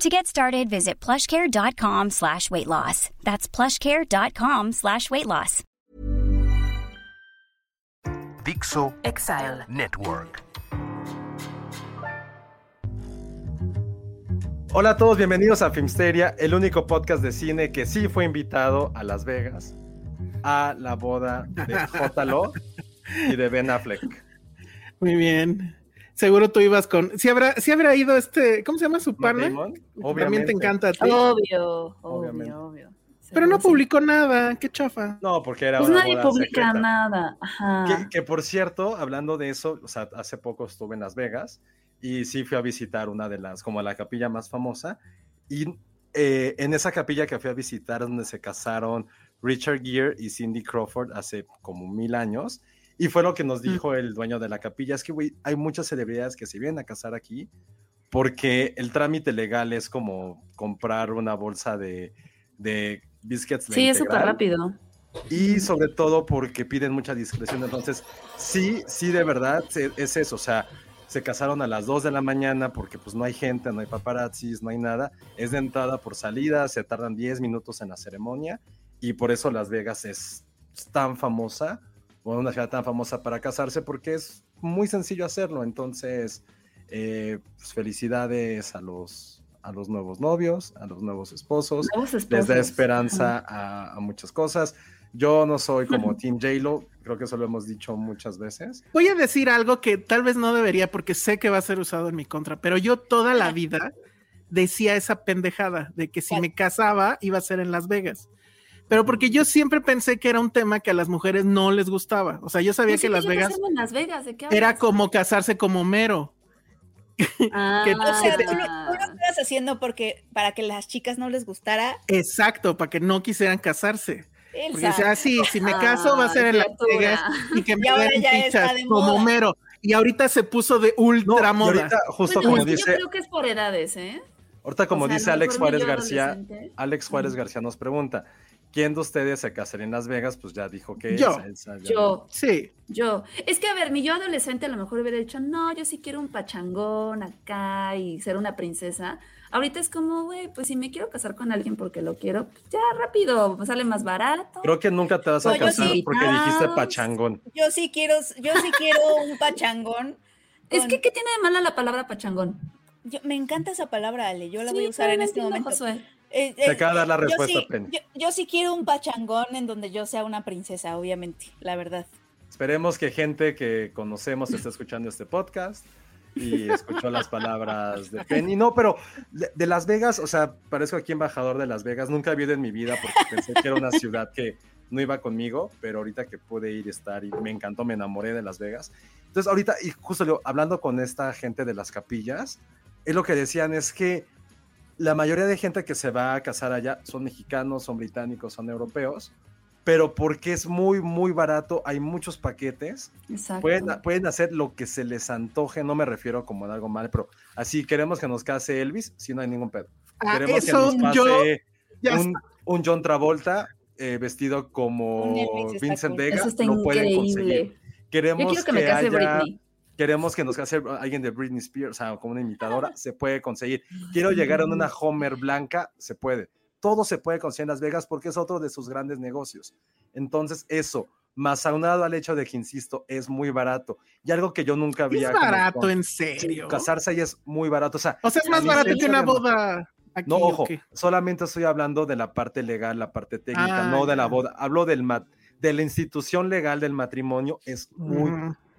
To get started, visit plushcare.com slash weight loss. That's plushcare.com slash weight loss. Dixo Exile. Network. Hola a todos, bienvenidos a Filmsteria, el único podcast de cine que sí fue invitado a Las Vegas a la boda de J. Lo y de Ben Affleck. Muy bien. Seguro tú ibas con. Si habrá, si habrá ido este. ¿Cómo se llama su? Damon, También te encanta a ti. Obvio, Obviamente. obvio, obvio. Pero no publicó nada. Qué chafa. No, porque era Pues una nadie boda publica secreta. nada. Ajá. Que, que, por cierto, hablando de eso, o sea, hace poco estuve en Las Vegas y sí fui a visitar una de las, como la capilla más famosa. Y eh, en esa capilla que fui a visitar, es donde se casaron Richard Gere y Cindy Crawford hace como mil años. Y fue lo que nos dijo el dueño de la capilla: es que, güey, hay muchas celebridades que se vienen a casar aquí porque el trámite legal es como comprar una bolsa de, de biscuits. Sí, es súper integral rápido. y sobre todo porque piden mucha discreción. Entonces, sí, sí, de verdad es eso. O sea, se casaron a las 2 de la mañana porque pues no hay gente, no hay paparazzis, no hay nada. Es de entrada por salida, se tardan 10 minutos en la ceremonia y por eso Las Vegas es tan famosa, o una ciudad tan famosa para casarse porque es muy sencillo hacerlo. Entonces, eh, pues, felicidades a los, a los nuevos novios, a los nuevos esposos Nuevos les da esperanza a, a muchas cosas. Yo no soy como Team J-Lo, creo que eso lo hemos dicho muchas veces. Voy a decir algo que tal vez no debería porque sé que va a ser usado en mi contra, pero yo toda la vida decía esa pendejada de que si me casaba iba a ser en Las Vegas. Pero porque yo siempre pensé que era un tema que a las mujeres no les gustaba. O sea, yo sabía Pues que Las Vegas casarme en Las Vegas, ¿de qué era como casarse como mero. Ah, que- O sea, tú lo, tú lo estabas haciendo porque para que las chicas no les gustara. Exacto, para que no quisieran casarse. Porque decía, ah, sí, si me caso va a ser en Las. Vegas y que me den fichas como moda. mero. Y ahorita se puso de ultra moda. ahorita, justo Bueno, como es que dice, yo creo que es por edades, ¿eh? ahorita como o sea, dice Alex Juárez García. Alex Juárez García nos pregunta, ¿quién de ustedes se casaría en Las Vegas? Pues ya dijo que Yo. Elsa ya Yo, Sí. yo. Es que, a ver, mi yo adolescente a lo mejor hubiera dicho, no, yo sí quiero un pachangón acá y ser una princesa. Ahorita es como, güey, pues si me quiero casar con alguien porque lo quiero, pues ya rápido, me sale más barato. Creo que nunca te vas a No, casar sí. porque dijiste pachangón. Yo sí quiero, yo sí quiero un pachangón. Es que, ¿qué tiene de mala la palabra pachangón? yo- me encanta esa palabra, Ale. Yo la voy a usar en este momento. Josué. Eh, Te eh, acaba de dar la yo respuesta, sí, Penny. yo, yo sí quiero un pachangón en donde yo sea una princesa, obviamente, la verdad. Esperemos que gente que conocemos esté escuchando este podcast y escuchó las palabras de Penny. No, pero de, Las Vegas, o sea, parezco aquí embajador de Las Vegas. Nunca había ido en mi vida porque pensé que era una ciudad que no iba conmigo, pero ahorita que pude ir y estar y me encantó, me enamoré de Las Vegas. Entonces, ahorita, y justo yo, hablando con esta gente de las capillas, es lo que decían es que la mayoría de gente que se va a casar allá son mexicanos, son británicos, son europeos, pero porque es muy, muy barato, hay muchos paquetes, Exacto. pueden, pueden hacer lo que se les antoje, no me refiero como de algo mal, pero así queremos que nos case Elvis, si no hay ningún pedo. Ah, Queremos que nos yo pase ya un, un John Travolta eh, vestido como Vincent. Vega, lo pueden conseguir. Queremos Yo quiero que me case haya- Britney. Queremos que nos case alguien de Britney Spears, o sea, como una imitadora, se puede conseguir. Quiero llegar en una Homer blanca, se puede. Todo se puede conseguir en Las Vegas porque es otro de sus grandes negocios. Entonces, eso, más aunado al hecho de que, insisto, es muy barato. Y algo que yo nunca había. es barato, con- en serio. Casarse ahí es muy barato. O sea, O sea, es más barato que una boda Aquí, No, ojo, solamente estoy hablando de la parte legal, la parte técnica, Ah, no de la boda. Hablo del mat de la institución legal del matrimonio, es muy.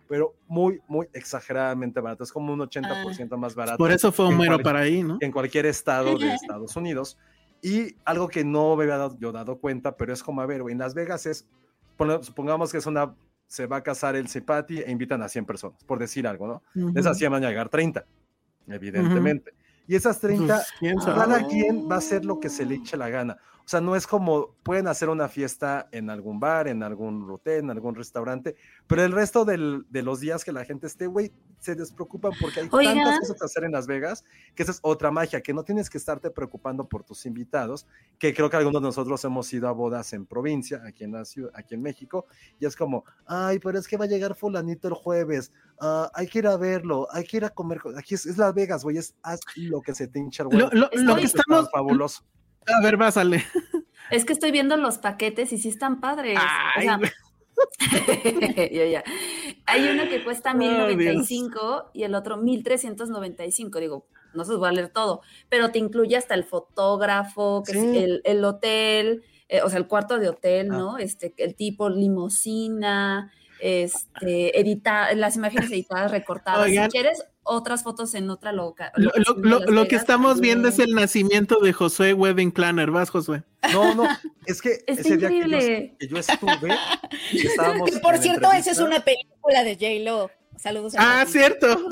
Pero muy, muy exageradamente barato. Es como un 80% más barato. Por eso fue Homero cual- para ahí, ¿no? en cualquier estado de Estados Unidos. Y algo que no me había dado, yo dado cuenta, pero es como, a ver, en Las Vegas es, supongamos que es una, se va a casar el Cipati e invitan a 100 personas, por decir algo, ¿no? Ujú. esas 100 van a llegar 30, evidentemente. Y esas 30, Pues, cada quien va a hacer lo que se le eche la gana. O sea, no es como pueden hacer una fiesta en algún bar, en algún hotel, en algún restaurante, pero el resto del- de los días que la gente esté, güey, se despreocupan porque hay tantas cosas que hacer en Las Vegas, que esa es otra magia, que no tienes que estarte preocupando por tus invitados, que creo que algunos de nosotros hemos ido a bodas en provincia, aquí en la ciudad, aquí en México, y es como, ay, pero es que va a llegar fulanito el jueves, ah, hay que ir a verlo, hay que ir a comer, con-". aquí es, es Las Vegas, güey, es haz lo que se te hincha el Lo, huevo. lo- lo que Está estamos. fabuloso. A ver, pásale. Es que estoy viendo los paquetes y sí están padres. O Ay, sea, güey. ya, ya. Hay uno que cuesta Ay, Dios. 1095 y el otro 1395. Digo, no se los voy a leer todo, pero te incluye hasta el fotógrafo, que es el, el hotel, eh, o sea, el cuarto de hotel, Ah. ¿no? Este, el tipo limosina, este, edita, las imágenes editadas, recortadas. Oigan. Si quieres otras fotos en otra loca. Lo, lo- lo- que estamos viendo es el nacimiento de Josué Wedding Planner. Vas, Josué. No, no, es que Está ese día que yo, increíble. que yo estuve, estábamos Que por cierto, esa es una película de J-Lo. Saludos a Ah, cierto.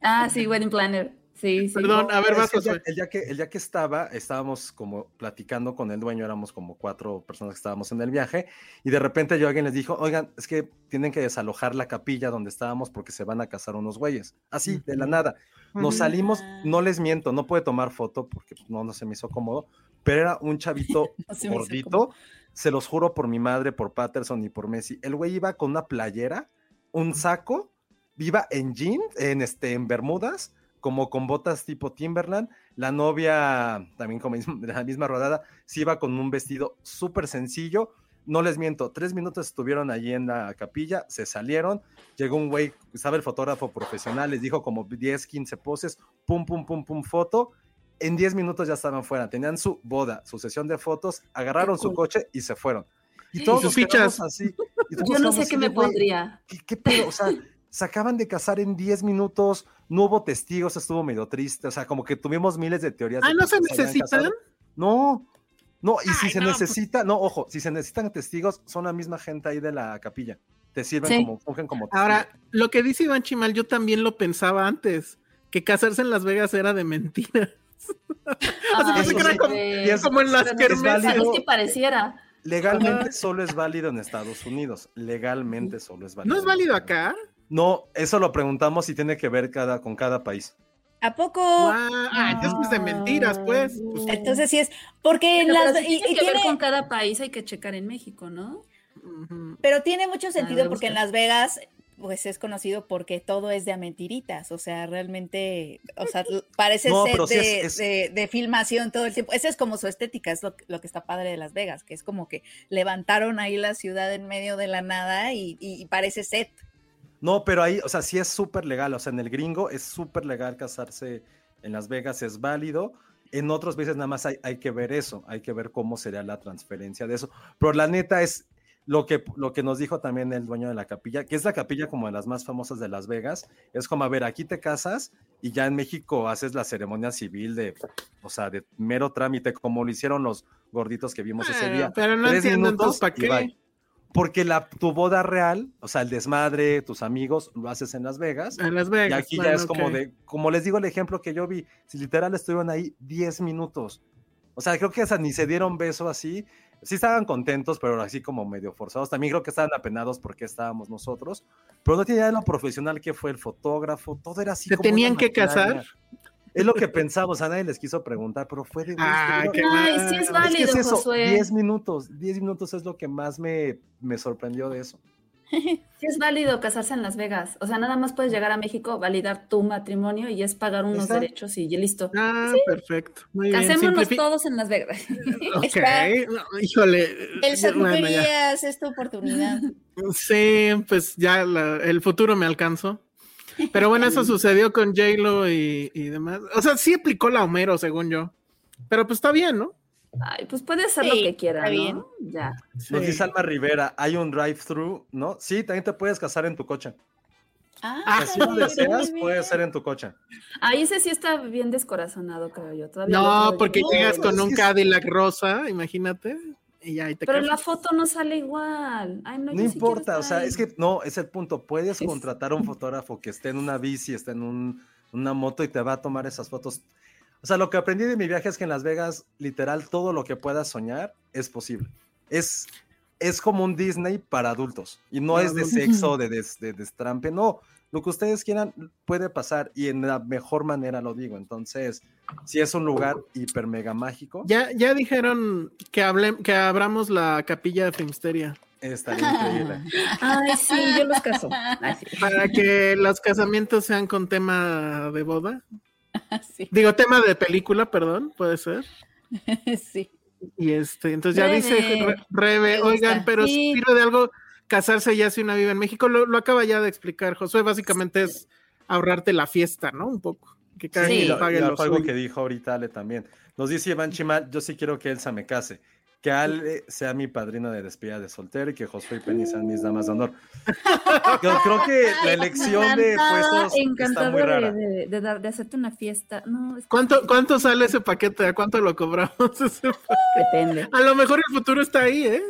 Ah, sí, Wedding Planner. Sí, sí. Perdón, a ver, vas, que el, día, el día que, el día que estaba, estábamos como platicando con el dueño, éramos como cuatro personas que estábamos en el viaje, y de repente yo alguien les dijo, oigan, es que tienen que desalojar la capilla donde estábamos porque se van a casar unos güeyes. Así, de la nada. Nos salimos, no les miento, no puede tomar foto porque pues, no, no se me hizo cómodo, pero era un chavito No gordito, se los juro por mi madre, por Patterson y por Messi. El güey iba con una playera, un saco, iba en jeans, en, este, en bermudas, como con botas tipo Timberland. La novia, también como de la misma rodada, sí iba con un vestido súper sencillo. No les miento, tres minutos estuvieron allí en la capilla, se salieron, llegó un güey, estaba el fotógrafo profesional, les dijo como 10, 15 poses, pum, pum, pum, pum, foto. En 10 minutos ya estaban fuera, tenían su boda, su sesión de fotos, agarraron su coche y se fueron. Y todos sus nos quedamos fichas. así. y todos Yo no sé qué me "Güey, pondría. ¿Qué, qué pedo? O sea, se acaban de casar en 10 minutos, no hubo testigos, estuvo medio triste, o sea, como que tuvimos miles de teorías. Ah, de ¿no se necesitan? No, no, y si se no, pues- necesita, no, ojo, si se necesitan testigos, son la misma gente ahí de la capilla. Te sirven Sí. como, fungen como testigos. Ahora, lo que dice Iván Chimal, yo también lo pensaba antes, que casarse en Las Vegas era de mentira. Pensé que era como- es- como en las kermeses. es que pareciera. Legalmente solo es válido en Estados Unidos. Legalmente solo es válido. ¿No es válido acá? No, eso lo preguntamos y tiene que ver cada, con cada país. ¿A poco? Ah, entonces pues de mentiras, pues. Pues, Entonces sí es. Porque en Pero, las. pero y- tiene ver con cada país, hay que checar en México, ¿no? Pero tiene mucho sentido porque en. Las Vegas, pues es conocido porque todo es de a mentiritas. O sea, realmente, o sea, parece No, ser sí de, es- es- de- de filmación todo el tiempo. Esa es como su estética, es lo, que- lo que está padre de Las Vegas, que es como que levantaron ahí la ciudad en medio de la nada y, y- y parece set. No, pero ahí, o sea, sí es súper legal. O sea, en el gringo es súper legal casarse en Las Vegas, es válido. En otros países nada más hay, hay que ver eso, hay que ver cómo sería la transferencia de eso. Pero la neta es lo que, lo que nos dijo también el dueño de la capilla, que es la capilla como de las más famosas de Las Vegas. Es como, a ver, aquí te casas y ya en México haces la ceremonia civil de, o sea, de mero trámite, como lo hicieron los gorditos que vimos ese Bueno, día. pero no Tres entiendo minutos entonces para qué. Porque la, tu boda real, o sea, el desmadre, tus amigos, lo haces en Las Vegas. En Las Y Vegas. aquí ya bueno, es como ok. de, como les digo el ejemplo que yo vi, si literal estuvieron ahí 10 minutos. O sea, creo que hasta ni se dieron beso así. Sí estaban contentos, pero así como medio forzados. También creo que estaban apenados porque estábamos nosotros. Pero no tenía lo profesional que fue el fotógrafo. Todo era así. ¿Se como tenían que casar? Es lo que pensamos. A nadie les quiso preguntar, pero fue de. Ay, estuvieron- qué Ay, mal. sí es es que válido, es eso, Josué. 10 minutos, 10 minutos es lo que más me, me sorprendió de eso. Sí es válido casarse en Las Vegas. O sea, nada más puedes llegar a México, validar tu matrimonio y es pagar unos está. derechos y listo. Ah, perfecto. Muy bien. Casémonos simplifi- todos en Las Vegas. Ok, Está- no, híjole. El. Díaz es tu oportunidad. Sí, pues ya la- el futuro me alcanzó. Pero bueno, eso sucedió con J-Lo y, y demás. O sea, sí aplicó la Homero, según yo. Pero pues está bien, ¿no? Ay, pues puede hacer Sí, lo que quiera, está ¿no? bien. Ya. Nos dice Alma Rivera, hay un drive-thru, ¿no? Sí, también te puedes casar en tu coche. Ah, Si lo deseas, puede ser en tu coche. Ahí ese sí está bien descorazonado, creo yo. Todavía No, porque llegas con un Cadillac rosa, imagínate, y ya ahí te Pero la foto no sale igual. Ay, no, No importa, o sea, ahí. es que no, es el punto. Puedes Es- contratar a un fotógrafo que esté en una bici, esté en un- una moto y te va a tomar esas fotos. O sea, lo que aprendí de mi viaje es que en Las Vegas, literal, todo lo que puedas soñar es posible. Es, es como un Disney para adultos. Y no es de sexo, de, des- de destrampe, no. Lo que ustedes quieran puede pasar y en la mejor manera lo digo. Entonces, si es un lugar hiper mega mágico, Ya, ya dijeron que hable, que abramos la capilla de Filmsteria estaría increíble. Ay, sí, yo los caso. Ay, sí. para que los casamientos sean con tema de boda. Sí, Digo, tema de película, perdón, puede ser. sí. Y este, entonces ya Rebe. dice Re- Rebe, oigan, pero Sí. sirve de algo casarse ya si una vive en México. Lo, lo acaba ya de explicar Josué, básicamente es ahorrarte la fiesta, ¿no? Un poco. Que cada Sí. Y quien lo- pague lo algo que dijo ahorita Ale también. Nos dice Iván Chimal, yo sí quiero que Elsa me case. Que Ale sea mi padrino de despedida de soltero y que Josué y Penny sean mis damas de honor. Yo creo que la elección de puestos está muy de- rara. De, de dar- de hacerte una fiesta. No, es que ¿Cuánto, ¿Cuánto sale ese paquete? ¿A cuánto lo cobramos? Depende. A lo mejor el futuro está ahí, ¿eh?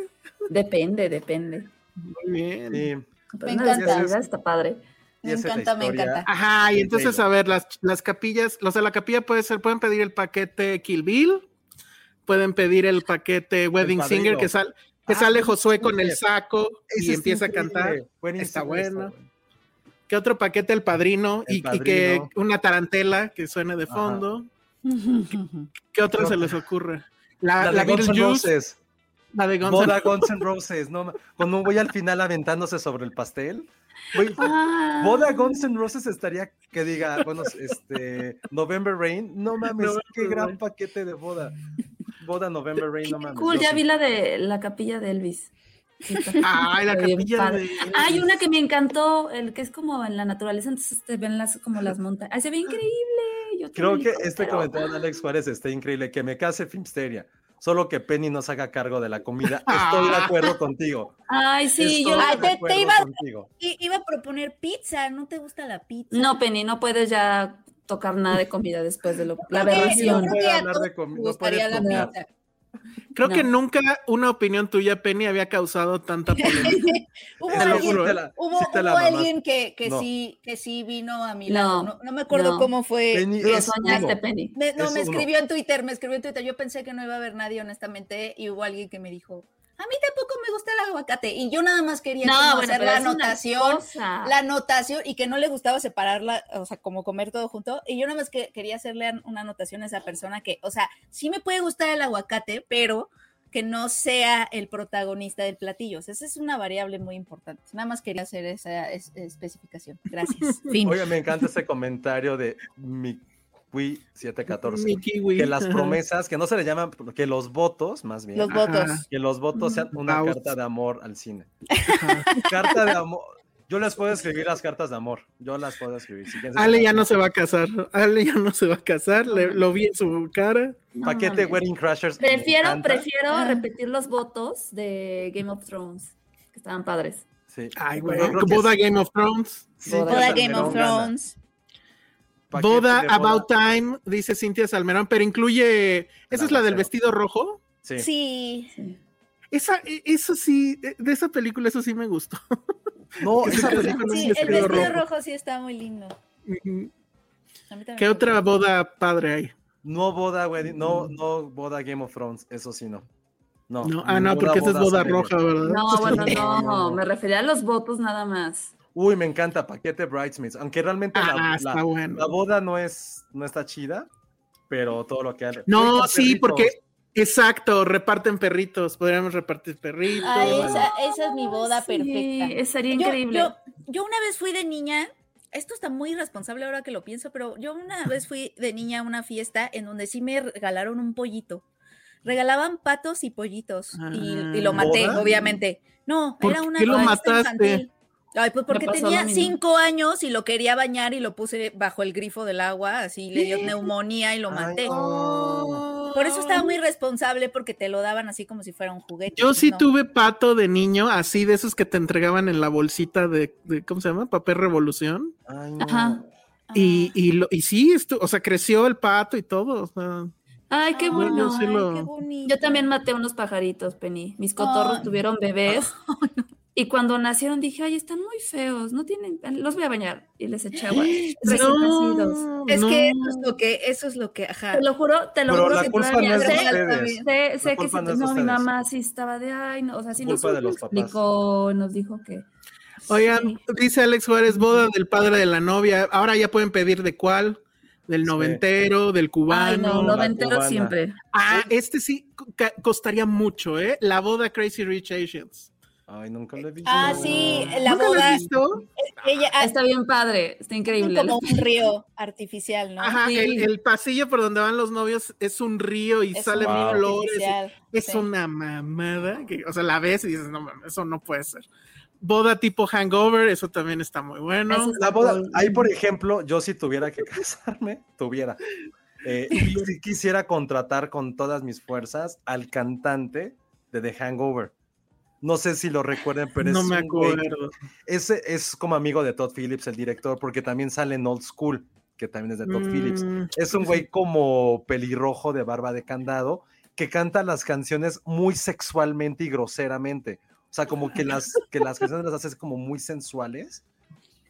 Depende, depende. Muy bien. Sí, Me encanta. despedida está padre. Me es encanta, me encanta. Ajá, y entonces, a ver, las, las capillas, o sea, la capilla puede ser, pueden pedir el paquete Kill Bill, pueden pedir el paquete Wedding. Singer, que, sal, que Ah, sale Josué con el saco y empieza a cantar. Buenísimo, Está bueno. bueno. ¿Qué otro paquete el padrino? El y, y que una tarantela que suene de Ajá. fondo. ¿Qué otra Creo se les ocurre? La, La, la Beetlejuice. La de Guns N' Boda Guns N' Roses. No, ma- cuando voy al final aventándose sobre el pastel. Güey, Ah. Boda Guns N' Roses estaría que diga, bueno, este, November Rain, no mames, November qué gran Rain. paquete de boda. Boda November Rain, no mames. Cool, ya sí. vi la de la capilla de Elvis. Ay, la capilla de Hay Elvis. una que me encantó, el que es como en la naturaleza, entonces te ven las como las montañas. Ay, se ve increíble. Yo Creo que este pero- comentario de Alex Juárez está increíble, que me case Filmsteria. Solo que Penny no se haga cargo de la comida. Estoy de acuerdo contigo. Ay, sí, Estoy yo de te- te iba- a proponer pizza, ¿no te gusta la pizza? No, Penny, no puedes ya tocar nada de comida después de lo, la aberración. creo puede hablar de comi- nos no gustaría puede la comer. pizza. Creo que nunca una opinión tuya, Penny, había causado tanta polémica. Hubo Te lo alguien, juro, te la- hubo, sí te la hubo mamaste. alguien que, que No. sí, que sí vino a mi lado. No, no me acuerdo no. cómo fue. Penny Lo soñaste, uno. Penny. Me- no, Es me uno. escribió en Twitter, me escribió en Twitter. Yo pensé que no iba a haber nadie, honestamente, y hubo alguien que me dijo, a mí tampoco me gusta el aguacate. Y yo nada más quería como No, bueno, hacer la anotación, la anotación, y que no le gustaba separarla, o sea, como comer todo junto. Y yo nada más que quería hacerle una anotación a esa persona que, o sea, sí me puede gustar el aguacate, pero que no sea el protagonista del platillo. O sea, esa es una variable muy importante. Nada más quería hacer esa es- especificación. Gracias. Fin. Oye, me encanta ese comentario de mi Wii 714. Mi kiwi. Que las promesas, que no se le llaman, que los votos, más bien, Los votos. que los votos sean una Vows. carta de amor al cine. Carta de amor. Yo les puedo escribir las cartas de amor. Yo las puedo escribir. Si Ale ya no se va a casar. Ale ya no se va a casar. le- lo vi en su cara. No Paquete. Wedding Crashers. Prefiero, prefiero Ah. repetir los votos de Game of Thrones, que estaban padres. Sí. Ay, güey. Boda. Game of Thrones. Sí, Boda Game of gana. Thrones. Boda About Time, dice Cintia Salmerón, pero incluye. ¿Esa es la del vestido rojo? Sí. Sí. Sí. Esa, e- eso sí, de de esa película, eso sí me gustó. No, esa película- Sí, el vestido rojo. rojo sí está muy lindo. ¿Qué otra boda padre hay? no boda wedding, no, no boda Game of Thrones, eso sí no. No, No, ah, no, boda, porque esa es boda roja, ¿verdad? No, bueno, No, no, no. me refería a los votos nada más. Uy, me encanta paquete Bridesmaids, aunque realmente la, Ah, la- está bueno. la boda no es no está chida, pero todo lo que hay. No, sí, perritos. porque. Exacto, reparten perritos. Podríamos repartir perritos. Ay, esa, esa es mi boda Sí, perfecta. sería Yo- increíble. Yo, yo una vez fui de niña, esto está muy irresponsable ahora que lo pienso, pero yo una vez fui de niña a una fiesta en donde sí me regalaron un pollito. Regalaban patos y pollitos y, y lo maté, ¿Boda? obviamente. No, ¿Por era una qué lo fiesta mataste? infantil. Ay, pues porque tenía cinco años y lo quería bañar y lo puse bajo el grifo del agua, así le dio neumonía y lo Ay, maté. Por eso estaba muy responsable porque te lo daban así como si fuera un juguete. Yo pues sí no. tuve pato de niño, así de esos que te entregaban en la bolsita de, de- ¿cómo se llama? Papel Revolución. Ay, no. Ajá. Y, y, lo, y sí, esto, o sea, creció el pato y todo. o sea, Ay, qué bueno. yo sí Ay, lo- qué bonito. Yo también maté unos pajaritos, Penny. Mis cotorros tuvieron bebés. Y cuando nacieron dije, ay, están muy feos, no tienen, los voy a bañar. Y les eché agua. Recién nacidos. no, Es no. que eso es lo que, eso es lo que, ajá. Te lo juro, te lo Pero juro la que culpa todavía no es sé, sé, sé que sí, no no, mi mamá sí estaba de, ay, no, o sea, sí nos Culpa de los papás. explicó, nos dijo que... Oigan, Sí. dice Alex Juárez, boda del padre de la novia. Ahora ya pueden pedir de cuál, del Sí. noventero, del Ay, cubano. no, la noventero siempre. Ah, este sí costaría mucho, ¿eh? La boda Crazy Rich Asians. Ay, nunca lo he visto. Ah, sí, la ¿Nunca lo has boda. visto? Ella ah, Está bien padre, está increíble. como un río artificial, ¿no? Ajá, Sí. el, el pasillo por donde van los novios es un río y Es salen río flores. y- Es sí. una mamada. Que, o sea, la ves y dices, no mames, eso no puede ser. Boda tipo hangover, eso también está muy bueno. La boda, Cool. ahí por ejemplo, yo si tuviera que casarme, tuviera. eh, y si quisiera contratar con todas mis fuerzas al cantante de The Hangover. No sé si lo recuerden, pero no es me acuerdo. ese es como amigo de Todd Phillips, el director, porque también sale en Old School, que también es de Todd Phillips. Mm, Es un güey como pelirrojo de barba de candado que canta las canciones muy sexualmente y groseramente. O sea, como que las, que las canciones las hace como muy sensuales,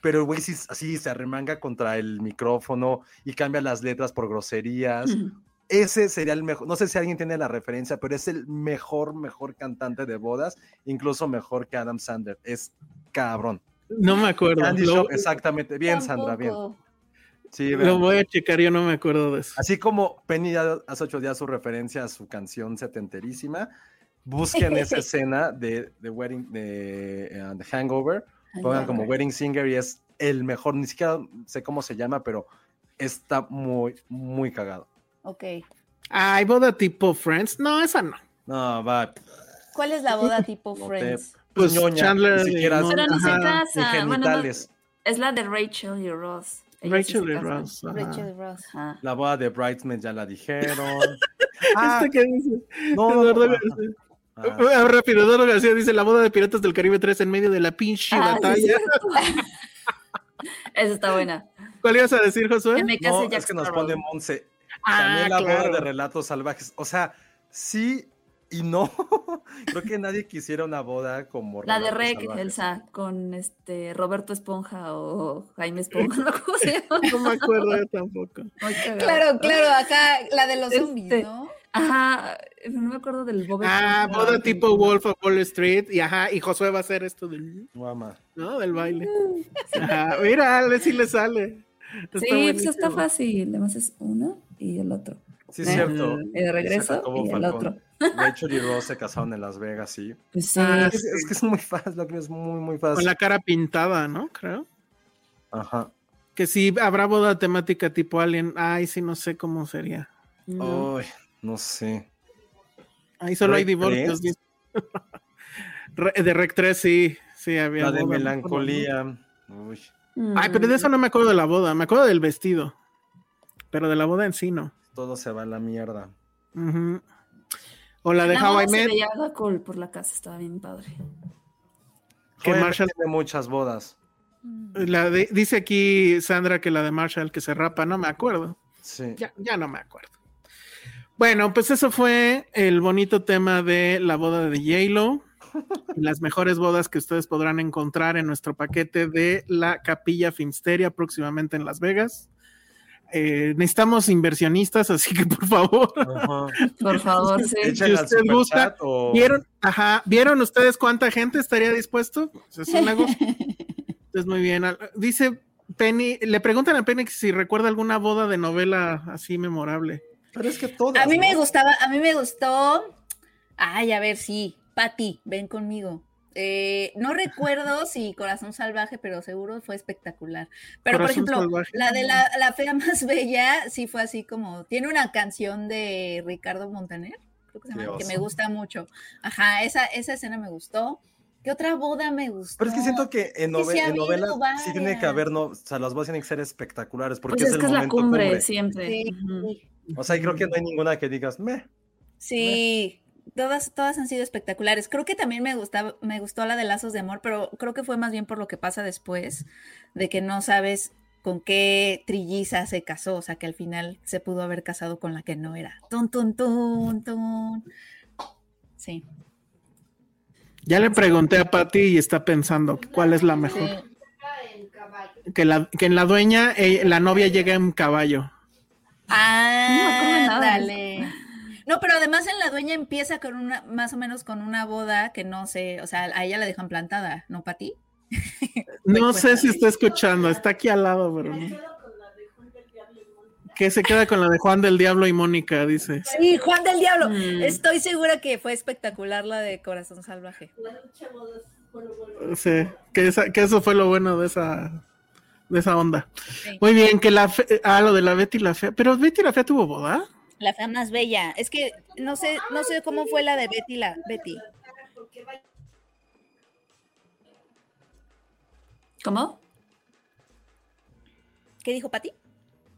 pero el güey sí, así se arremanga contra el micrófono y cambia las letras por groserías. Ese sería el mejor, no sé si alguien tiene la referencia, pero es el mejor, mejor cantante de bodas, incluso mejor que Adam Sandler. Es cabrón. No me acuerdo. Candy Lo, Shop, exactamente. Bien, Sandra, bien. Sí, lo voy a checar, yo no me acuerdo de eso. Así como Penny ya hace ocho días su referencia a su canción setenterísima, busquen esa escena de, de Wedding, de eh, The Hangover, pongan como Wedding Singer y es el mejor, ni siquiera sé cómo se llama, pero está muy, muy cagado. Ok. Ay, boda tipo Friends. No, esa no. No, va. ¿Cuál es la boda tipo No te- Friends? Pues ñoña, Chandler ni siquiera Pero ni se casa. Bueno, no, genitales. es la de Rachel y Ross. Ellos sí Rachel se y. Ross. ajá. Rachel Ross. Ajá. La boda de Bridesmaid ya la dijeron. Ah, Este que dice. no, no, no, ah, Ah, rápido, Eduardo García dice la boda de Piratas del Caribe 3 en medio de la pinche Ah, sí, batalla. Esa está buena. ¿Cuál ibas a decir, Josué? En mi casa no, Jack es que nos Sparrow. pone Monse. Ah, También la boda de relatos salvajes. O sea, sí y no. Creo que nadie quisiera una boda como La de Rec, Salvajes. Elsa, con este Roberto Esponja o Jaime Esponja, no cómo se llama. No me acuerdo yo tampoco. Claro, claro, acá la de los Este, zombies, ¿no? Ajá, no me acuerdo del Bob Ah, Esponja. boda tipo Wolf of Wall Street. Y ajá, y Josué va a hacer esto del, Guama. ¿no? del baile. Ajá, mira, a ver si le sale. Está Sí, pues buenísimo. está fácil. Además es uno y el otro. Sí, es Eh, cierto. Y de regreso y el Falcón. otro. Rachel y Ross se casaron en Las Vegas, sí. Pues sí. Ah, Es, es que es muy fácil, lo que es muy, muy Con fácil. la cara pintada, ¿no? Creo. Ajá. Que si habrá boda temática tipo Alien. Ay, sí, no sé cómo sería. no. Ay, no sé. Ahí solo hay ¿Rec divorcios. 3? dice. Re- de Rec 3, sí. Sí, había. La de boda, ¿no? melancolía. Uy, Ay, pero de eso no me acuerdo de la boda. Me acuerdo del vestido. Pero de la boda en sí no. todo se va a la mierda. O la de La How I se Met. veía cool por la casa, estaba bien padre. Que Marshall- tiene muchas bodas. La de- dice aquí Sandra que la de Marshall que se rapa, no me acuerdo. Sí. Ya, ya no me acuerdo. Bueno, pues eso fue el bonito tema de la boda de J-Lo. Las mejores bodas que ustedes podrán encontrar en nuestro paquete de la Capilla Finsteria próximamente en Las Vegas. Eh, necesitamos inversionistas, así que por favor, Ajá. Por favor, sí. Al usted gusta, o- ¿vieron? Ajá, ¿vieron ustedes cuánta gente estaría dispuesto? Pues es. Entonces, muy bien. Dice Penny, le preguntan a Penny si recuerda alguna boda de novela así memorable. Pero es que todas. A mí me gustaba, a mí me gustó. Ay, a ver, sí. Patti, ven conmigo. Eh, no recuerdo si Corazón Salvaje, pero seguro fue espectacular. Pero, Corazón por ejemplo, Salvaje. la de la, la fea más bella, sí fue así como. Tiene una canción de Ricardo Montaner, creo que se llama, que me gusta mucho. Ajá, esa, esa escena me gustó. ¿Qué otra boda me gustó? Pero es que siento que en, nove- sí en novelas sí tiene que haber, no, o sea, las bodas tienen que ser espectaculares porque Pues es, es el que es la cumbre, cumbre. siempre. Sí, Ujú. sí. O sea, y creo que no hay ninguna que digas, meh. Sí, todas, todas han sido espectaculares. Creo que también me gustaba, me gustó la de Lazos de Amor, pero creo que fue más bien por lo que pasa después, de que no sabes con qué trilliza se casó, o sea que al final se pudo haber casado con la que no era. Tun, tun, tun, tun. Sí. Ya le pregunté a Patty y está pensando cuál es la mejor. Que, la, que en la dueña eh, la novia llega en caballo. de dale. No, pero además en la dueña empieza con una, más o menos con una boda que no sé, o sea, a ella la dejan plantada, ¿no, Pati? No sé si está escuchando, está aquí al lado, pero no. Que se queda con la de Juan del Diablo y Mónica, dice. Sí, Juan del Diablo. Mm. Estoy segura que fue espectacular la de Corazón Salvaje. Sí, que, esa- que eso fue lo bueno de esa, de esa onda. Sí. Muy bien, que la fe- ah, lo de la Betty la Fea. Pero Betty la Fea tuvo boda. La fea más bella. Es que no sé, no sé cómo fue la de Betty la Betty. ¿Cómo? ¿Qué dijo Pati?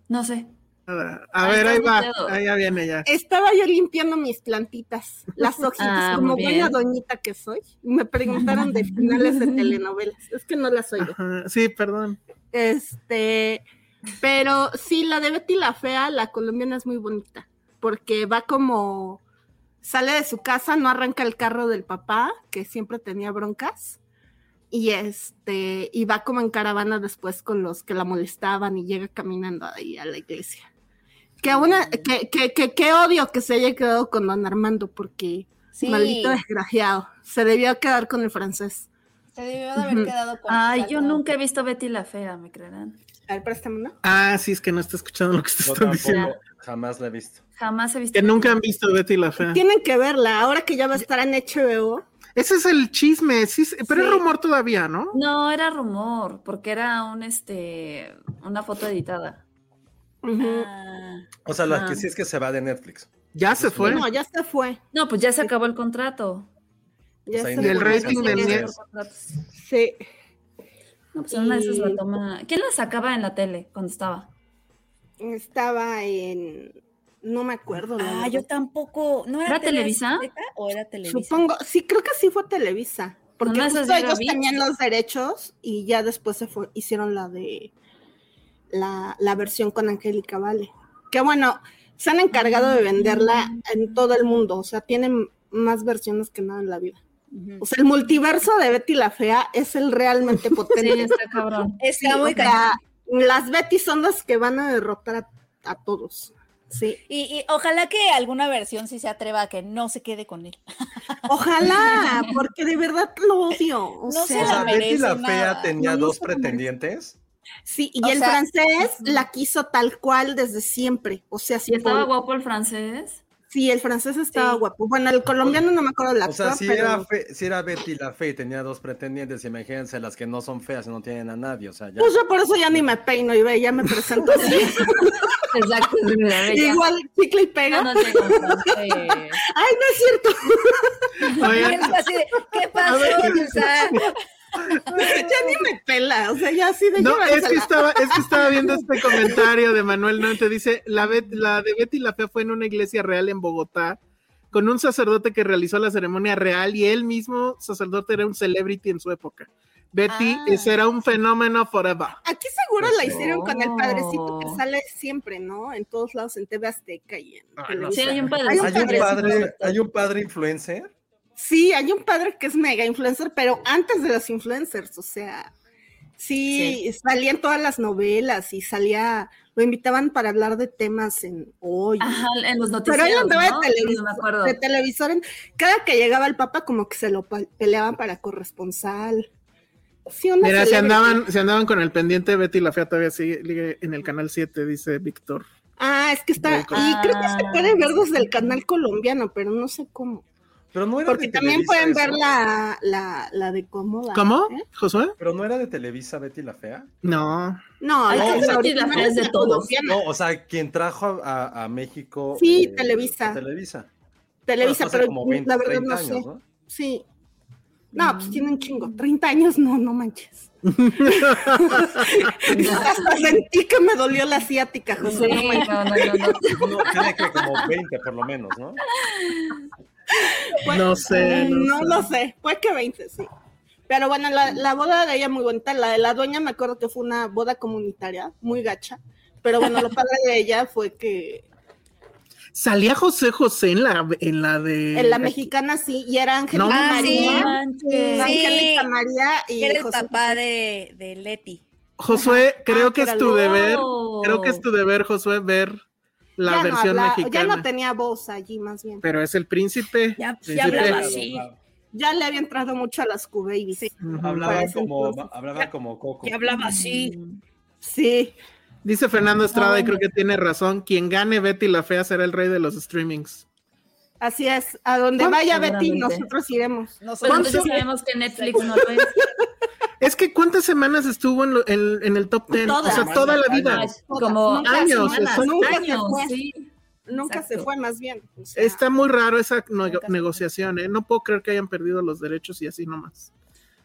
No sé. Nada. A ver, ahí va. Ahí ya viene ya. Estaba yo limpiando mis plantitas, las hojitas, Ah, como buena doñita que soy. Me preguntaron de finales de telenovelas. Es que no las oigo. Ajá, Sí, perdón. Este, pero sí, la de Betty la Fea, la colombiana es muy bonita, porque va como, sale de su casa, no arranca el carro del papá, que siempre tenía broncas, y este, y va como en caravana después con los que la molestaban y llega caminando ahí a la iglesia. Que una, que, que, que, qué odio que se haya quedado con don Armando, porque Sí. maldito desgraciado, se debió quedar con el francés. Se debió de haber quedado con. Ay, yo nunca he visto Betty la Fea, ¿me creerán? A ver, préstame una. Ah, sí, es que no está escuchando lo que te están tampoco, diciendo. jamás la he visto. Jamás he visto. Que nunca han visto Betty la Fea. Tienen que verla, ahora que ya va a estar en HBO. Ese es el chisme, sí, pero es rumor todavía, ¿no? No, era rumor, porque era un este una foto editada. Ah, O sea, la Ah. que sí es que se va de Netflix. Ya se fue. No, ya se fue. No, pues ya se acabó el contrato. Ya Pues ahí se el rating Sí, del sí, net. por contratos. Sí. No, pues una de esas la toma. ¿Quién la sacaba en la tele cuando estaba? Estaba en. No me acuerdo. Ah, yo tampoco. ¿No era, ¿Era TV Televisa? ¿O era Televisa? Supongo, sí, creo que sí fue Televisa. Porque justo llega ellos tenían los derechos y ya después se fue, hicieron la de la, la versión con Angélica Vale. Que bueno, se han encargado de venderla en todo el mundo. O sea, tienen más versiones que nada en la vida. O sea, el multiverso de Betty la Fea es el realmente Sí, potente. está cabrón. Está Sí, muy cañón. las Betty son las que van a derrotar a, a todos. Sí. Y, y ojalá que alguna versión sí se atreva a que no se quede con él. Ojalá, porque de verdad lo odio. O No O se sea, la Betty la nada. Fea tenía No, dos pretendientes. sí, y o el sea, francés la quiso tal cual desde siempre. O sea, ¿Y sí, estaba guapo el francés? Sí, el francés estaba Sí. guapo. Bueno, el colombiano no me acuerdo la O sea, si, pero era fe- si era Betty la Fea y tenía dos pretendientes, imagínense las que no son feas y no tienen a nadie. O sea, ya. pues yo por eso ya ni me peino y ve, ya me presento así. Exacto. Igual chicle y pega. No tengo francés. Ay, no es cierto. Así de, ¿Qué pasó? ya ni me pela. O sea, ya así de No, es que estaba, es que estaba viendo este comentario de Manuel Nante. Dice, la, Bet- la de Betty la Fea fue en una iglesia real en Bogotá, con un sacerdote que realizó la ceremonia real y él mismo, sacerdote, era un celebrity en su época. Betty Ah. ese era un fenómeno forever. Aquí seguro Pues la hicieron con el padrecito que sale siempre, ¿no? En todos lados, en TV Azteca y en Ah, no. Sí, hay un padre. Hay un Hay un padre- padre, hay un padre influencer. Sí, hay un padre que es mega influencer, pero antes de los influencers, o sea, sí, salía en todas las novelas y salía, lo invitaban para hablar de temas en hoy. Ajá, en los pero noticieros, él andaba ¿no? de, televisor, me acuerdo. de televisor, en- cada que llegaba el papa como que se lo peleaban para corresponsal. Sí, una Mira, si celebrity. andaban, si andaban con el pendiente, Betty la Fea todavía sigue en el canal 7, dice Víctor. Ah, es que está, y Ah. creo que se puede ver desde el canal colombiano, pero no sé cómo. Pero no era Porque de también Televisa pueden eso. ver la, la, la de cómoda. ¿Cómo, ¿eh? Josué? Pero no era de Televisa Betty la Fea. No. No, Betty la Fea es de todos. No, o sea, quien trajo a, a- a México. Sí, eh, Televisa. Televisa. Televisa, pero como 20, la verdad 30 no sé. Sí. No, pues tiene un chingo. 30 años, no, no manches. Hasta sentí que me dolió la asiática, Sí, José. no manches. no, no, no, no. No, tiene que como 20 por lo menos, ¿no? Pues, No sé, eh, no no sé. lo sé. Puede que 20, sí. Pero bueno, la, la boda de ella muy bonita. La de la dueña me acuerdo que fue una boda comunitaria, muy gacha. Pero bueno, lo padre de ella fue que Salía José José en la, en la de. en la mexicana sí, y era Angélica No, Ah, sí. María. María y era el José papá de, de Leti. Josué, creo Ah, que es tu deber. Creo que es tu deber, Josué, ver la ya no versión habla- mexicana. Ya no tenía voz allí, más bien. Pero es el príncipe. Ya- príncipe. ya hablaba así. Ya le había entrado mucho a las Q-Babies. Hablaba como, entonces. hablaba como Coco. Que hablaba así. Sí. Dice Fernando Estrada, y creo que tiene razón. Quien gane Betty la Fea será el rey de los streamings. Así es. A donde vaya Betty, nosotros iremos. Pues Nosotros entonces sabemos que Netflix no lo es. Es que ¿cuántas semanas estuvo en, lo- en- en el top 10? Todas. O sea, toda la vida. Como Nunca años, semanas, nunca años, se fue. sí. Nunca Exacto. se fue más bien. O sea, Está muy raro esa no- negociación, ¿eh? No puedo creer que hayan perdido los derechos y así nomás.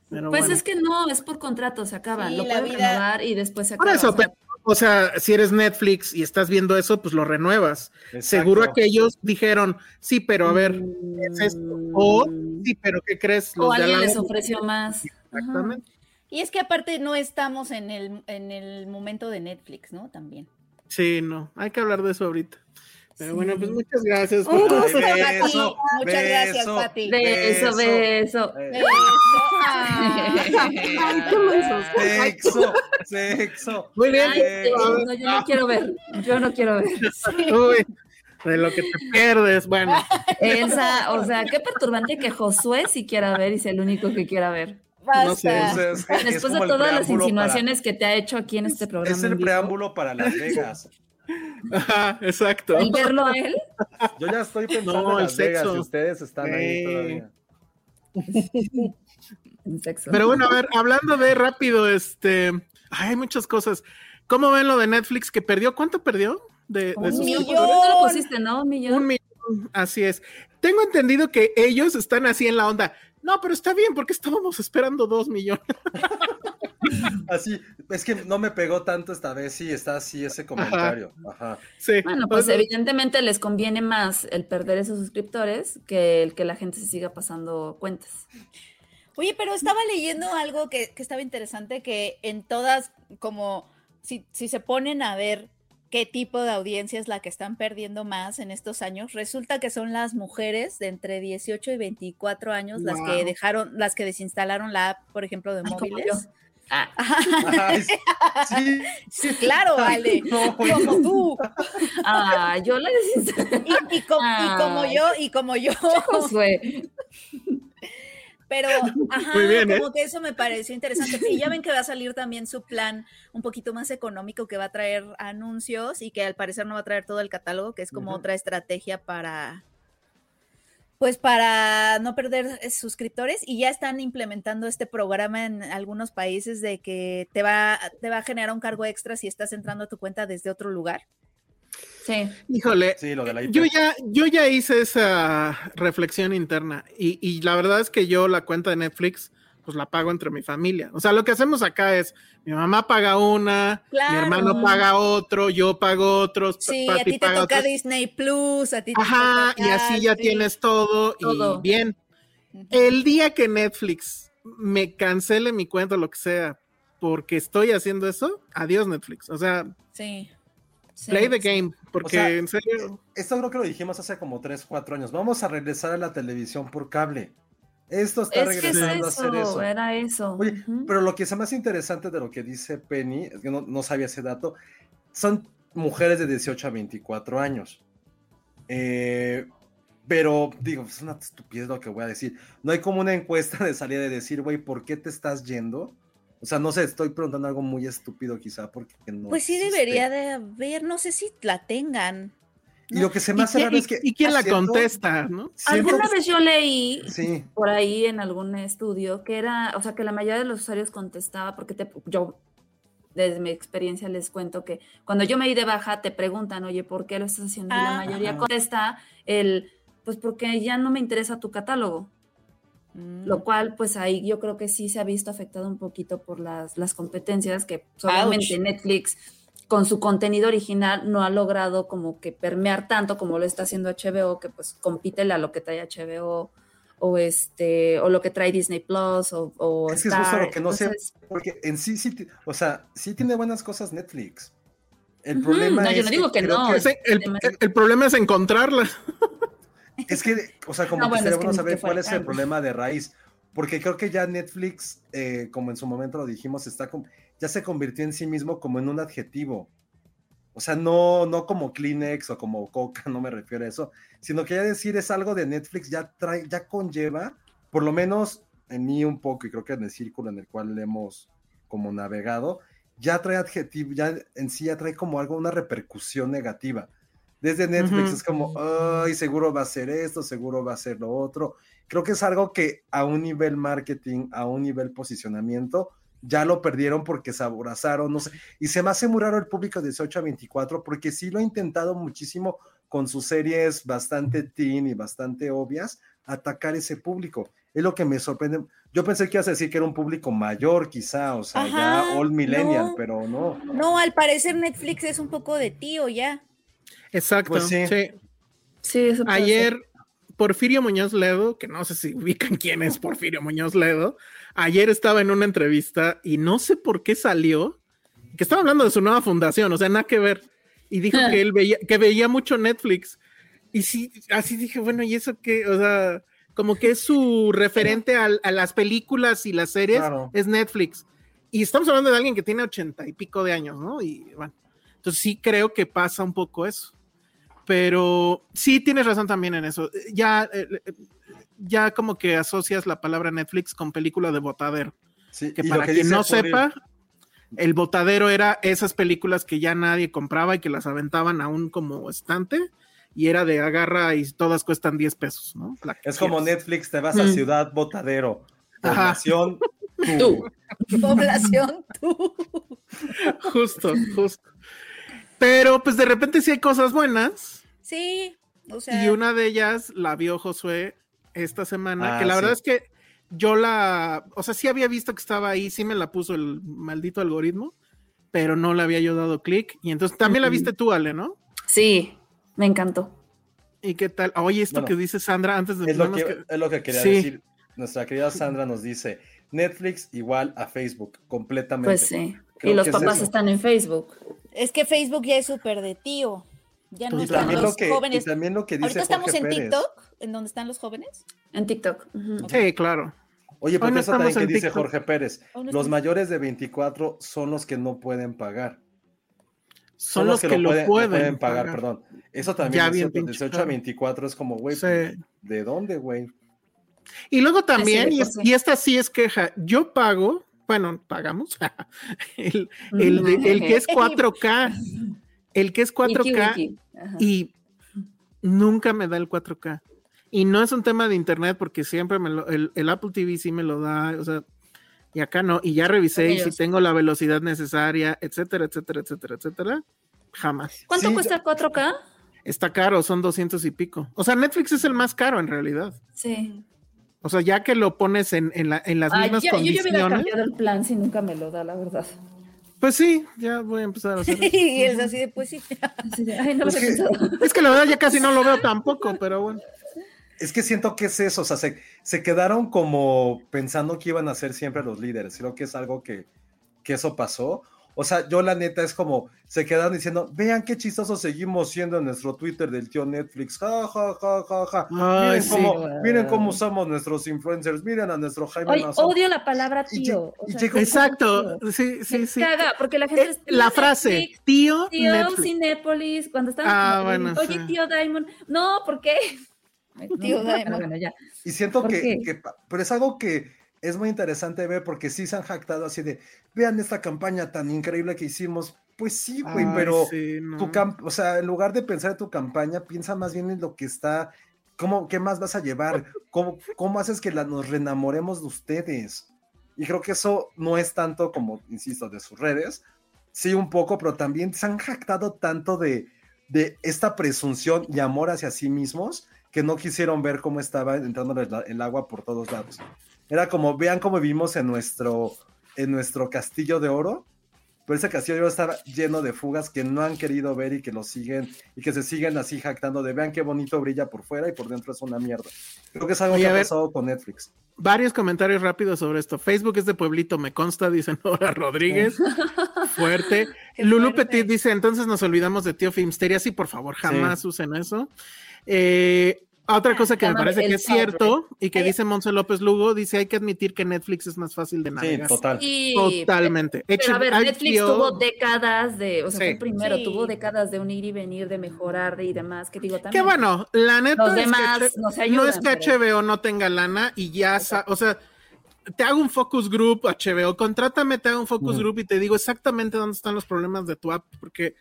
Pero Pues bueno. es que no, es por contrato, se acaban. Sí, lo la pueden vida- renovar y después se Por acaba. eso, o sea, pero, o sea, si eres Netflix y estás viendo eso, pues lo renuevas. Exacto. Seguro aquellos dijeron, sí, pero a ver, es esto. O, sí, pero ¿qué crees? Los o alguien les ofreció más. Ajá. Y es que aparte no estamos en el, en el momento de Netflix, ¿no? También. Sí, no, hay que hablar de eso ahorita. Pero Sí. bueno, pues muchas gracias. Un gusto, Pati. Muchas gracias, Pati. Beso, beso. Beso. Ay, qué mensos. Sexo, sexo. Muy bien. Ay, no, yo no quiero ver. Yo no quiero ver. Uy, de lo que te pierdes. Bueno, Elsa, o sea, qué perturbante que Josué sí quiera ver y sea el único que quiera ver. No sé, Basta. Es- es- es Después de todas las insinuaciones que te ha hecho aquí en este programa. Es el preámbulo para Las Vegas. ajá, exacto. ¿Y verlo a él? Yo ya estoy pensando No, en el Las Vegas sexo. y ustedes están ahí todavía. Sexo. Pero bueno, a ver, hablando de rápido, este, ay, hay muchas cosas. ¿Cómo ven lo de Netflix que perdió? ¿Cuánto perdió de, de un sus millón. lo pusiste, ¿no? Un millón. Un millón, así es. Tengo entendido que ellos están así en la onda. No, pero está bien, porque estábamos esperando dos millones. Así, es que no me pegó tanto esta vez y está así ese comentario. Ajá. Sí. Bueno, pues evidentemente les conviene más el perder esos suscriptores que el que la gente se siga pasando cuentas. Oye, pero estaba leyendo algo que, que estaba interesante, que en todas, como si, si se ponen a ver qué tipo de audiencia es la que están perdiendo más en estos años, resulta que son las mujeres de entre 18 y 24 años las que dejaron, las que desinstalaron la app, por ejemplo, de Ay, móviles. Ah, Ay, sí, Sí, claro, Ale, No, como tú. ah, yo la desinstalé. Y, y y como yo, y como yo. Josué. Pero, ajá, Muy bien, ¿eh? como que eso me pareció interesante. Y ya ven que va a salir también su plan un poquito más económico que va a traer anuncios y que al parecer no va a traer todo el catálogo, que es como otra estrategia para, pues para no perder suscriptores y ya están implementando este programa en algunos países de que te va, te va a generar un cargo extra si estás entrando a tu cuenta desde otro lugar. Sí. Híjole, sí, lo de la IP. yo ya, yo ya hice esa reflexión interna y, y la verdad es que yo la cuenta de Netflix pues la pago entre mi familia. O sea, lo que hacemos acá es mi mamá paga una, Claro. mi hermano paga otro, yo pago otros, Sí, a ti te paga toca otros. Disney Plus, a ti te Ajá, toca y así ya tienes todo, Todo. y bien. El día que Netflix me cancele mi cuenta o lo que sea, porque estoy haciendo eso, adiós Netflix. O sea, Sí. Sí. play the game, porque sea, en serio. Esto creo que lo dijimos hace como 3, 4 años. Vamos a regresar a la televisión por cable. Esto está Es que es regresando a hacer eso. era eso. Oye, Ujú. pero lo que es más interesante de lo que dice Penny, es que no, no sabía ese dato, son mujeres de 18 a 24 años. Eh, pero digo, es una estupidez lo que voy a decir. No hay como una encuesta de salida de decir, güey, ¿por qué te estás yendo? O sea, no sé, estoy preguntando algo muy estúpido quizá porque no Pues sí existe. debería de haber, no sé si la tengan. Y lo que se ¿Y, me hace raro es que... y quién la contesta, no? Alguna vez yo leí Sí, por ahí en algún estudio que era, o sea, que la mayoría de los usuarios contestaba, porque te, yo desde mi experiencia les cuento que cuando yo me di de baja te preguntan, oye, ¿por qué lo estás haciendo? Y la Ah. mayoría Ajá. contesta el, pues porque ya no me interesa tu catálogo. Mm. lo cual pues ahí yo creo que sí se ha visto afectado un poquito por las, las competencias que Ouch. Netflix con su contenido original no ha logrado como que permear tanto como lo está haciendo HBO, que pues compítele a lo que trae HBO o este o lo que trae Disney Plus o, o Es que es Star. justo lo que no sé, Entonces, porque en sí, o sea, sí tiene buenas cosas Netflix. El problema no, es yo no digo que no. Ese- el, el- el problema es encontrarla. Es que, o sea, como Ah, que bueno, sería que bueno saber que cuál es el problema de raíz, porque creo que ya Netflix, eh, como en su momento lo dijimos, está ya se convirtió en sí mismo como en un adjetivo. O sea, no, no como Kleenex o como Coca, no me refiero a eso, sino que ya decir es algo de Netflix ya trae, ya conlleva, por lo menos en mí un poco, y creo que en el círculo en el cual hemos como navegado, ya trae adjetivo, ya en sí ya trae como algo, una repercusión negativa. Desde Netflix es como, ay, seguro va a ser esto, seguro va a ser lo otro. Creo que es algo que a un nivel marketing, a un nivel posicionamiento, ya lo perdieron porque se abrazaron, no sé. Y se me hace muy raro el público de 18 a 24 porque sí lo ha intentado muchísimo con sus series bastante teen y bastante obvias, atacar ese público. Es lo que me sorprende. Yo pensé que ibas a decir que era un público mayor, quizá, o sea, ya all millennial, no. pero no. No, al parecer Netflix es un poco de tío ya. Exacto. Pues sí. sí. sí, eso puede Ayer, ser. Porfirio Muñoz Ledo, que no sé si ubican quién es Porfirio Muñoz Ledo, ayer estaba en una entrevista y no sé por qué salió, que estaba hablando de su nueva fundación, o sea, nada que ver, y dijo que él veía, que veía mucho Netflix. Y sí, así dije, bueno, ¿y eso qué? O sea, como que es su referente a, las películas y las series, Claro. es Netflix. Y estamos hablando de alguien que tiene ochenta y pico de años, ¿no? Y bueno, entonces sí creo que pasa un poco eso pero sí tienes razón también en eso. Ya, eh, eh, ya como que asocias la palabra Netflix con película de botadero. Sí, Que para que quien no sepa, el botadero era esas películas que ya nadie compraba y que las aventaban aún como estante y era de agarra y todas cuestan 10 pesos, ¿no? Es como. Netflix, te vas a Mm. Ciudad Botadero, Ajá. población, Tú. Población, tú. Justo, justo. Pero pues de repente sí hay cosas buenas Sí, o sea. y una de ellas la vio Josué esta semana, Ah, que la sí. verdad es que yo la, o sea, sí había visto que estaba ahí, sí me la puso el maldito algoritmo, pero no le había yo dado clic. Y entonces también la viste tú, Ale, ¿no? Sí, me encantó. ¿Y qué tal? Oye, esto Bueno, que dice Sandra antes de Es lo que, es lo que quería Sí. decir. Nuestra querida Sandra nos dice, Netflix igual a Facebook, completamente. Pues sí. Creo y los que es papás están en Facebook. Es que Facebook ya es súper de tío. Ya no Y están también, los lo que, y jóvenes. también lo que dice Ahorita estamos Jorge en Pérez. TikTok, en donde están los jóvenes. En TikTok. Sí, claro. Oye, porque no eso también que dice TikTok. Jorge Pérez. Los mayores de 24 son los que no pueden pagar. Son, los que, lo pueden, pueden pagar, pagar. perdón. Eso también Ya es bien cierto, pinche 18 a caro. 24 es como, güey, Sí. ¿de dónde, güey? Y luego también, y esta sí es queja, yo pago, bueno, pagamos, el, el que es 4K, el que es 4K Wiki, wiki. Ajá. y nunca me da el 4K. Y no es un tema de internet porque siempre me lo, el, el Apple TV sí me lo da, o sea, y acá no, y ya revisé y si tengo la velocidad necesaria, etcétera, etcétera, etcétera, etcétera, jamás. ¿Cuánto Sí, cuesta el 4K? Está caro, son 200 y pico. O sea, Netflix es el más caro en realidad. Sí. O sea, ya que lo pones en, en, la- en las Ay, mismas ya- yo ya hubiera condiciones, cambiado el plan si nunca me lo da, la verdad. pues sí, ya voy a empezar a hacer eso. y es así de, pues sí. Ay, no lo que-. Es que la verdad ya casi no lo veo tampoco, pero bueno. Es que siento que es eso, o sea, se, se quedaron como pensando que iban a ser siempre los líderes. Creo que es algo que, que eso pasó. O sea, yo la neta es como, se quedaron diciendo, vean qué chistosos seguimos siendo en nuestro Twitter del tío Netflix. Ja, ja, ja, ja, ja. Ay, miren, sí. cómo, miren cómo usamos nuestros influencers. Miren a nuestro Jaime Oye, Maussan". odio la palabra tío. lle- y o sea, llegó- ¿cómo Exacto, tío? sí, sí, sí. caga, porque la gente Eh, es la frase, Netflix, tío, Tío Netflix. Cinépolis, cuando están Ah, como, bueno, oye, sí. tío Diamond, no, ¿por qué? Tío No, Diamond. Bueno, ya. Y siento ¿Por que, pero es algo que es muy interesante ver porque sí se han jactado así de, vean esta campaña tan increíble que hicimos. Pues sí, güey, Ay, pero sí, no. tu camp o sea, en lugar de pensar en tu campaña, piensa más bien en lo que está, cómo, qué más vas a llevar, cómo, cómo haces que la, nos reenamoremos de ustedes. Y creo que eso no es tanto como, insisto, de sus redes, sí un poco, pero también se han jactado tanto de, de esta presunción y amor hacia sí mismos que no quisieron ver cómo estaba entrando el, el agua por todos lados. Era como, vean cómo vivimos en nuestro, en nuestro castillo de oro, pero ese castillo de oro está lleno de fugas que no han querido ver y que lo siguen, y que se siguen así jactando de vean qué bonito brilla por fuera y por dentro es una mierda. Creo que es algo Oye, que ha ver. pasado con Netflix. Varios comentarios rápidos sobre esto. Facebook es de pueblito, me consta, dice Nora Rodríguez. Fuerte. Lulu. Petit dice, entonces nos olvidamos de Tío Filmsteria. Sí, por favor, jamás usen eso. Eh, otra cosa que me parece que es cierto y que dice Monse López Lugo, dice, hay que admitir que Netflix es más fácil de Sí, navegar. total. Y, Totalmente. Pero a ver, HBO Netflix tuvo décadas de, o sea, Sí. fue primero, Sí. tuvo décadas de un ir y venir, de mejorar y demás, que digo Que también. bueno, la neta Los es demás que H- no se no ayudan, es que pero- HBO no tenga lana y ya, sa- o sea, te hago un focus group HBO, contrátame, te hago un focus group y te digo exactamente dónde están los problemas de tu app, porque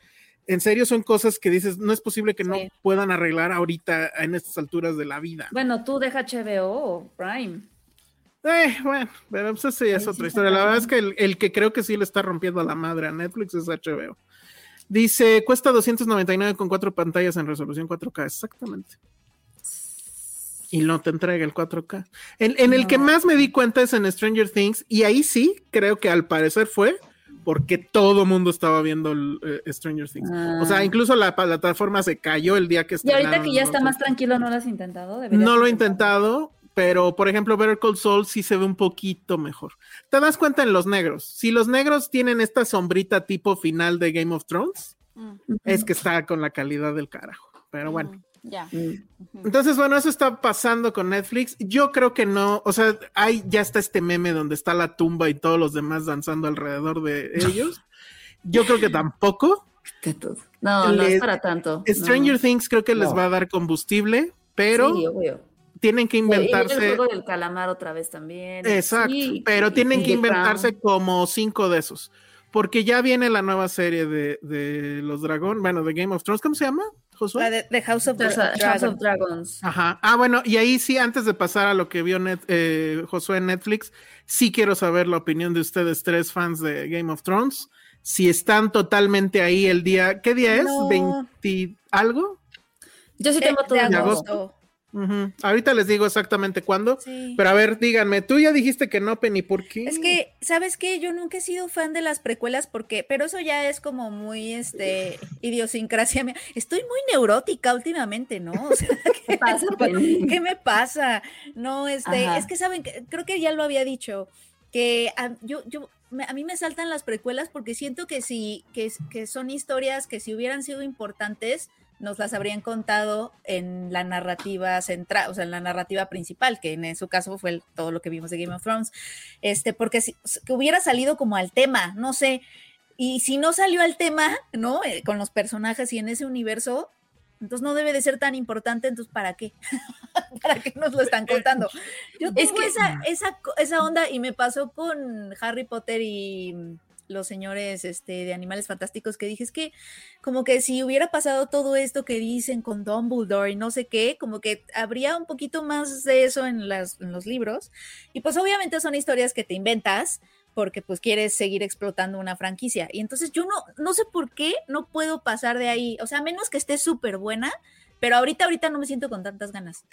en serio son cosas que dices, no es posible que no Sí. puedan arreglar ahorita en estas alturas de la vida. Bueno, tú deja HBO o Prime. Eh, bueno, pero pues eso ya es sí otra historia. La verdad es que el, el que creo que sí le está rompiendo a la madre a Netflix es HBO. Dice, cuesta 299 con cuatro pantallas en resolución 4K, exactamente. Y no te entrega el 4K. En, en el que más me di cuenta es en Stranger Things, y ahí sí creo que al parecer fue porque todo mundo estaba viendo eh, Stranger Things. O sea, Ah. incluso la plataforma se cayó el día que Y ahorita que ya está más tranquilo, ¿no lo has intentado? Deberías no lo he intentado, pero por ejemplo, Better Call Saul sí se ve un poquito mejor. Te das cuenta en los negros. Si los negros tienen esta sombrita tipo final de Game of Thrones, Mm, es que está con la calidad del carajo. Pero bueno. mm, Ya. Mm. Entonces, bueno, eso está pasando con Netflix. Yo creo que no, o sea, hay, ya está este meme donde está la tumba y todos los demás danzando alrededor de ellos. Yo creo que tampoco. No, no es para tanto. Stranger no. Things creo que les No. va a dar combustible, pero Sí, obvio. tienen que Y viene inventarse. el juego del calamar otra vez también. Exacto, Sí, pero tienen que inventarse como cinco de esos. Porque ya viene la nueva serie de, de los dragones, bueno, de Game of Thrones, ¿cómo se llama, Josué? La de, de House of The Dra- House of Dragons. Ajá. Ah, bueno, y ahí sí, antes de pasar a lo que vio Net- eh, Josué en Netflix, sí quiero saber la opinión de ustedes tres fans de Game of Thrones. Si están totalmente ahí el día, ¿qué día es? No. ¿20 algo? Yo sí De- tengo todo de agosto. Ahorita les digo exactamente cuándo. Sí. Pero a ver, díganme, tú ya dijiste que no, Penny, ¿por qué? Es que, ¿sabes qué? Yo nunca he sido fan de las precuelas porque, pero eso ya es como muy, este, idiosincrasia mía. Estoy muy neurótica últimamente, ¿no? O sea, ¿qué, pasa, Penny? ¿qué me pasa? No, este, Ajá. es que saben, que- creo que ya lo había dicho, que a, yo, yo, me- a mí me saltan las precuelas porque siento que sí, que, es- que son historias que si hubieran sido importantes, nos las habrían contado en la narrativa central, o sea, en la narrativa principal, que en su caso fue el- todo lo que vimos de Game of Thrones, este, porque si, que hubiera salido como al tema, no sé, y si no salió al tema, ¿no? Eh, con los personajes y en ese universo, entonces no debe de ser tan importante, entonces ¿para qué? ¿Para qué nos lo están contando? Yo Es tuve que- esa, esa, esa onda y me pasó con Harry Potter y los señores este, de Animales Fantásticos que dije, es que como que si hubiera pasado todo esto que dicen con Dumbledore y no sé qué, como que habría un poquito más de eso en, las, en los libros. Y pues obviamente son historias que te inventas porque pues quieres seguir explotando una franquicia. Y entonces yo no, no sé por qué no puedo pasar de ahí, o sea, menos que esté súper buena, pero ahorita, ahorita no me siento con tantas ganas.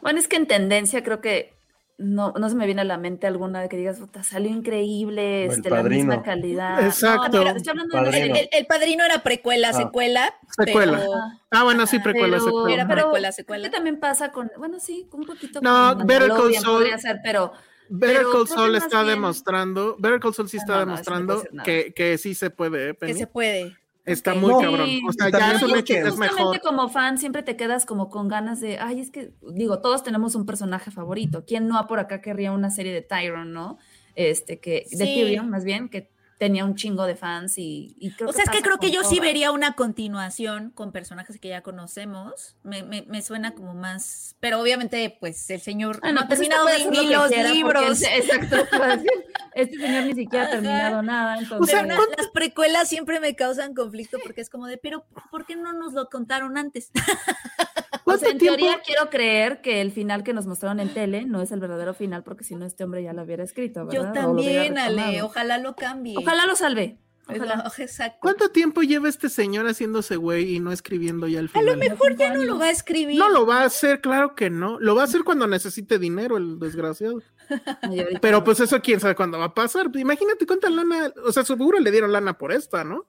Bueno, es que en tendencia creo que no, no se me viene a la mente alguna de que digas, puta, salió increíble, El este, la misma calidad. Exacto. No, mira, estoy hablando de una Padrino. El, el- el padrino era precuela, Ah. secuela, Secuela. pero Ah, bueno, sí, precuela, pero- secuela. era precuela, ¿Qué secuela. también pasa con, bueno, sí, un poquito No, Better Call Saul- podría ser, pero Better Call Saul está bien- demostrando, Better Call Saul sí Ah, está no, no, eso no demostrando que, que sí se puede, ¿eh, que se puede. Está muy No, cabrón. O sea, ya también es un porque hecho que es justamente mejor. como fan siempre te quedas como con ganas de, ay, es que, digo, todos tenemos un personaje favorito. ¿Quién no por acá querría una serie de Tyron, no? Este, que, de. Tyrion, más bien, que tenía un chingo de fans y, y creo O sea, es que creo que yo sí vería una continuación con personajes que ya conocemos. Me, me, me suena como más. Pero obviamente, pues el señor Ah, no ha pues terminado ni, que los porque libros. él- exacto, este señor ni siquiera ha terminado nada, O entonces... sea, ¿cuánto- na- las precuelas siempre me causan conflicto porque es como de, pero ¿por qué no nos lo contaron antes? O ¿Cuánto sea, en tiempo? teoría quiero creer que el final que nos mostraron en tele no es el verdadero final, porque si no este hombre ya lo hubiera escrito, Yo ¿verdad? O lo hubiera también, Ale. Ojalá lo cambie. Ojalá lo salve. Ojalá, exacto. ¿Cuánto tiempo lleva este señor haciéndose güey y no escribiendo ya el A final? lo mejor ya no lo va a escribir. No lo va a hacer, claro que no. Lo va a hacer cuando necesite dinero, el desgraciado. Pero pues eso quién sabe cuándo va a pasar. Imagínate cuánta lana, o sea, seguro le dieron lana por esta, ¿no?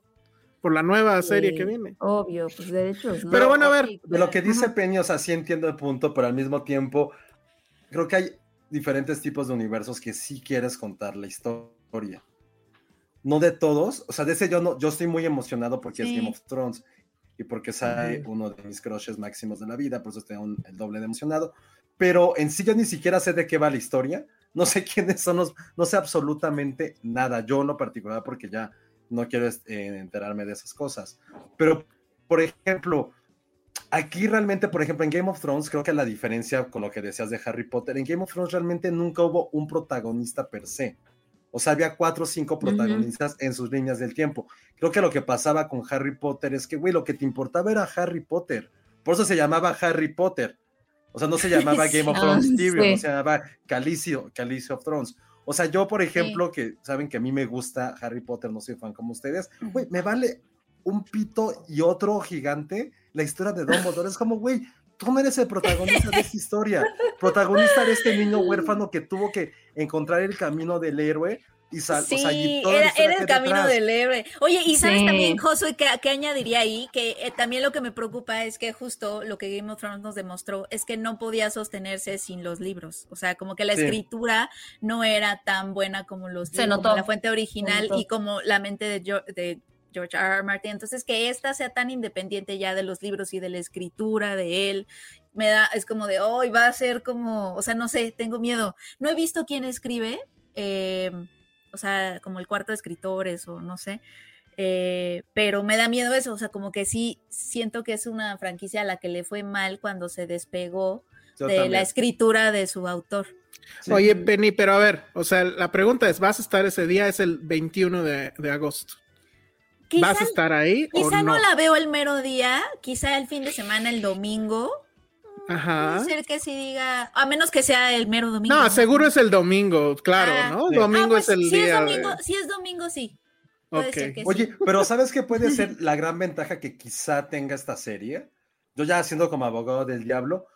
Por la nueva serie Sí, que viene. Obvio, pues derechos. ¿no? Pero bueno, a ver, De lo que dice Penny, o sea, sí entiendo el punto, pero al mismo tiempo, creo que hay diferentes tipos de universos que sí quieres contar la historia. No de todos, o sea, de ese yo no, yo estoy muy emocionado porque Sí. es Game of Thrones y porque sale uno de mis crushes máximos de la vida, por eso estoy aún el doble de emocionado. Pero en sí yo ni siquiera sé de qué va la historia, no sé quiénes son los, no sé absolutamente nada, yo en lo particular, porque ya no quiero eh, enterarme de esas cosas. Pero, por ejemplo, aquí realmente, por ejemplo, en Game of Thrones, creo que la diferencia con lo que decías de Harry Potter, en Game of Thrones realmente nunca hubo un protagonista per se. O sea, había cuatro o cinco protagonistas en sus líneas del tiempo. Creo que lo que pasaba con Harry Potter es que, güey, lo que te importaba era Harry Potter. Por eso se llamaba Harry Potter. O sea, no se llamaba Game of. Thrones Ah, Tyrion, sí. no se llamaba Calicio, Calicio of Thrones. O sea, yo, por ejemplo, que saben que a mí me gusta Harry Potter, no soy fan como ustedes, güey, me vale un pito y otro gigante la historia de Dumbledore. Es como, güey, tú no eres el protagonista de esta historia. Protagonista de este niño huérfano que tuvo que encontrar el camino del héroe y sal, Sí, o sea, y era, el camino detrás. del héroe. Oye, y sabes Sí. también, Josué, que, que añadiría ahí, que eh, también lo que me preocupa es que justo lo que Game of Thrones nos demostró es que no podía sostenerse sin los libros. O sea, como que la Sí. escritura no era tan buena como los Se libros, como la fuente original y como la mente de, Geo- de George R. R. Martin. Entonces, que esta sea tan independiente ya de los libros y de la escritura de él, me da, es como de, hoy va a ser como, o sea, no sé, tengo miedo. No he visto quién escribe, eh, o sea, como el cuarto de escritores o no sé, eh, pero me da miedo eso, o sea, como que sí siento que es una franquicia a la que le fue mal cuando se despegó Yo de la escritura de su autor. Sí. Oye, Penny, pero a ver, o sea, la pregunta es, ¿vas a estar ese día? Es el 21 de, de agosto. Quizá, ¿Vas a estar ahí o quizá no? no la veo el mero día, quizá el fin de semana, el domingo. Ajá. Puede ser que sí diga, a menos que sea el mero domingo. No, seguro es el domingo, claro, Ah. ¿no? Sí. Domingo Ah, pues, es el si día. Es domingo, de- Si es domingo, sí. Puede Ok. ser que sí. Oye, pero ¿sabes qué puede ser la gran ventaja que quizá tenga esta serie? Yo ya siendo como abogado del diablo,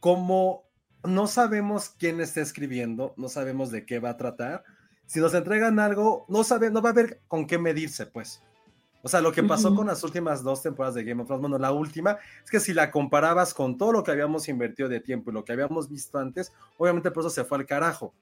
como no sabemos quién está escribiendo, no sabemos de qué va a tratar, si nos entregan algo, no sabe, no va a haber con qué medirse, pues. O sea, lo que pasó con las últimas dos temporadas de Game of Thrones, bueno, la última, es que si la comparabas con todo lo que habíamos invertido de tiempo y lo que habíamos visto antes, obviamente por eso se fue al carajo.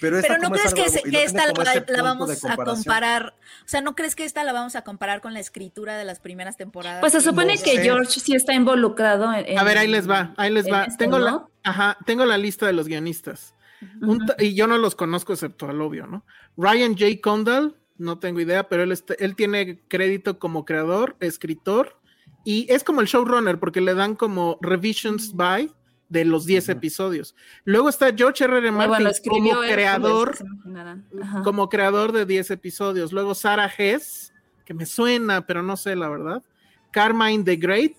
Pero, esta Pero no crees que, algo- no esta la, vamos a comparar, o sea, no crees que esta la vamos a comparar con la escritura de las primeras temporadas. Pues se supone No que sé. George sí está involucrado en. A ver, ahí les va, ahí les va. tengo la, ajá, tengo la lista de los guionistas. Un y yo no los conozco excepto al obvio, ¿no? Ryan J. Condal, no tengo idea, pero él, está- él tiene crédito como creador, escritor, y es como el showrunner, porque le dan como revisions by de los 10 episodios. Luego está George R. R. Martin bueno, como él, creador. Ajá. como creador de 10 episodios. Luego Sarah Hess, que me suena, pero no sé la verdad. Carmine the Great,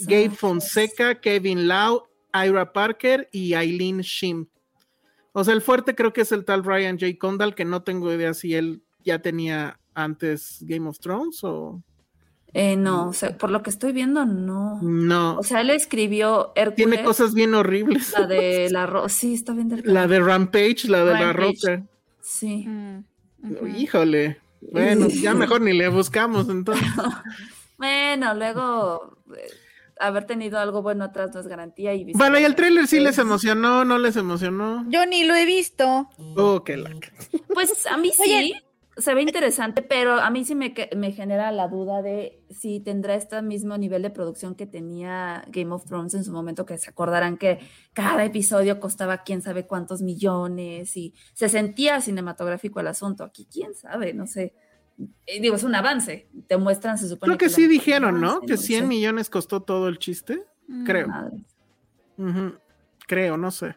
Gabe Fonseca, Kevin Lau, Ira Parker y Eileen Shim. O sea, el fuerte creo que es el tal Ryan J. Condal, que no tengo idea si él ya tenía antes Game of Thrones o Eh, no, o sea, por lo que estoy viendo, no. no. O sea, él escribió Hércules. Tiene cosas bien horribles. La de la ro Sí, está bien del La de Rampage, la de la roca. Sí. Mm. Híjole. Bueno, ya mejor ni le buscamos entonces. Bueno, luego eh, haber tenido algo bueno atrás no es garantía. Y Bueno, y el tráiler sí les emocionó, no les emocionó. Yo ni lo he visto. Oh, qué la- Pues a mí sí, se ve interesante, pero a mí sí me, me genera la duda de si tendrá este mismo nivel de producción que tenía Game of Thrones en su momento, que se acordarán que cada episodio costaba quién sabe cuántos millones y se sentía cinematográfico el asunto. Aquí quién sabe, no sé. Eh, digo, es un avance. Te muestran, se supone Creo que sí dijeron, ¿no? Que 100 sé. millones costó todo el chiste. Creo. Ujú. Creo, no sé.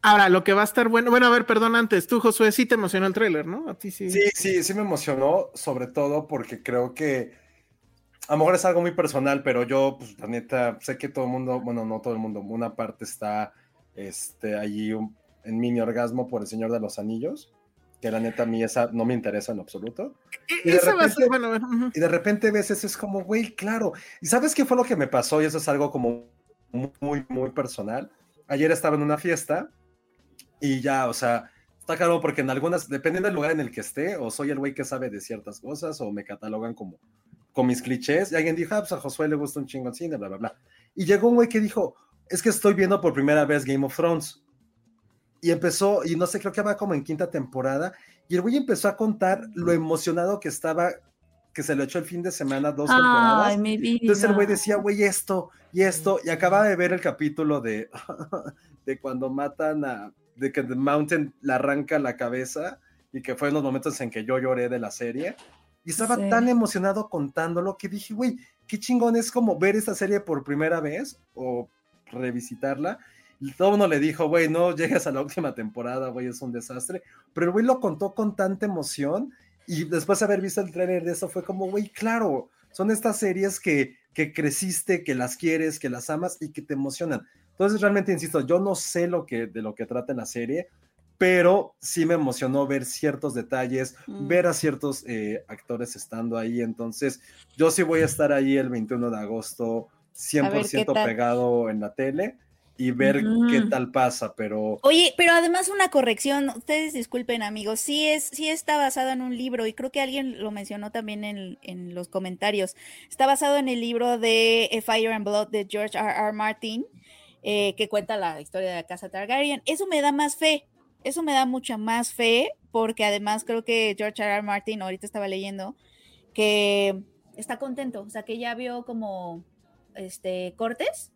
Ahora, lo que va a estar bueno. Bueno, a ver, perdón, antes, tú, Josué, sí te emocionó el tráiler, ¿no? A ti sí. Sí, sí, sí me emocionó, sobre todo porque creo que a lo mejor es algo muy personal, pero yo, pues la neta, sé que todo el mundo, bueno, no todo el mundo, una parte está este, allí un- en mini orgasmo por el Señor de los Anillos. que la neta a mí esa no me interesa en absoluto. E- Y de a ser, repente- bueno. Y de repente ves eso, es como, güey, claro. ¿Y sabes qué fue lo que me pasó? Y eso es algo como muy, muy personal. Ayer estaba en una fiesta y ya, o sea, está claro porque en algunas, dependiendo del lugar en el que esté, o soy el güey que sabe de ciertas cosas, o me catalogan como con mis clichés, y alguien dijo, ah, pues a Josué le gusta un chingo el cine, bla, bla, bla. Y llegó un güey que dijo, es que estoy viendo por primera vez Game of Thrones. Y empezó, y no sé, creo que va como en quinta temporada, y el güey empezó a contar lo emocionado que estaba, que se lo echó el fin de semana, dos temporadas. Ay, mi vida. Entonces el güey decía, güey, esto y esto, y acaba de ver el capítulo de, de cuando matan a, de que The Mountain le arranca la cabeza, y que fue en los momentos en que yo lloré de la serie, y estaba Sí. tan emocionado contándolo que dije, güey, qué chingón es como ver esta serie por primera vez, o revisitarla, y todo uno le dijo, güey, no llegas a la última temporada, güey, es un desastre, pero el güey lo contó con tanta emoción, y después de haber visto el tráiler de eso fue como, güey, claro, son estas series que, que creciste, que las quieres, que las amas y que te emocionan. Entonces, realmente, insisto, yo no sé lo que, de lo que trata la serie, pero sí me emocionó ver ciertos detalles, Mm. ver a ciertos eh, actores estando ahí. Entonces, yo sí voy a estar ahí el 21 de agosto, A ver qué 100% tal. pegado en la tele y ver qué tal pasa, pero Oye, pero además una corrección, ustedes disculpen amigos, sí es, sí está basado en un libro y creo que alguien lo mencionó también en, en los comentarios. Está basado en el libro de A Fire and Blood de George R. R. Martin, eh, que cuenta la historia de la casa Targaryen. Eso me da más fe, eso me da mucha más fe, porque además creo que George R. R. Martin, ahorita estaba leyendo, que está contento, o sea, que ya vio como este cortes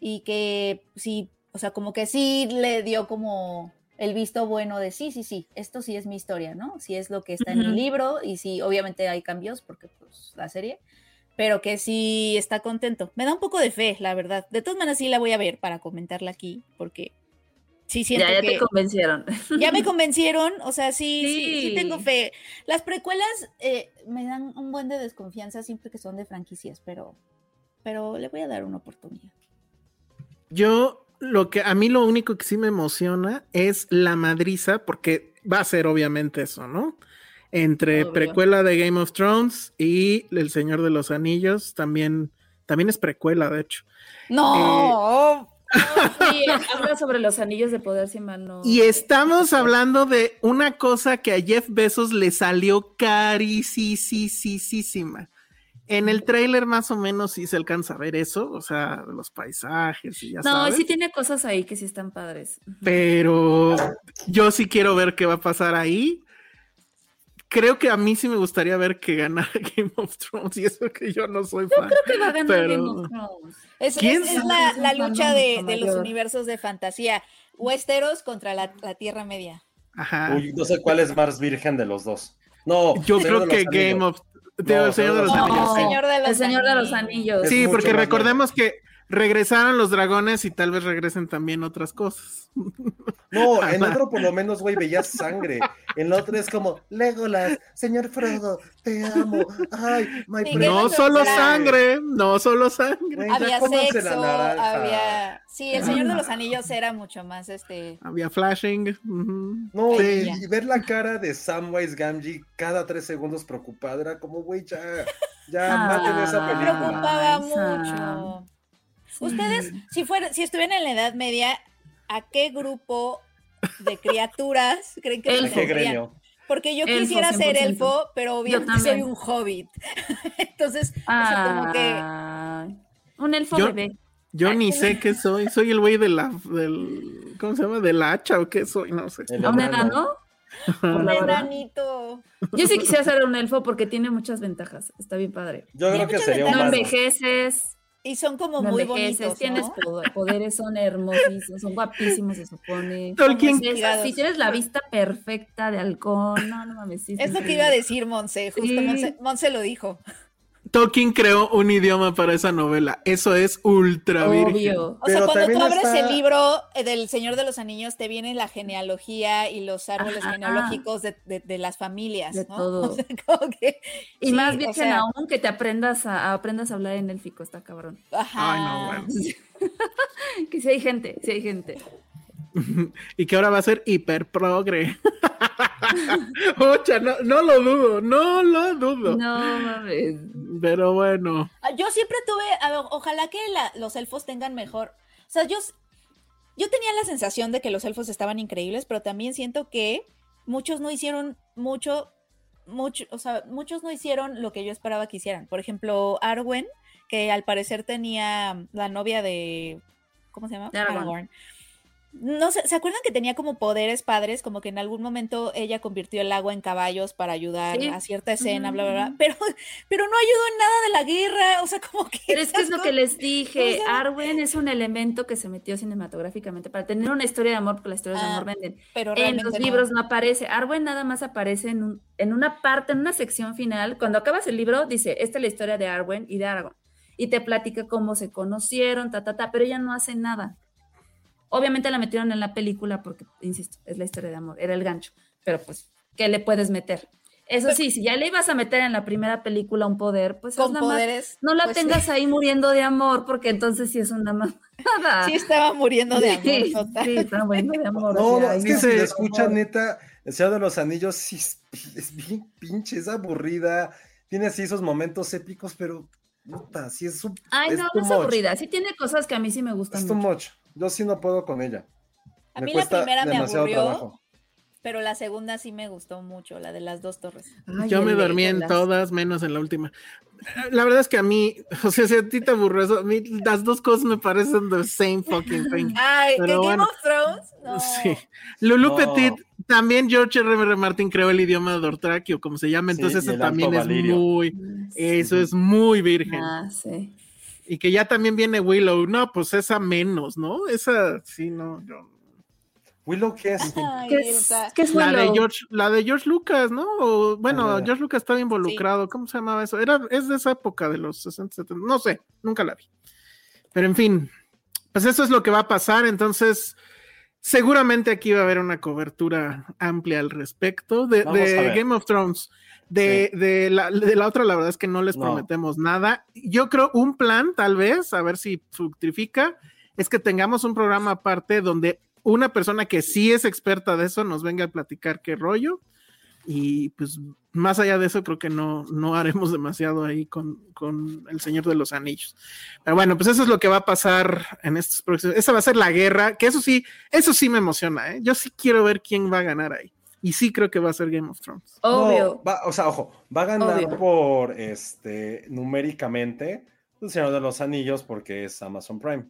y que sí, o sea, como que sí le dio como el visto bueno de sí, sí, sí, esto sí es mi historia, ¿no? Sí es lo que está en mi libro y sí, obviamente hay cambios porque pues la serie, pero que sí está contento. Me da un poco de fe, la verdad. De todas maneras sí la voy a ver para comentarla aquí porque sí siento Ya, ya que te convencieron. ya me convencieron, o sea, sí, sí, sí Sí. tengo fe. Las precuelas eh, me dan un buen de desconfianza siempre que son de franquicias, pero, pero le voy a dar una oportunidad. Yo, lo que a mí lo único que sí me emociona es la madriza, porque va a ser obviamente eso, ¿no? Entre Obvio. precuela de Game of Thrones y El Señor de los Anillos, también, también es precuela, de hecho. No, Sí, habla sobre los anillos de poder, si mal no. Y estamos hablando de una cosa que a Jeff Bezos le salió carísima. En el tráiler más o menos sí se alcanza a ver eso, o sea, los paisajes y ya No, sabes. sí tiene cosas ahí que sí están padres. pero yo sí quiero ver qué va a pasar ahí. Creo que a mí sí me gustaría ver que ganara Game of Thrones y eso que yo no soy fan. Creo que va a ganar Pero- Game of Thrones. es, ¿Quién es- es sabe? la, lucha de, los universos de fantasía. Westeros contra la, la Tierra Media. Ajá. uy, no sé cuál es más virgen de los dos. No, yo creo que Game of Digo, el Señor de los No, Anillos. el sí. Señor de los El Señor de los Anillos. Anillos. Es Sí, mucho porque recordemos que regresaron los dragones y tal vez regresen también otras cosas. No, en otro por lo menos, güey, veías sangre. En la otro es como, Legolas, señor Frodo, te amo. Ay, my No solo sangre, no solo sangre. Había sexo, había... Sí, el Señor de los Anillos era mucho más este... Había flashing. No, Sí. y, y ver la cara de Samwise Gamgee cada tres segundos preocupada era como, güey, ya, ya Ah. maten esa Me película. preocupaba Ay, Ustedes, si fuera, si estuvieran en la Edad Media, ¿a qué grupo de criaturas creen que Elfo. Porque yo Elfo, quisiera ser 100%. elfo, pero obviamente soy un hobbit. Entonces, o sea, como que Ay, Un elfo Yo- bebé. Yo ni sé qué soy. Soy el güey de la, del, ¿cómo se llama? ¿Del hacha o qué soy? No sé. El ¿A un enano. un la enanito. Yo sí quisiera ser un elfo porque tiene muchas ventajas. Está bien padre. Yo creo que sería un No envejeces, Y son como no muy envejeces, bonitos, tienes poderes, son hermosísimos, son guapísimos, se supone. Tolkien. Si tienes la vista perfecta de halcón, no, no mames. sí, Es lo que iba a decir Monse, justo Sí. Monse, Monse lo dijo. Tolkien creó un idioma para esa novela. Eso es ultra virgen. Obvio. O sea, Pero cuando tú abres está- el libro eh, del Señor de los Anillos, te viene la genealogía y los árboles Ajá. genealógicos de, de- de las familias, De ¿no? todo. O sea, como que- Y sí, más o virgen sea, aún que te aprendas a, a- aprendas a hablar en élfico, está cabrón. Ajá. Ay, no, bueno. Que si hay gente, si hay gente. Y que ahora va a ser hiper progre. Ocha, no, no lo dudo, no lo dudo. No mames. Pero bueno. Ah, Yo siempre tuve, a ver, ojalá que la- los elfos tengan mejor. O sea, yo, yo tenía la sensación de que los elfos estaban increíbles, pero también siento que muchos no hicieron mucho, mucho, o sea, muchos no hicieron lo que yo esperaba que hicieran. Por ejemplo, Arwen, que al parecer tenía la novia de, ¿cómo se llama? Aragorn. No sé, ¿se acuerdan que tenía como poderes padres? Como que en algún momento ella convirtió el agua en caballos para ayudar Sí. a cierta escena, bla, bla, bla. Pero, pero no ayudó en nada de la guerra. O sea, como que. Pero es que es lo que les dije. o sea- Arwen es un elemento que se metió cinematográficamente para tener una historia de amor, porque las historias de Ah, amor venden. Pero En los no. libros no aparece. Arwen nada más aparece en, un- en una parte, en una sección final. Cuando acabas el libro, dice, esta es la historia de Arwen y de Aragorn. Y te platica cómo se conocieron, ta, ta, ta, pero ella no hace nada. Obviamente la metieron en la película porque, insisto, es la historia de amor, era el gancho. Pero pues, ¿qué le puedes meter? Eso sí, si ya le ibas a meter en la primera película un poder, pues Con nada más- poderes. no la pues, sí. tengas ahí muriendo de amor, porque entonces sí es una mamada. Sí, estaba muriendo de amor, Sí, total. sí, estaba muriendo de amor. No, o sea, no, es que no- si lo escuchan, neta, El Señor de los Anillos sí es, es bien pinche, es aburrida. Tiene así esos momentos épicos, pero puta, sí es un. Ay, es no, no es much. aburrida. Sí tiene cosas que a mí sí me gustan Es too mucho. much. Yo sí no puedo con ella. A Me mí la cuesta primera me demasiado aburrió, trabajo. pero la segunda sí me gustó mucho, la de las dos torres. Ay, Yo me dormí en todas, menos en la última. La verdad es que a mí, o sea, si a ti te aburre eso, a mí las dos cosas me parecen the same fucking thing. Ay, que Pero Game bueno. of Thrones. No. Sí. Lulu No. Petit, también George R. R. Martin creó el idioma de Dortraki o como se llama, entonces eso también es muy, eso es muy virgen. Ah, sí. Y que ya también viene Willow, no, pues esa menos, ¿no? Esa, sí, no, yo- Willow, ¿qué es? Ay, ¿Qué es, qué es La de Willow? George, la de George Lucas, ¿no? O, bueno, Ah. George Lucas estaba involucrado, ¿cómo se llamaba eso? Era, es de esa época de los 60, 70, no sé, nunca la vi. Pero en fin, pues eso es lo que va a pasar, entonces seguramente aquí va a haber una cobertura amplia al respecto de. Game of Thrones. De, de, la, de la otra, la verdad es que no les No. prometemos nada. Yo creo un plan, tal vez, a ver si fructifica, es que tengamos un programa aparte donde una persona que sí es experta de eso nos venga a platicar qué rollo. Y pues más allá de eso, creo que no, no haremos demasiado ahí con, con El Señor de los Anillos. Pero bueno, pues eso es lo que va a pasar en estos próximos. Esa va a ser la guerra, que eso sí, eso sí me emociona, ¿eh? Yo sí quiero ver quién va a ganar ahí. Y sí creo que va a ser Game of Thrones. Obvio. No, va- o sea, ojo, va a ganar Obvio. por este numéricamente El Señor de los Anillos porque es Amazon Prime.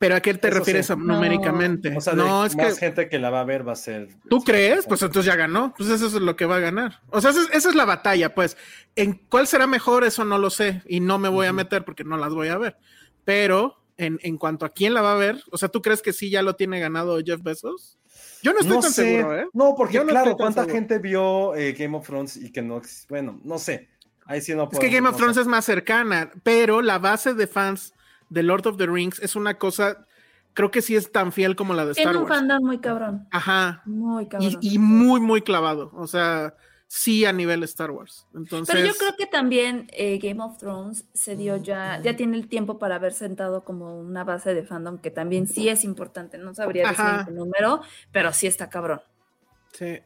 Pero ¿a qué te Eso refieres sí. a- No. numéricamente? O sea, no, es más que gente que la va a ver va a ser. ¿Tú crees? Pues entonces ya ganó. Pues eso es lo que va a ganar. O sea, esa es, esa es la batalla, pues. ¿En cuál será mejor? Eso no lo sé. Y no me voy a meter porque no las voy a ver. Pero en, en cuanto a quién la va a ver, o sea, ¿tú crees que sí ya lo tiene ganado Jeff Bezos? Yo no estoy no tan sé. seguro, ¿eh? No, porque Yo no claro, ¿cuánta seguro. gente vio eh, Game of Thrones y que no Bueno, no sé. Ahí sí no Es puedo. que Game of no Thrones sé. es más cercana, pero la base de fans de Lord of the Rings es una cosa, creo que sí es tan fiel como la de Tiene Star un Wars. fandom muy cabrón. Ajá. Muy cabrón. y muy, muy clavado. O sea, sí a nivel Star Wars. Entonces, Pero yo creo que también eh, Game of Thrones se dio ya, ya tiene el tiempo para haber sentado como una base de fandom que también sí es importante. No sabría decir Ajá. en qué número, pero sí está cabrón. Sí.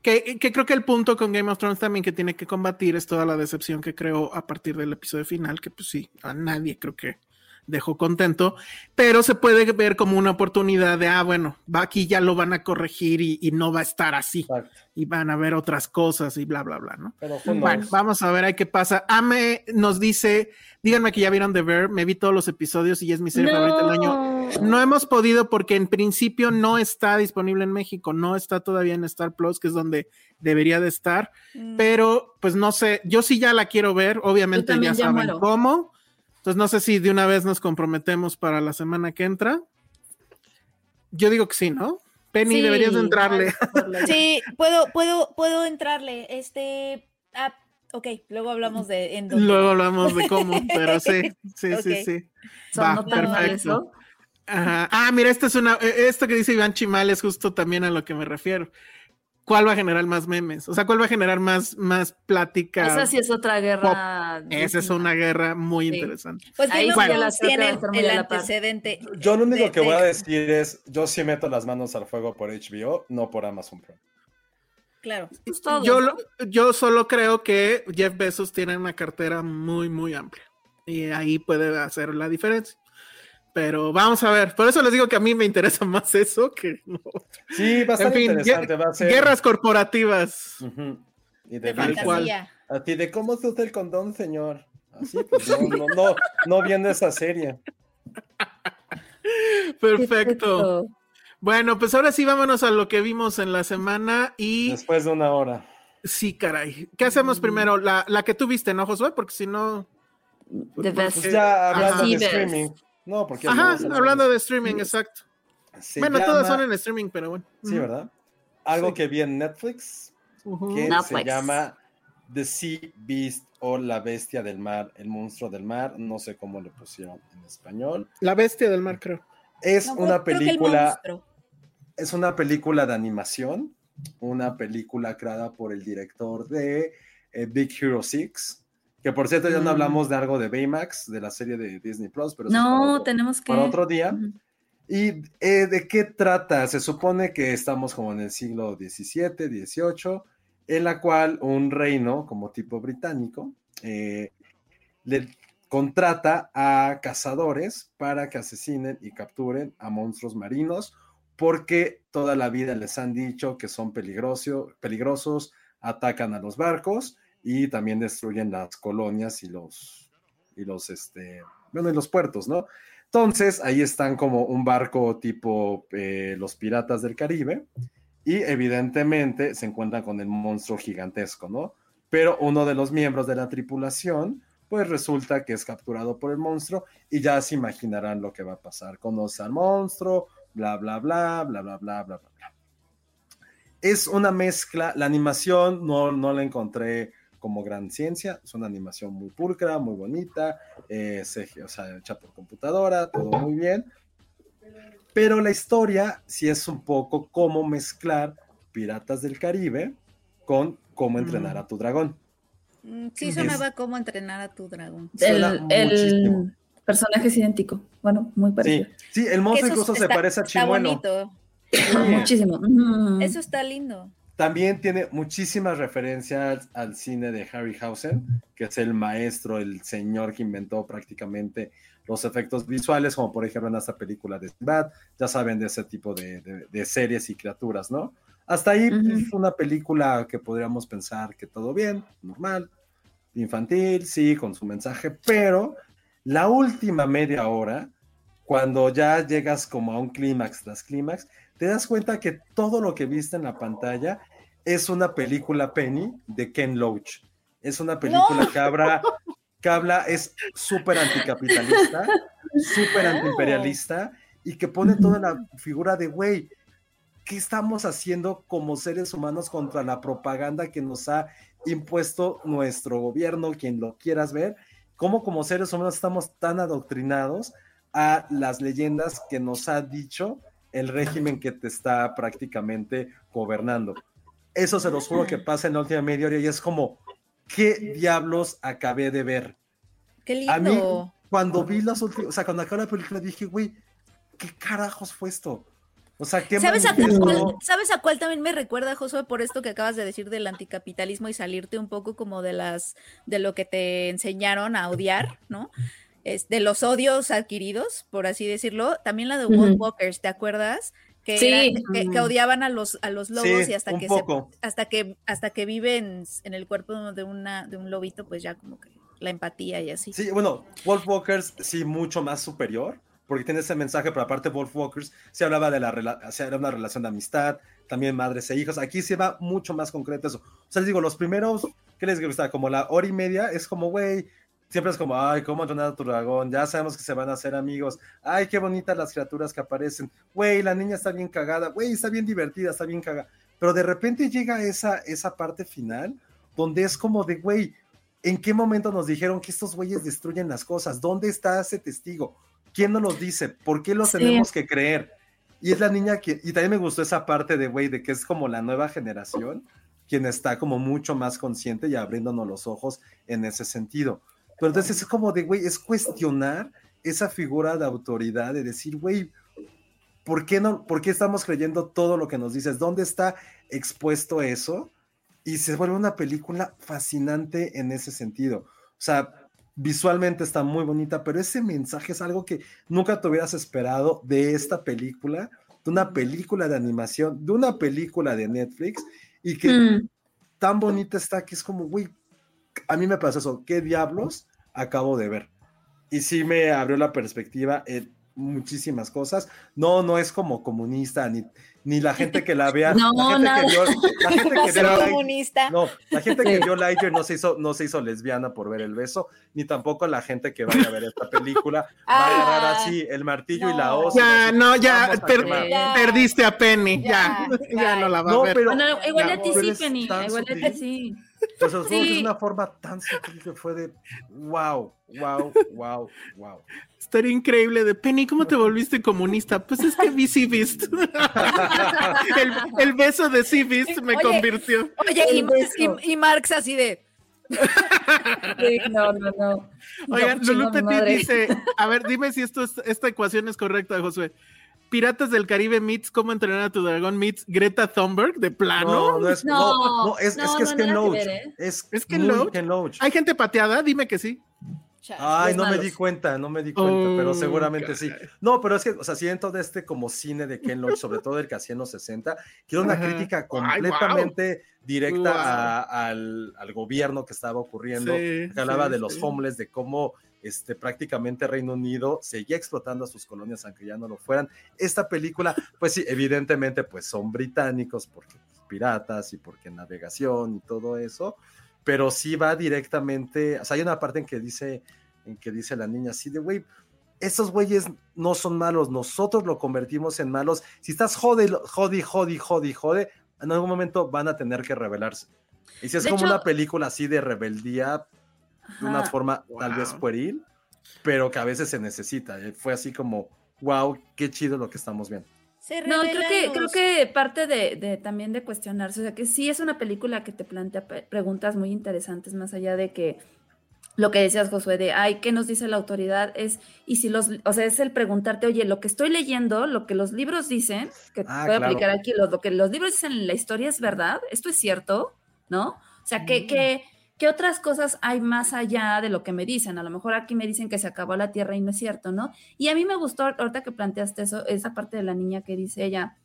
Que, que creo que el punto con Game of Thrones también que tiene que combatir es toda la decepción que creó a partir del episodio final, que pues sí, a nadie creo que dejó contento, pero se puede ver como una oportunidad de, ah, bueno, va aquí ya lo van a corregir y, y no va a estar así, Exacto. y van a ver otras cosas y bla, bla, bla, ¿no? Pero Bueno, vamos a ver ahí qué pasa. Ame nos dice, díganme que ya vieron The Bear, me vi todos los episodios y es mi serie favorita del año. No hemos podido porque en principio no está disponible en México, no está todavía en Star Plus, que es donde debería de estar, Mm. pero pues no sé, yo sí ya la quiero ver, obviamente ya saben muero. cómo. Entonces no sé si de una vez nos comprometemos para la semana que entra. Yo digo que sí, ¿no? Penny, Sí, deberías de entrarle. Sí, puedo, puedo, puedo entrarle. Este. Ah, ok, luego hablamos de. En dónde. Luego hablamos de cómo, pero sí, sí, sí, sí. Va, perfecto. Ajá. Ah, mira, esta es una, eh, esto que dice Iván Chimal es justo también a lo que me refiero. ¿Cuál va a generar más memes? O sea, ¿cuál va a generar más, más plática? Esa sí es otra guerra. Esa es una guerra muy Sí. interesante. Pues Ahí Game sí of ya la tiene el antecedente. Yo lo único de- que voy a de- decir es: yo sí meto las manos al fuego por HBO, no por Amazon Prime. Claro. Es todo. Yo, lo- yo solo creo que Jeff Bezos tiene una cartera muy, muy amplia. Y ahí puede hacer la diferencia. Pero vamos a ver. Por eso les digo que a mí me interesa más eso que no. Sí, va a fin, interesante. Va a ser. guerras corporativas. Ujú. Y de De Tal Britney. cual. fantasía. A ti, ¿de cómo se usa el condón, señor? Así, pues no, no, no, no viendo esa serie. Perfecto. Bueno, pues ahora sí vámonos a lo que vimos en la semana y Después de una hora. sí, caray. ¿Qué hacemos primero? La, la que tú viste, ¿no, Josué? Porque si no... The best. Pues ya hablando Ajá. de ves. streaming. No, porque. Ajá, hablando de streaming, exacto. Se bueno, todas llama- son en streaming, pero bueno. Sí, ¿verdad? Algo Sí. que vi en Netflix que se Netflix. llama The Sea Beast o La Bestia del Mar, el monstruo del mar. No sé cómo le pusieron en español. La bestia del mar, creo. Es No, una película. Es una película de animación, una película creada por el director de eh, Big Hero 6, que por cierto ya no Mm. hablamos de algo de Baymax, de la serie de Disney Plus, pero No, otro- tenemos que. para otro día. ¿Y eh, de qué trata? Se supone que estamos como en el siglo XVII, XVIII, en la cual un reino como tipo británico eh, le contrata a cazadores para que asesinen y capturen a monstruos marinos porque toda la vida les han dicho que son peligroso- peligrosos, atacan a los barcos y también destruyen las colonias y los, y los, este, bueno, y los puertos, ¿no? Entonces, ahí están como un barco tipo eh, los piratas del Caribe y evidentemente se encuentran con el monstruo gigantesco, ¿no? Pero uno de los miembros de la tripulación, pues resulta que es capturado por el monstruo y ya se imaginarán lo que va a pasar. Conoce al monstruo, bla, bla, bla, bla, bla, bla, bla, bla. Es una mezcla, la animación no, no la encontré como gran ciencia, es una animación muy pulcra, muy bonita, eh, CG, o sea, hecha por computadora, todo muy bien. Pero la historia sí es un poco cómo mezclar Piratas del Caribe con cómo entrenar a tu dragón. Mm, Sí, Es- sonaba como entrenar a tu dragón. El, el personaje es idéntico. Bueno, muy parecido. sí, el monstruo incluso se está- parece a está Chimuelo. bonito. Muchísimo. Eso está lindo. También tiene muchísimas referencias al cine de Harryhausen, que es el maestro, el señor que inventó prácticamente los efectos visuales, como por ejemplo en esta película de Sinbad, ya saben de ese tipo de, de- de series y criaturas, ¿no? Hasta ahí Ujú. pues, una película que podríamos pensar que todo bien, normal, infantil, sí, con su mensaje, pero la última media hora, cuando ya llegas como a un clímax tras clímax, te das cuenta que todo lo que viste en la pantalla es una película Penny de Ken Loach. Es una película que habla, que habla, es súper anticapitalista, súper antiimperialista y que pone toda la figura de, güey, ¿qué estamos haciendo como seres humanos contra la propaganda que nos ha impuesto nuestro gobierno, quien lo quieras ver? ¿Cómo como seres humanos estamos tan adoctrinados a las leyendas que nos ha dicho el régimen que te está prácticamente gobernando? Eso se los juro que pasa en la última media hora y es como, ¿qué diablos acabé de ver? Qué A mí, lindo. cuando vi las últimas, o sea, cuando acabó la película dije, güey, ¿qué carajos fue esto? O sea, ¿qué ¿Sabes a, cuál, ¿Sabes a cuál también me recuerda, Josué, por esto que acabas de decir del anticapitalismo y salirte un poco como de las de lo que te enseñaron a odiar, ¿no? Es de los odios adquiridos, por así decirlo. También la de Ujú. Wolf Walkers, ¿te acuerdas? Que, Sí. era- que, que odiaban a los a los lobos Sí, y hasta que se- hasta que hasta que viven en el cuerpo de una de un lobito, pues ya como que la empatía y así. Sí, bueno, Wolf Walkers sí mucho más superior, porque tiene ese mensaje, pero aparte Wolf Walkers se hablaba de la sea, era una relación de amistad, también madres e hijos. Aquí se va mucho más concreto eso. O sea, les digo, los primeros, ¿qué les gusta? Como la hora y media es como, güey, siempre es como, ay, cómo entrenar a tu dragón, ya sabemos que se van a hacer amigos, ay, qué bonitas las criaturas que aparecen, güey, la niña está bien cagada, güey, está bien divertida, está bien cagada. Pero de repente llega esa, esa parte final donde es como de, güey, ¿en qué momento nos dijeron que estos güeyes destruyen las cosas? ¿Dónde está ese testigo? ¿Quién nos los dice? ¿Por qué lo Sí. tenemos que creer? Y es la niña que, y también me gustó esa parte de, güey, de que es como la nueva generación, quien está como mucho más consciente y abriéndonos los ojos en ese sentido. Pero entonces es como de, güey, es cuestionar esa figura de autoridad, de decir, güey, ¿por qué, no, ¿por qué estamos creyendo todo lo que nos dices? ¿Dónde está expuesto eso? Y se vuelve una película fascinante en ese sentido. O sea, visualmente está muy bonita, pero ese mensaje es algo que nunca te hubieras esperado de esta película, de una película de animación, de una película de Netflix, y que Mm. tan bonita está que es como, güey, a mí me pasó eso, ¿qué diablos acabo de ver? Y sí me abrió la perspectiva en muchísimas cosas. No, no es como comunista, ni, ni la gente que la vea. No, la gente nada. que vio, la gente que vio comunista. no, la gente que vio Lightyear no se hizo, no se hizo lesbiana por ver el beso, ni tampoco la gente que vaya a ver esta película va a agarrar Ah, así el martillo y no. la hoz. y Ya, así, no, ya, a per-. Ya. perdiste a Penny, ya, Ya, ya, no la va No, a ver. pero- Bueno, igual a ti sí, Penny. Igual a ti sí. Entonces, os juro que Sí. es una forma tan sutil que fue de wow, wow, wow, wow. Estaría increíble de Penny, ¿cómo te volviste comunista? Pues es que vi Sea Beast. el, el beso de Sea Beast me Oye, convirtió. Oye, y, y- y Marx así de. Sí, no, no, no. Oigan, No, mi Petit dice, a ver, dime si esto es- esta ecuación es correcta, Josué. Piratas del Caribe meets Cómo entrenar a tu dragón meets Greta Thunberg de plano. No, no es, no, No, no, es, es no, que es no, Ken Loach. ¿eh? Es, ¿Es Ken Loach? Ken Loach. ¿Hay gente pateada? Dime que sí. Ay, no me di cuenta, no me di cuenta, pero Oh, seguramente sí. No, pero es que, o sea, si dentro de este como cine de Ken Loach, sobre todo el que hacía en los 60, que era una Ajá. crítica Ay, completamente directa Wow. a- al, al gobierno que estaba ocurriendo, Sí, que hablaba sí, de los sí. homeless, de cómo este, prácticamente Reino Unido seguía explotando a sus colonias aunque ya no lo fueran. Esta película, pues sí, evidentemente, pues son británicos porque piratas y porque navegación y todo eso, pero sí va directamente, o sea, hay una parte en que dice, en que dice la niña así de, güey, esos güeyes no son malos, nosotros lo convertimos en malos. Si estás jode, jodi, jodi, jodi, jode, en algún momento van a tener que rebelarse. Y si es De como hecho- una película así de rebeldía, de una forma tal vez pueril, pero que a veces se necesita. Eh, Fue así como, wow, qué chido lo que estamos viendo. No, creo que, creo que parte de, de también de cuestionarse, o sea, que sí es una película que te plantea preguntas muy interesantes, más allá de que lo que decías, Josué, de, ay, ¿qué nos dice la autoridad? Es, y si los, o sea, es el preguntarte, oye, lo que estoy leyendo, lo que los libros dicen, que Ah, puedo claro. aplicar aquí, lo, lo que los libros dicen en la historia es verdad, esto es cierto, ¿no? O sea, Mm. que, que, ¿qué otras cosas hay más allá de lo que me dicen? A lo mejor aquí me dicen que se acabó la Tierra y no es cierto, ¿no? Y a mí me gustó, ahorita que planteaste eso, esa parte de la niña que dice ella,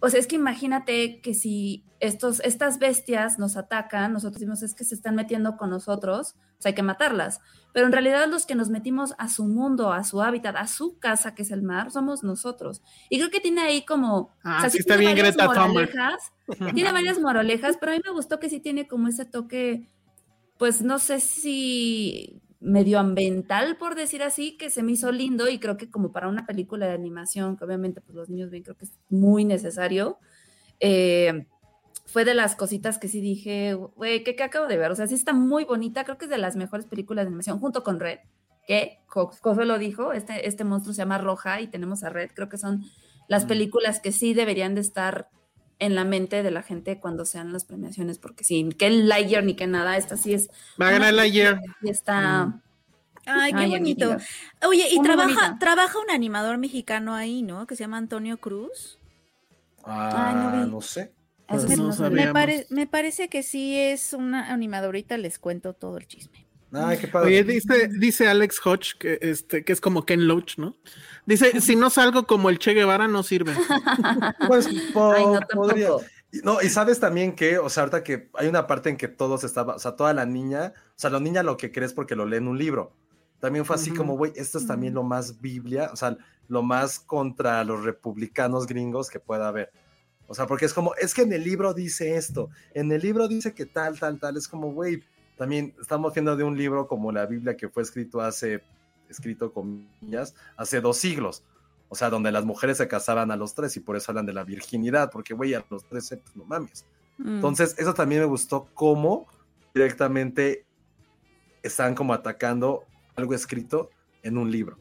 o sea, es que imagínate que si estos, estas bestias nos atacan, nosotros decimos es que se están metiendo con nosotros, o sea, hay que matarlas. Pero en realidad los que nos metimos a su mundo, a su hábitat, a su casa, que es el mar, somos nosotros. Y creo que tiene ahí como... Ah, sí sí está tiene bien varias Greta Thunberg. tiene varias moralejas, pero a mí me gustó que sí tiene como ese toque, pues no sé si medioambiental, por decir así, que se me hizo lindo y creo que como para una película de animación, que obviamente pues los niños ven, creo que es muy necesario. eh, fue de las cositas que sí dije, güey, ¿qué, qué acabo de ver? O sea, sí está muy bonita, creo que es de las mejores películas de animación, junto con Red, que Jo- Josué lo dijo, este, este monstruo se llama Roja y tenemos a Red, creo que son las películas que sí deberían de estar en la mente de la gente cuando sean las premiaciones, porque sí, que el Lightyear ni que nada, esta sí es... Va a ganar Lightyear. sí está... Ay, qué Ay, bonito. amiga. Oye, y Muy trabaja, bonita. trabaja un animador mexicano ahí, ¿no? Que se llama Antonio Cruz. Ah, no vi. no sé. Eso sí No. Me, pare- me parece que sí es una animadora. Ahorita les cuento todo el chisme. Ay, qué padre. Oye, dice, dice Alex Hodge que, este, que es como Ken Loach, ¿no? Dice, si no salgo como el Che Guevara, no sirve. Pues po- Ay, no, podría. No, y sabes también que, o sea, ahorita que hay una parte en que todos estaban, o sea, toda la niña, o sea, la niña lo que crees porque lo lee en un libro. También fue así Ujú. como, güey, esto es también lo más Biblia, o sea, lo más contra los republicanos gringos que pueda haber. O sea, porque es como, es que en el libro dice esto, en el libro dice que tal, tal, tal, es como, güey, también estamos viendo de un libro como la Biblia que fue escrito hace, escrito comillas, hace dos siglos. O sea, donde las mujeres se casaban a los tres y por eso hablan de la virginidad, porque, güey, a los 13, pues no mames. Mm. Entonces, eso también me gustó cómo directamente están como atacando algo escrito en un libro.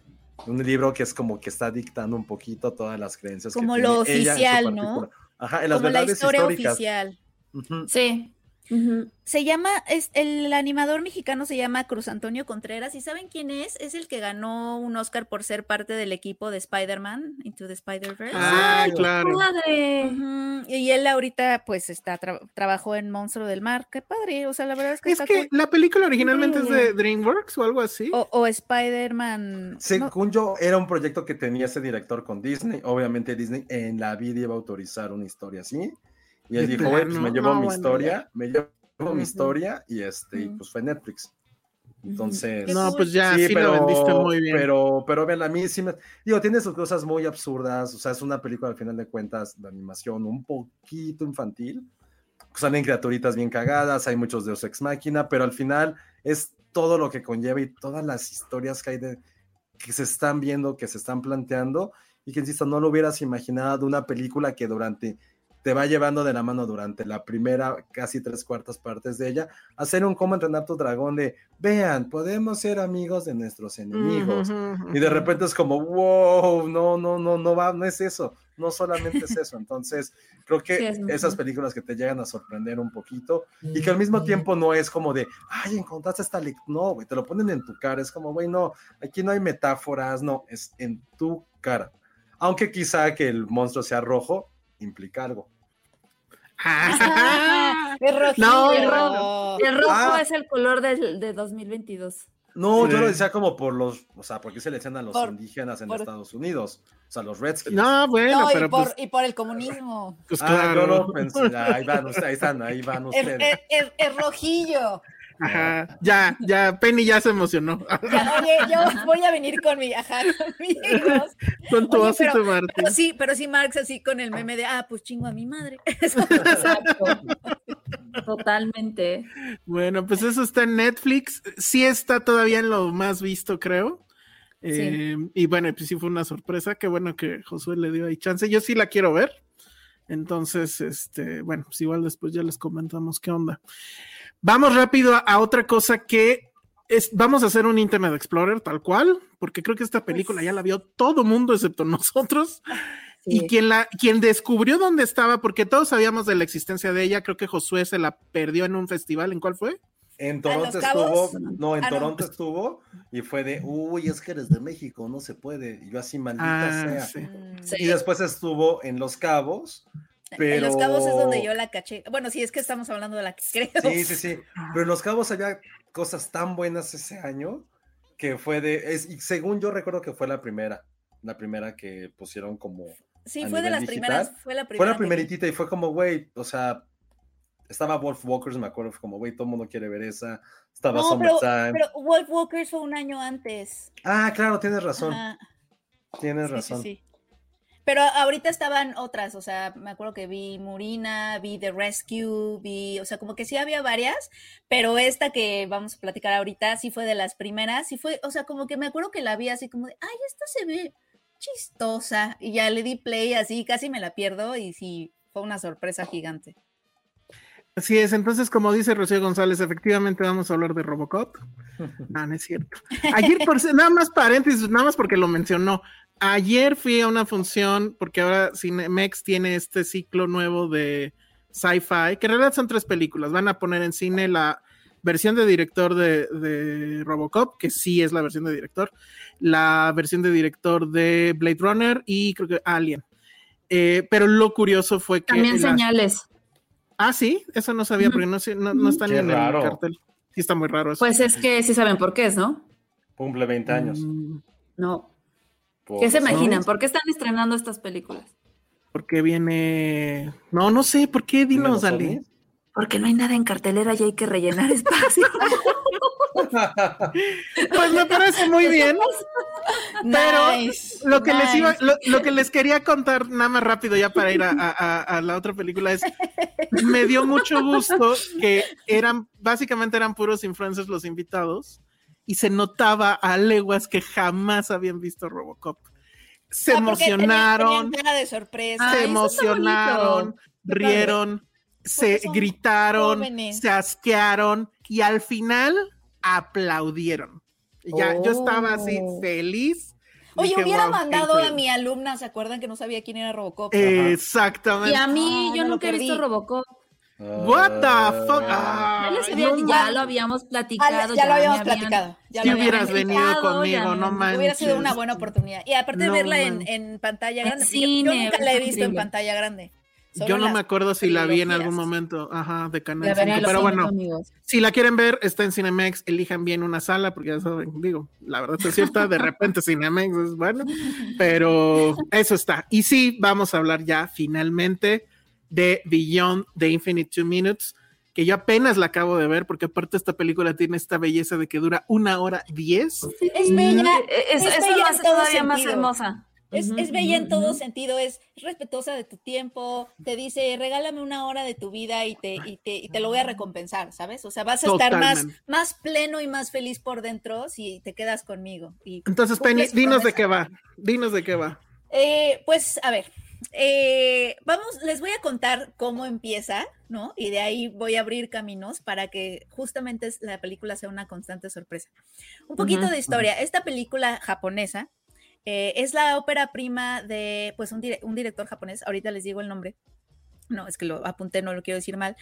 Un libro que es como que está dictando un poquito todas las creencias. que Como tiene lo ella en su oficial, ¿no? Ajá, en las Como la verdades historia históricas. oficial. Sí. Se llama, es, el animador mexicano se llama Cruz Antonio Contreras. ¿Y saben quién es? Es el que ganó un Oscar por ser parte del equipo de Spider-Man, Into the Spider-Verse. Ah, ¡Ay, qué claro. padre! Y él ahorita, pues, está tra- trabajó en Monstruo del Mar. Qué padre. O sea, la verdad es que Es está que la película originalmente es de. DreamWorks o algo así. O, o Spider-Man. no, Según yo, era un proyecto que tenía ese director con Disney. Obviamente Disney en la vida iba a autorizar una historia así. Y él dijo, güey, pues me llevo no, mi bueno, historia, me llevo Ujú. mi historia y este, y Ujú. pues fue Netflix. Entonces, no, pues ya, sí, sí, pero, lo vendiste muy bien. pero, pero vean, a mí sí me, digo, tiene sus cosas muy absurdas, o sea, es una película al final de cuentas de animación un poquito infantil, salen criaturitas bien cagadas, hay muchos Deus Ex Máquina, pero al final es todo lo que conlleva y todas las historias que hay de, que se están viendo, que se están planteando, y que insisto, no lo hubieras imaginado una película que durante te va llevando de la mano durante la primera casi tres cuartas partes de ella, hacer un cómo entrenar tu dragón de, vean, podemos ser amigos de nuestros enemigos. Ujú, Y de repente es como, wow, no, no, no, no va, no es eso, no solamente es eso. Entonces, creo que Sí, es muy esas películas que te llegan a sorprender un poquito y que al mismo tiempo no es como de, ay, encontraste esta, lec-". no, güey, te lo ponen en tu cara, es como, güey, no, aquí no hay metáforas, no, es en tu cara. Aunque quizá que el monstruo sea rojo implica algo. Ah, Es. No, el rojo. El rojo Ah. es el color del, de 2022. No, yo lo decía como por los, o sea, porque se le decían a los Por- indígenas en por- Estados Unidos, o sea, los Redskins. no, bueno, No, y pero por, pues, y por el comunismo. pues Ah, yo lo pensé, ahí van, ustedes, ahí están, ahí van Es, ustedes. es- es- es rojillo. Ajá, ya, ya, Penny ya se emocionó. Ya, oye, yo voy a venir con mi, ajá, conmigo. Con tu Oye, pero- sí, pero sí Marx así con el meme de, ah, pues chingo a mi madre. Exacto. Totalmente. Bueno, pues eso está en Netflix. Sí está todavía en lo más visto, creo. Eh, y bueno, pues sí fue una sorpresa. Qué bueno que Josué le dio ahí chance. Yo sí la quiero ver. Entonces, este, bueno, pues igual después ya les comentamos qué onda. Vamos rápido a, a otra cosa que es, vamos a hacer un Internet Explorer tal cual, porque creo que esta película Pues ya la vio todo mundo excepto nosotros. Sí. Y quien la, quien descubrió dónde estaba, porque todos sabíamos de la existencia de ella, creo que Josué se la perdió en un festival. ¿En cuál fue? En ¿A Toronto estuvo, no, en Ah, no. Toronto estuvo y fue de, uy, es que eres de México, no se puede. Y yo así, maldita Ah, sea. sí. Mm. Sí. Y después estuvo en Los Cabos, pero... En Los Cabos es donde yo la caché. Bueno, sí, es que estamos hablando de la que creo. Sí, sí, sí. Pero en Los Cabos había cosas tan buenas ese año que fue de, es, y según yo recuerdo que fue la primera, la primera que pusieron como... Sí, fue de las digital. primeras. Fue la Fue primera. la que vi. primeritita y fue como, güey, o sea, estaba Wolf Walkers, me acuerdo, fue como, güey, todo el mundo quiere ver esa. Estaba No, pero, Summertime. pero Wolf Walkers fue un año antes. Ah, claro, tienes razón, Ajá, tienes sí, sí, razón. sí. Pero ahorita estaban otras, o sea, me acuerdo que vi Murina, vi The Rescue, vi, o sea, como que sí había varias, pero esta que vamos a platicar ahorita sí fue de las primeras, sí fue, o sea, como que me acuerdo que la vi así como de, ay, esta se ve chistosa, y ya le di play así, casi me la pierdo, y sí, fue una sorpresa gigante. Así es, entonces como dice Rocío González, efectivamente vamos a hablar de Robocop. No, no es cierto. Ayer, por, nada más paréntesis, nada más porque lo mencionó. Ayer fui a una función, porque ahora Cinemex tiene este ciclo nuevo de sci-fi, que en realidad son tres películas. Van a poner en cine la versión de director de, de Robocop, que sí es la versión de director, la versión de director de Blade Runner y creo que Alien. Eh, pero lo curioso fue que... También señales. Ah, sí, eso no sabía, porque no, no, no está ni Qué en raro. el cartel. Sí, está muy raro eso. Pues es que sí saben por qué es, ¿no? Cumple 20 años. Mm, No. Por ¿Qué se imaginan? ¿Por qué están estrenando estas películas? Porque viene. No, no sé, ¿por qué? Dinos, ¿Menos Ali. ovnis? Porque no hay nada en cartelera y hay que rellenar espacio. Pues me parece muy bien. Pero Nice, Lo que les iba, lo, lo que les quería contar nada más rápido ya para ir a, a- a- a la otra película es me dio mucho gusto que eran básicamente eran puros influencers los invitados y se notaba a leguas que jamás habían visto Robocop. Se Ah, tenían- emocionaron, tenían de sorpresa. Ay, se emocionaron, rieron, se son gritaron, jóvenes. se asquearon y al final aplaudieron. Yo estaba así Oh. feliz. Oye, Dije, hubiera "Wow, qué mandado a increíble". mi alumna, ¿se acuerdan que no sabía quién era Robocop? Exactamente. Y a mí, Ah, yo nunca he visto. Robocop. What the fuck? Ya, les Ay, había- no ya lo habíamos Ah, platicado. ya lo me habíamos habían- platicado. Ya Si lo hubieras venido conmigo, ya no me- manches. Hubiera sido una buena oportunidad. Y aparte de No, verla en, en pantalla grande. yo- cine, yo nunca la he visto en pantalla grande. Solo Yo no me acuerdo si la vi en algún momento, ajá, de Canal La verán 5, los pero bueno, amigos. si la quieren ver, está en Cinemex, elijan bien una sala, porque ya saben, digo, la verdad es cierta, de repente Cinemex es bueno, pero eso está. Y sí, vamos a hablar ya finalmente de Beyond the Infinite Two Minutes, que yo apenas la acabo de ver, porque aparte esta película tiene esta belleza de que dura una hora diez. Es bella. Eh, es- es eso bella en todo más hermosa. Es, es bella en todo sentido, es respetuosa de tu tiempo, te dice, regálame una hora de tu vida y te, y te, y te lo voy a recompensar, ¿sabes? O sea, vas a estar más, más pleno y más feliz por dentro si te quedas conmigo. Y, Entonces, Penny, dinos de qué va, dinos de qué va. Eh, pues, a ver, eh, vamos, les voy a contar cómo empieza, ¿no? Y de ahí voy a abrir caminos para que justamente la película sea una constante sorpresa. Un poquito Ujú, de historia. Esta película japonesa eh, es la ópera prima de, pues, un, dire- un director japonés. Ahorita les digo el nombre. No, es que lo apunté, no lo quiero decir mal.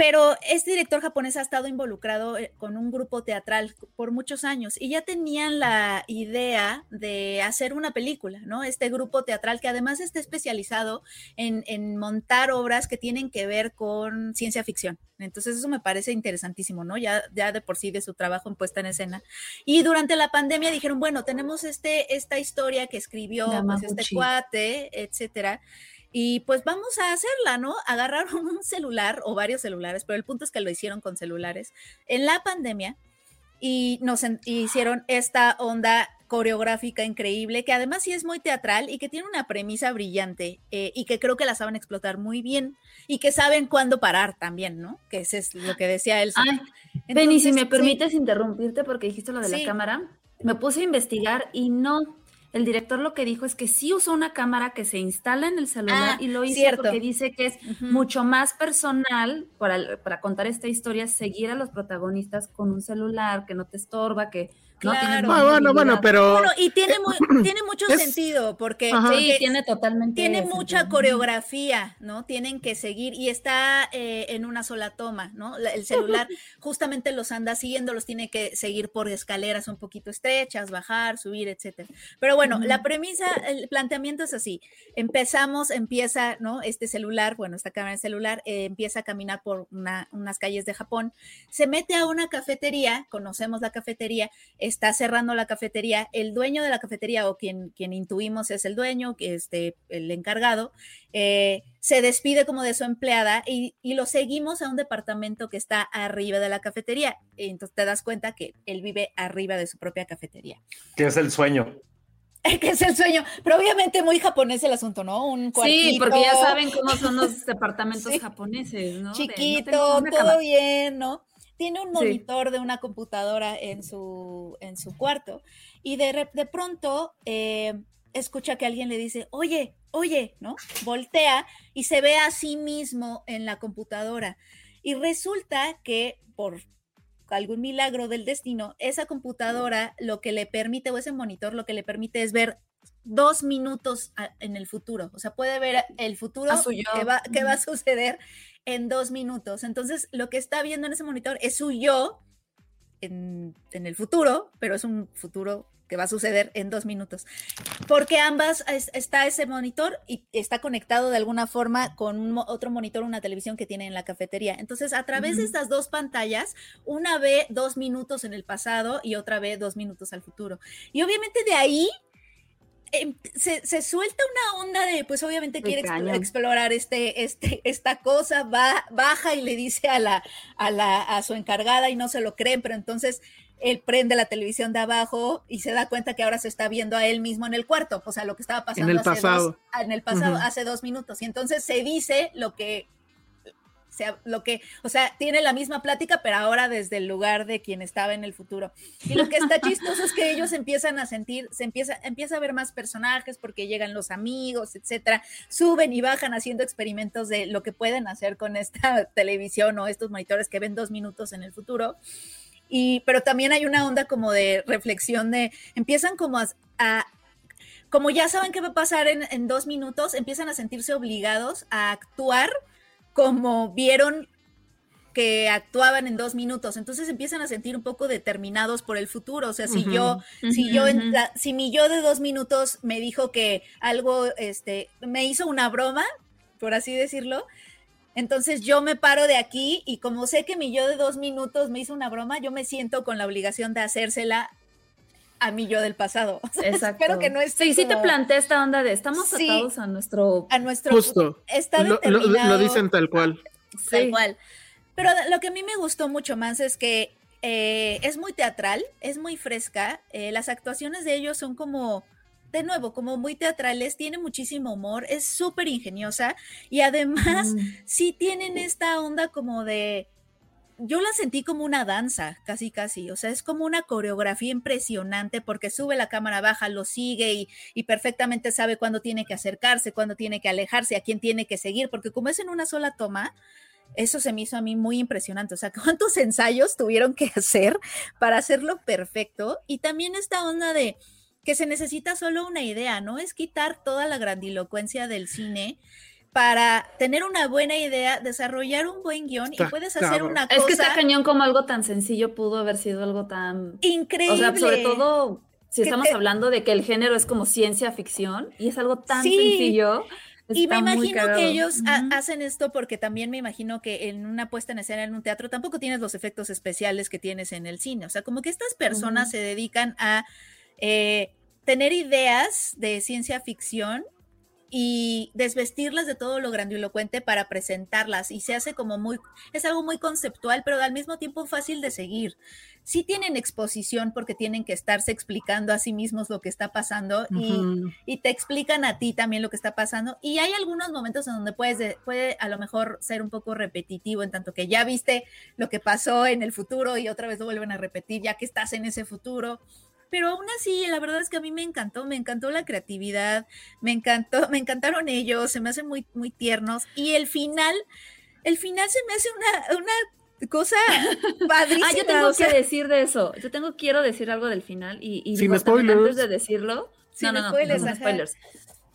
Pero este director japonés ha estado involucrado eh, con un grupo teatral por muchos años y ya tenían la idea de hacer una película, ¿no? Este grupo teatral que además está especializado en, en montar obras que tienen que ver con ciencia ficción. Entonces eso me parece interesantísimo, ¿no? Ya, ya de por sí de su trabajo en puesta en escena. Y durante la pandemia dijeron, bueno, tenemos este, esta historia que escribió pues, este cuate, etcétera. Y pues vamos a hacerla, ¿no? Agarraron un celular o varios celulares, pero el punto es que lo hicieron con celulares en la pandemia y nos hicieron esta onda coreográfica increíble, que además sí es muy teatral y que tiene una premisa brillante eh, y que creo que la saben explotar muy bien y que saben cuándo parar también, ¿no? Que ese es lo que decía él. Ay, Penny, si me sí. permites interrumpirte porque dijiste lo de Sí. la cámara, me puse a investigar y no. El director lo que dijo es que sí usó una cámara que se instala en el celular Ah, y lo hizo cierto. porque dice que es mucho más personal para, para contar esta historia, seguir a los protagonistas con un celular que no te estorba, que Claro. Ah, bueno, bueno, pero Bueno, y tiene, muy- tiene mucho Es- sentido porque, Ajá. Sí, porque tiene totalmente. tiene sentido. mucha coreografía, ¿no? Tienen que seguir y está eh, en una sola toma, ¿no? El celular justamente los anda siguiendo, los tiene que seguir por escaleras un poquito estrechas, bajar, subir, etcétera. Pero bueno, la premisa, el planteamiento es así. Empezamos, empieza, ¿no? Este celular, bueno, esta cámara de celular eh, empieza a caminar por una- unas calles de Japón, se mete a una cafetería, conocemos la cafetería, está cerrando la cafetería, el dueño de la cafetería o quien, quien intuimos es el dueño, que este, el encargado, eh, se despide como de su empleada y, y lo seguimos a un departamento que está arriba de la cafetería. Y entonces te das cuenta que él vive arriba de su propia cafetería. Que es el sueño. que es el sueño, pero obviamente muy japonés el asunto, ¿no? Un Sí, porque ya cuartito saben cómo son los departamentos Sí. japoneses, ¿no? De, no chiquito, todo cama. bien, ¿no? Tiene un Sí. monitor de una computadora en su, en su cuarto y de, de pronto eh, escucha que alguien le dice, oye, oye, ¿no? Voltea y se ve a sí mismo en la computadora. Y resulta que por algún milagro del destino, esa computadora lo que le permite, o ese monitor lo que le permite es ver dos minutos a- en el futuro. O sea, puede ver el futuro que va, que va a suceder en dos minutos. Entonces, lo que está viendo en ese monitor es su yo en, en el futuro, pero es un futuro que va a suceder en dos minutos. Porque ambas es- está ese monitor y está conectado de alguna forma con un otro monitor, una televisión que tiene en la cafetería. Entonces, a través de estas dos pantallas, una ve dos minutos en el pasado y otra ve dos minutos al futuro. Y obviamente de ahí em, se, se suelta una onda de, pues obviamente quiere expl- explorar este, este, esta cosa, va, baja y le dice a la, a la, a su encargada y no se lo creen, pero entonces él prende la televisión de abajo y se da cuenta que ahora se está viendo a él mismo en el cuarto, o sea, lo que estaba pasando el hace pasado. dos- en el pasado, hace dos minutos. Y entonces se dice lo que sea, lo que, o sea, tiene la misma plática, pero ahora desde el lugar de quien estaba en el futuro. Y lo que está chistoso es que ellos empiezan a sentir, se empieza, empieza a ver más personajes porque llegan los amigos, etcétera, suben y bajan haciendo experimentos de lo que pueden hacer con esta televisión o estos monitores que ven dos minutos en el futuro. Y, pero también hay una onda como de reflexión de, empiezan como a, a- como ya saben qué va a pasar en, en dos minutos, empiezan a sentirse obligados a actuar como vieron que actuaban en dos minutos, entonces empiezan a sentir un poco determinados por el futuro. O sea, si yo, si yo, si mi yo de dos minutos me dijo que algo, este, me hizo una broma, por así decirlo, entonces yo me paro de aquí y como sé que mi yo de dos minutos me hizo una broma, yo me siento con la obligación de hacérsela a mi yo del pasado. Exacto. Espero que no esté. Sí, sí te plantea esta onda de estamos atados a nuestro. A nuestro. Justo. Está lo, lo, lo, dicen tal cual. Tal sí. cual. Pero lo que a mí me gustó mucho más es que eh, es muy teatral, es muy fresca. Eh, las actuaciones de ellos son como de nuevo, como muy teatrales, tiene muchísimo humor, es súper ingeniosa y además mm. sí tienen esta onda como de, yo la sentí como una danza, casi casi, o sea, es como una coreografía impresionante porque sube la cámara baja, lo sigue y, y perfectamente sabe cuándo tiene que acercarse, cuándo tiene que alejarse, a quién tiene que seguir, porque como es en una sola toma, eso se me hizo a mí muy impresionante. O sea, cuántos ensayos tuvieron que hacer para hacerlo perfecto. Y también esta onda de que se necesita solo una idea, ¿no? Es quitar toda la grandilocuencia del cine para tener una buena idea, desarrollar un buen guion y puedes hacer una cosa. Es que está cañón como algo tan sencillo pudo haber sido algo tan increíble. O sea, sobre todo si estamos te... hablando de que el género es como ciencia ficción y es algo tan sí. sencillo. Y me imagino que ellos uh -huh. hacen esto porque también me imagino que en una puesta en escena en un teatro tampoco tienes los efectos especiales que tienes en el cine. O sea, como que estas personas uh -huh. se dedican a eh, tener ideas de ciencia ficción y desvestirlas de todo lo grandilocuente para presentarlas y se hace como muy, es algo muy conceptual, pero al mismo tiempo fácil de seguir. Sí tienen exposición porque tienen que estarse explicando a sí mismos lo que está pasando uh -huh. y, y, te explican a ti también lo que está pasando y hay algunos momentos en donde puedes, puede a lo mejor ser un poco repetitivo en tanto que ya viste lo que pasó en el futuro y otra vez lo vuelven a repetir ya que estás en ese futuro pero aún así, la verdad es que a mí me encantó, me encantó la creatividad, me encantó, me encantaron ellos, se me hacen muy, muy tiernos. Y el final, el final se me hace una, una cosa padrísima. ah, yo tengo o sea, que decir de eso. Yo tengo, quiero decir algo del final y, y digo, antes de decirlo. Sin no, no, spoilers, no, no, spoilers.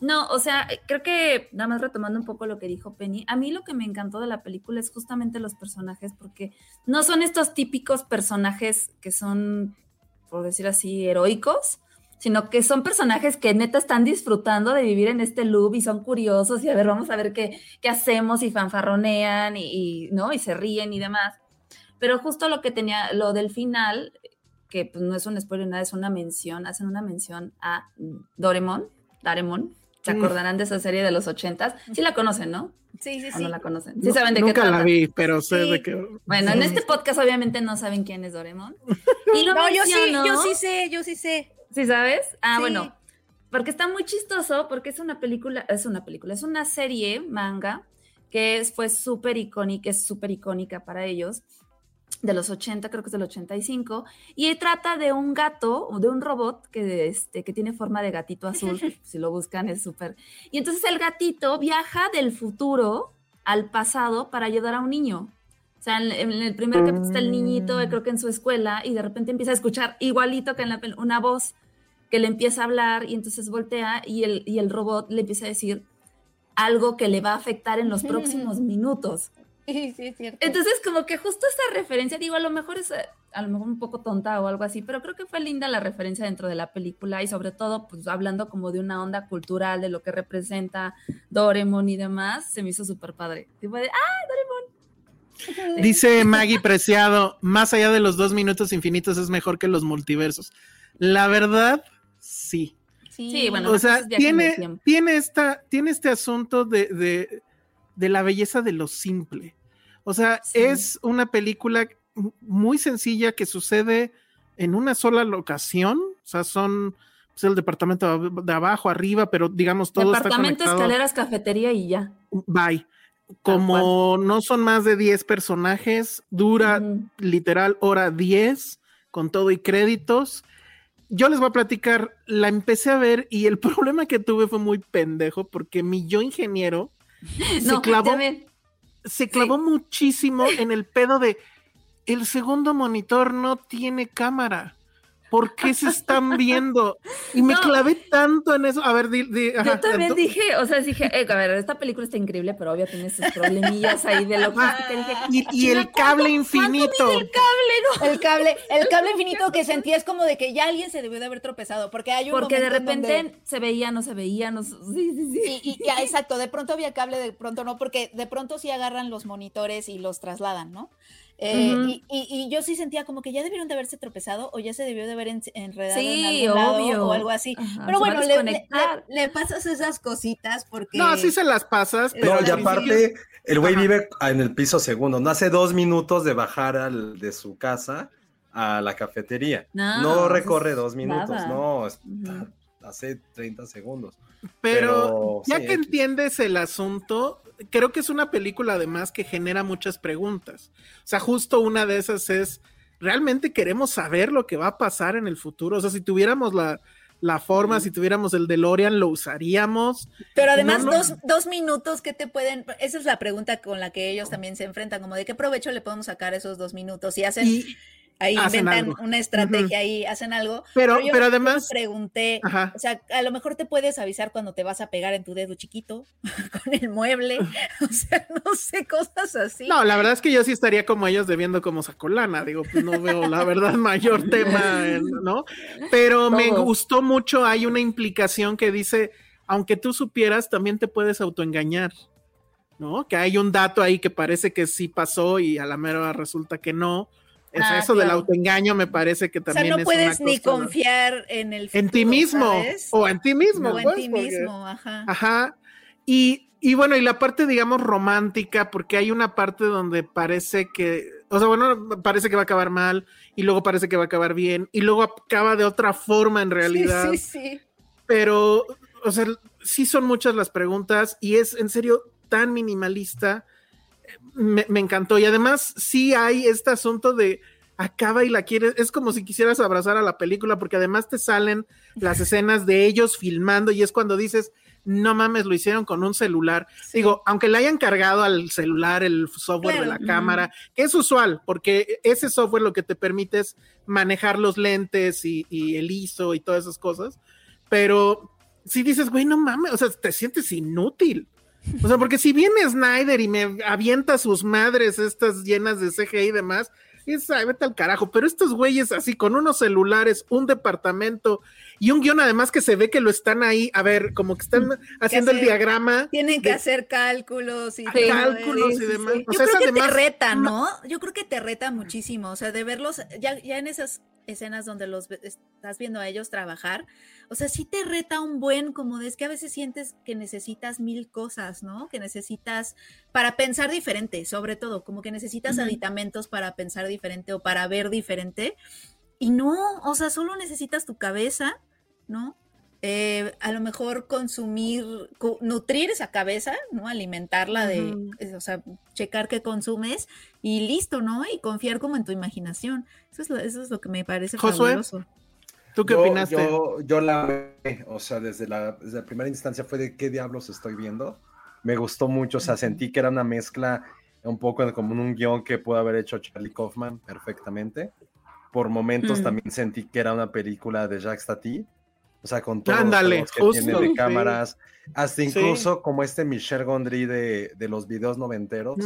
No, o sea, creo que nada más retomando un poco lo que dijo Penny, a mí lo que me encantó de la película es justamente los personajes, porque no son estos típicos personajes que son por decir así, heroicos, sino que son personajes que neta están disfrutando de vivir en este loop y son curiosos y a ver, vamos a ver qué, qué hacemos y fanfarronean y, y, ¿no? y se ríen y demás. Pero justo lo que tenía, lo del final, que pues no es un spoiler, nada, es una mención, hacen una mención a Doremon, Daremon, ¿se acordarán de esa serie de los ochentas? Sí la conocen, ¿no? Sí, sí, ¿O sí. no la conocen? Sí saben de Nunca qué trata. la vi, pero sé Sí. de qué. Bueno, en este podcast obviamente no saben quién es Doremon. Y lo No, yo sí, yo sí sé, yo sí sé. ¿Sí sabes? Ah, Sí. bueno. Porque está muy chistoso, porque es una película, es una película, es una serie manga que es, fue súper icónica, es súper icónica para ellos, de los 80, creo que es del 85, y trata de un gato, o de un robot que, este, que tiene forma de gatito azul, si lo buscan es súper... Y entonces el gatito viaja del futuro al pasado para ayudar a un niño. O sea, en, en el primer capítulo está el niñito, creo que en su escuela, y de repente empieza a escuchar igualito que en la una voz que le empieza a hablar y entonces voltea y el, y el robot le empieza a decir algo que le va a afectar en los próximos minutos. Sí, sí, es cierto. Entonces, como que justo esa referencia, digo, a lo mejor es eh, a lo mejor un poco tonta o algo así, pero creo que fue linda la referencia dentro de la película y sobre todo, pues hablando como de una onda cultural, de lo que representa Doremon y demás, se me hizo súper padre. Tipo de, ¡ah, Dice Maggie Preciado, más allá de los dos minutos infinitos es mejor que los multiversos. La verdad, sí. Sí, bueno, o sea, tiene, tiene, esta, tiene este asunto de, de, de la belleza de lo simple. O sea, Sí. es una película muy sencilla que sucede en una sola locación. O sea, son pues, el departamento de abajo, arriba, pero digamos todo Departamento, está conectado. escaleras, cafetería y ya. Bye. Como no son más de 10 personajes, dura literal hora 10 con todo y créditos. Yo les voy a platicar, la empecé a ver y el problema que tuve fue muy pendejo porque mi yo ingeniero se No, clavó, se clavó muchísimo en el pedo de el segundo monitor no tiene cámara. ¿Por qué se están viendo? Y me No. clavé tanto en eso. A ver, di, di- ajá, Yo también tú- dije, o sea, dije, eh, a ver, esta película está increíble, pero obvio tiene sus problemillas ahí de lo que te dije. Y, y el cable infinito. El cable, el cable infinito que sentí es como de que ya alguien se debió de haber tropezado, porque hay un Porque de repente donde- se veía, no se veía, no, sí, sí, sí. Y, y- ya, exacto, de pronto había cable, de pronto no, porque de pronto sí agarran los monitores y los trasladan, ¿no? Eh, y, y- y yo sí sentía como que ya debieron de haberse tropezado o ya se debió de haber en- enredado Sí, en algún lado o algo así. Ajá, Pero bueno, le, pasas esas cositas porque... No, sí se las pasas, pero No, y aparte, el güey vive en el piso segundo. No hace dos minutos de bajar al- de su casa a la cafetería. No, No, eso recorre dos minutos, nada. no, hace 30 segundos. Pero, Pero, ya sí, que entiendes el asunto, creo que es una película además que genera muchas preguntas. O sea, justo una de esas es, ¿realmente queremos saber lo que va a pasar en el futuro? O sea, si tuviéramos la, la forma, si tuviéramos el DeLorean, ¿lo usaríamos? Pero además, No, no. Dos, dos minutos que te pueden. Esa es la pregunta con la que ellos también se enfrentan, como de qué provecho le podemos sacar esos dos minutos. Y hacen, Y, ahí hacen inventan algo. una estrategia ahí, hacen algo. pero, yo- pero además, pregunté, ajá. o sea, a lo mejor te puedes avisar cuando te vas a pegar en tu dedo chiquito con el mueble, o sea, no sé, cosas así. No, la verdad es que yo sí estaría como ellos debiendo como sacolana, digo, pues no veo la verdad mayor tema, ¿no? Pero me gustó mucho, hay una implicación que dice, aunque tú supieras, también te puedes autoengañar, ¿no? Que hay un dato ahí que parece que sí pasó y a la mera resulta que no. Ah, eso del autoengaño me parece que o sea, también no es puedes una ni confiar en el en ti futuro, mismo ¿sabes? o en ti mismo, O en pues, ti porque- mismo, ajá. Ajá. Y, y bueno, y la parte, digamos, romántica, porque hay una parte donde parece que, o sea, bueno, parece que va a acabar mal, y luego parece que va a acabar bien, y luego acaba de otra forma en realidad. Sí, sí, sí. Pero, o sea, sí son muchas las preguntas, y es en serio tan minimalista. Me, me encantó. Y además, sí hay este asunto de acaba y la quieres. Es como si quisieras abrazar a la película, porque además te salen las escenas de ellos filmando, y es cuando dices, no mames, lo hicieron con un celular. Sí. Digo, aunque le hayan cargado al celular el software de la cámara, que es usual, porque ese software lo que te permite es manejar los lentes y, y el ISO y todas esas cosas. Pero si dices, güey, no mames, o sea, te sientes inútil. O sea, porque si viene Snyder y me avienta sus madres estas llenas de CGI y demás, es, ay, vete al carajo. Pero estos güeyes así, con unos celulares, un departamento y un guion además que se ve que lo están ahí, a ver, como que están haciendo el diagrama. Tienen que de- hacer cálculos y Ah, cálculos y demás. sí. O Yo creo que te reta, ¿no? Yo creo que te reta muchísimo. O sea, de verlos, ya, ya en esas escenas donde los estás viendo a ellos trabajar, o sea, sí te reta un buen, como de es que a veces sientes que necesitas mil cosas, ¿no? Que necesitas para pensar diferente, sobre todo, como que necesitas aditamentos para pensar diferente o para ver diferente. Y no, o sea, solo necesitas tu cabeza, ¿no? Eh, a lo mejor consumir, nutrir esa cabeza, ¿no? Alimentarla de, o sea, checar qué consumes y listo, ¿no? Y confiar como en tu imaginación. Eso es lo, eso es lo que me parece Josué, fabuloso. ¿Tú qué yo, opinaste? Yo, yo la o sea, desde la, desde la primera instancia fue de qué diablos estoy viendo. Me gustó mucho, o sea, sentí que era una mezcla un poco como un guion que pudo haber hecho Charlie Kaufman perfectamente. Por momentos Mm. también sentí que era una película de Jacques Tati, o sea, con todos Ándale, los que justo, tiene de sí. cámaras, hasta Sí. incluso como este Michel Gondry de, de los videos noventeros,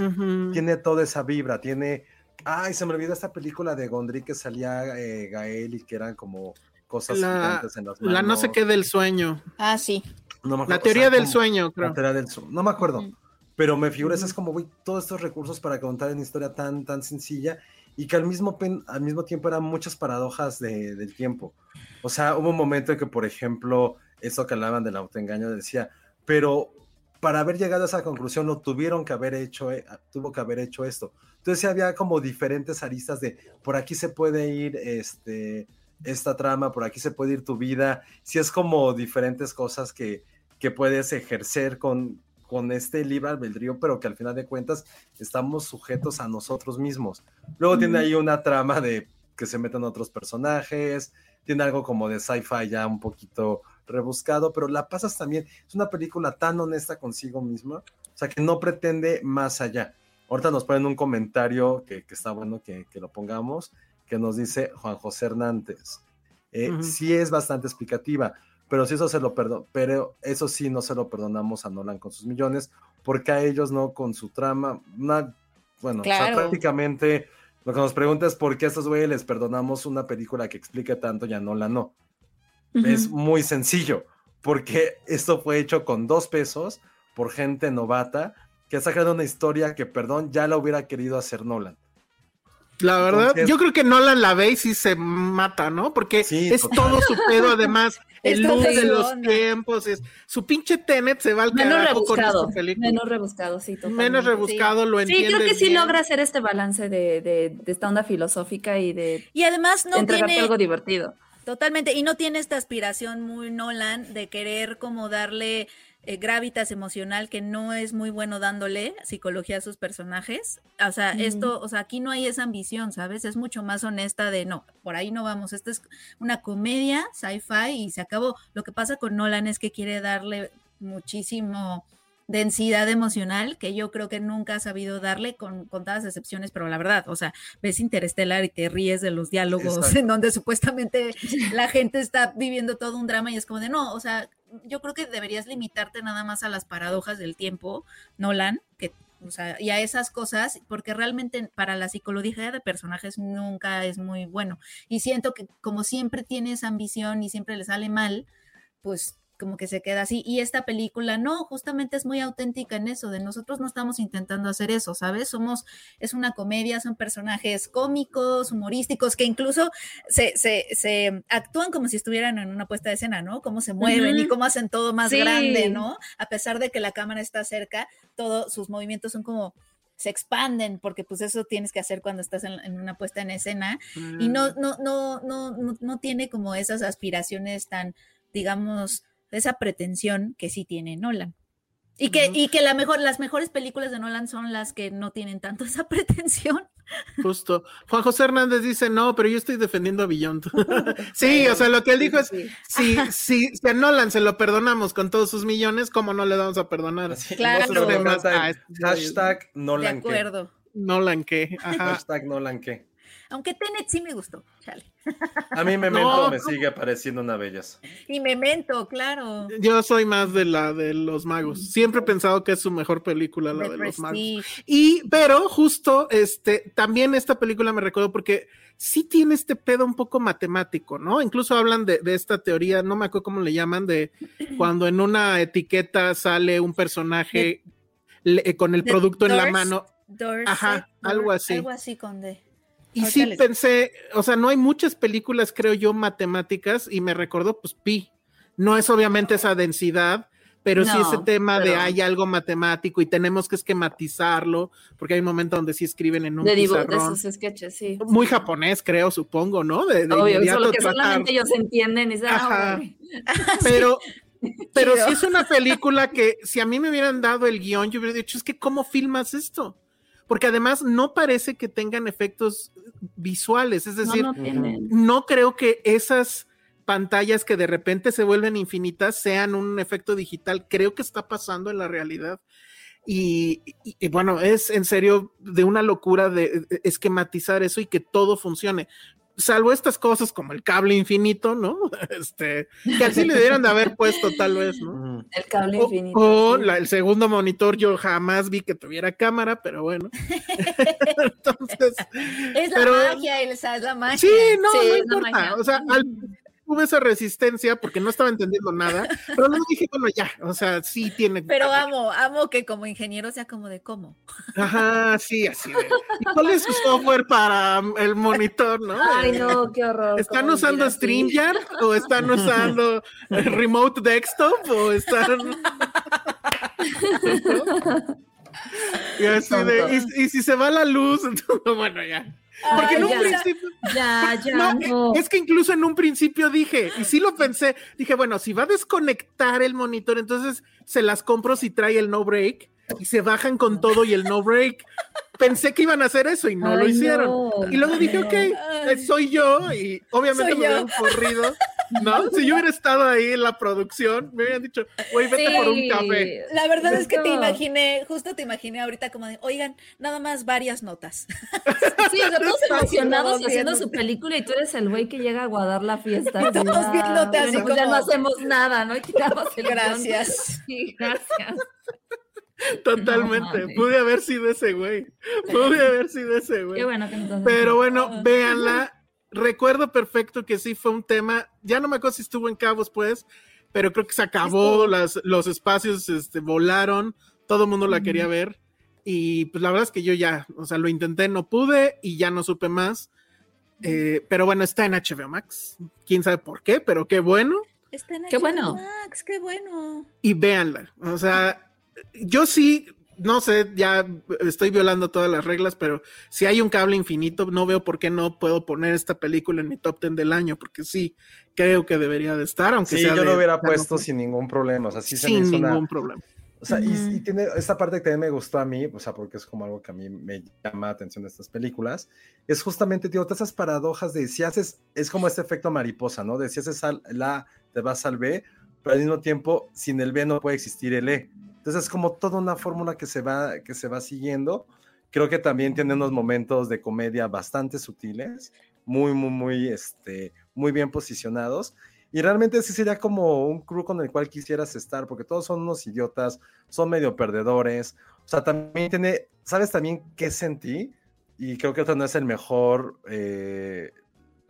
tiene toda esa vibra, tiene... Ay, se me olvidó esta película de Gondry que salía eh, Gael y que eran como cosas La, gigantes en las manos. la no sé qué del sueño. Ah, sí. No me La acuerdo, teoría o sea, del como- sueño, la creo. teoría del su- No me acuerdo. Ujú. Pero me figura, es como, güey, todos estos recursos para contar una historia tan, tan sencilla y que al mismo, pen- al mismo tiempo eran muchas paradojas de- del tiempo. O sea, hubo un momento en que, por ejemplo, eso que hablaban del autoengaño decía, pero para haber llegado a esa conclusión lo tuvieron que haber hecho, eh, tuvo que haber hecho esto. Entonces había como diferentes aristas de, por aquí se puede ir este, esta trama, por aquí se puede ir tu vida. Sí es como diferentes cosas que, que puedes ejercer con, con este libre albedrío, pero que al final de cuentas estamos sujetos a nosotros mismos. Luego tiene ahí una trama de que se meten otros personajes, tiene algo como de sci-fi ya un poquito rebuscado, pero la pasas también. Es una película tan honesta consigo misma, o sea, que no pretende más allá. Ahorita nos ponen un comentario que, que está bueno que, que lo pongamos, que nos dice Juan José Hernández. eh, sí es bastante explicativa, pero si eso se lo perdo, pero eso sí no se lo perdonamos a Nolan con sus millones, porque a ellos no con su trama, una, bueno, o sea, Claro. prácticamente lo que nos pregunta es por qué a estos güeyes les perdonamos una película que explique tanto y a Nolan no. Es muy sencillo, porque esto fue hecho con dos pesos por gente novata que ha sacado una historia que, perdón, ya la hubiera querido hacer Nolan. La verdad, Entonces- yo creo que Nolan la ve y sí se mata, ¿no? Porque Sí, es total. todo su pedo, además, el luz de los tiempos, es, su pinche Tenet se va al Menos carajo con rebuscado. esta película. Menos rebuscado, sí, totalmente. Menos rebuscado, lo Sí, entiendes creo que sí bien. logra hacer este balance de, de- de esta onda filosófica y de Y además no entregarte tiene algo divertido. totalmente y no tiene esta aspiración muy Nolan de querer como darle eh, gravitas emocional que no es muy bueno dándole psicología a sus personajes. O sea, esto, o sea, aquí no hay esa ambición, ¿sabes? Es mucho más honesta de no, por ahí no vamos. Esta es una comedia, sci-fi y se acabó. Lo que pasa con Nolan es que quiere darle muchísimo densidad emocional que yo creo que nunca ha sabido darle con contadas excepciones, pero la verdad, o sea, ves Interstellar y te ríes de los diálogos Exacto. en donde supuestamente la gente está viviendo todo un drama y es como de no, o sea, yo creo que deberías limitarte nada más a las paradojas del tiempo, Nolan, que o sea, y a esas cosas, porque realmente para la psicología de personajes nunca es muy bueno. Y siento que como siempre tiene esa ambición y siempre le sale mal, pues como que se queda así. Y esta película, no, justamente es muy auténtica en eso, de nosotros no estamos intentando hacer eso, ¿sabes? Somos, es una comedia, son personajes cómicos, humorísticos, que incluso se, se, se actúan como si estuvieran en una puesta de escena, ¿no? Cómo se mueven y cómo hacen todo más Sí. grande, ¿no? A pesar de que la cámara está cerca, todos sus movimientos son como se expanden porque pues eso tienes que hacer cuando estás en, en una puesta en escena y Mm. no, no, no, no, no, no tiene como esas aspiraciones tan, digamos, esa pretensión que sí tiene Nolan. Y que, y que la mejor, las mejores películas de Nolan son las que no tienen tanto esa pretensión. Justo. Juan José Hernández dice, no, pero yo estoy defendiendo a Beyond. sí, o sea, lo que él dijo es, Sí. si, si, si a Nolan se lo perdonamos con todos sus millones, ¿cómo no le vamos a perdonar? Claro. no demás, ah, el es- hashtag De Nolan que. acuerdo. Nolan, ¿qué? Ajá. Hashtag Nolan que. Aunque Tenet sí me gustó, chale. A mí Memento No, me sigue pareciendo una belleza. Y Memento, claro. Yo soy más de la de los magos. Siempre he pensado que es su mejor película, la De de los magos. Y, pero justo, este, también esta película me recuerdo porque sí tiene este pedo un poco matemático, ¿no? Incluso hablan de, de esta teoría, no me acuerdo cómo le llaman, de cuando en una etiqueta sale un personaje le- eh, con el producto en la mano. Ajá, algo así. Algo así con D. Y Ahorita sí les- pensé, o sea, no hay muchas películas, creo yo, matemáticas, y me recordó, pues, Pi. No es obviamente esa densidad, pero sí ese tema de hay algo matemático y tenemos que esquematizarlo, porque hay un momento donde sí escriben en un De, dibu- de pizarrón. sus sketches, sí. Muy japonés, creo, supongo, ¿no? De, de Obvio, solo que tratar- solamente ellos entienden Ajá. ah, güey. Pero, pero sí es una película que si a mí me hubieran dado el guion, yo hubiera dicho, es que ¿cómo filmas esto? Porque además no parece que tengan efectos visuales, es decir, no creo que esas pantallas que de repente se vuelven infinitas sean un efecto digital. Creo que está pasando en la realidad. Y, y- y bueno, es en serio de una locura de, de esquematizar eso y que todo funcione. Salvo estas cosas como el cable infinito, ¿no? Este, que así le debieran de haber puesto tal vez, ¿no? El cable O, infinito. o sí. la- el segundo monitor yo jamás vi que tuviera cámara, pero bueno. Entonces, Es la Pero- magia, Elsa, es la magia. Sí, no, Sí, no es la importa. magia. O sea, al- tuve esa resistencia porque no estaba entendiendo nada, pero luego dije, bueno, ya, o sea, sí tiene. Pero amo, amo que como ingeniero sea como de cómo. Ajá, sí, así. de, ¿Y cuál es su software para el monitor, no? Ay, no, qué horror. ¿Están usando así. StreamYard o están usando el Remote Desktop o están. y, así de, y, y si se va la luz, entonces, bueno, ya. Porque en un ya. principio. Ya, ya, No, no. es que incluso en un principio dije, y sí lo pensé, dije, bueno, si va a desconectar el monitor, entonces se las compro si trae el no break y se bajan con todo y el no break. Pensé que iban a hacer eso y no lo hicieron. no. Y luego dije, ok, eh, soy yo y obviamente Soy me hubieran corrido. ¿No? Si yo hubiera estado ahí en la producción, me hubieran dicho, güey, vete por un café. La verdad es que te imaginé, justo te imaginé ahorita como de, oigan, nada más varias notas. Sí, o sea, todos Estamos emocionados haciendo su película y tú eres el güey que llega a guardar la fiesta. Y todos viéndote así pues ya no hacemos nada, ¿no? Y tiramos el. Gracias. Sí, gracias. Totalmente. Pude haber sido ese güey. Pude haber sido ese güey. Qué bueno que nos Pero bueno, véanla. Recuerdo perfecto que sí fue un tema. Ya no me acuerdo si estuvo en Cabos, pues, pero creo que se acabó, las, los espacios este, volaron, todo el mundo la quería ver. Y pues la verdad es que yo ya, o sea, lo intenté, no pude y ya no supe más. Eh, pero bueno, está en HBO Max. Quién sabe por qué, pero qué bueno. Está en Qué HBO bueno. Max, qué bueno. Y véanla. O sea, yo sí, no sé, ya estoy violando todas las reglas, pero si hay un cable infinito, no veo por qué no puedo poner esta película en mi top 10 del año, porque sí, creo que debería de estar, aunque Sí, sea yo de- lo hubiera puesto sin ningún problema. O sea, sí se me sin ningún una, problema. O sea, y, tiene esta parte que también me gustó a mí, o sea, porque es como algo que a mí me llama la atención de estas películas, es justamente, tío, todas esas paradojas de si haces, es como este efecto mariposa, ¿no? De si haces al- la, te vas al B, pero al mismo tiempo, sin el B no puede existir el E. Entonces es como toda una fórmula que se va, que se va siguiendo. Creo que también tiene unos momentos de comedia bastante sutiles, muy, muy, muy, este, muy bien posicionados. Y realmente sí sería como un crew con el cual quisieras estar, porque todos son unos idiotas, son medio perdedores. O sea, también tiene, ¿sabes también qué sentí? Y creo que esto no es el mejor, eh,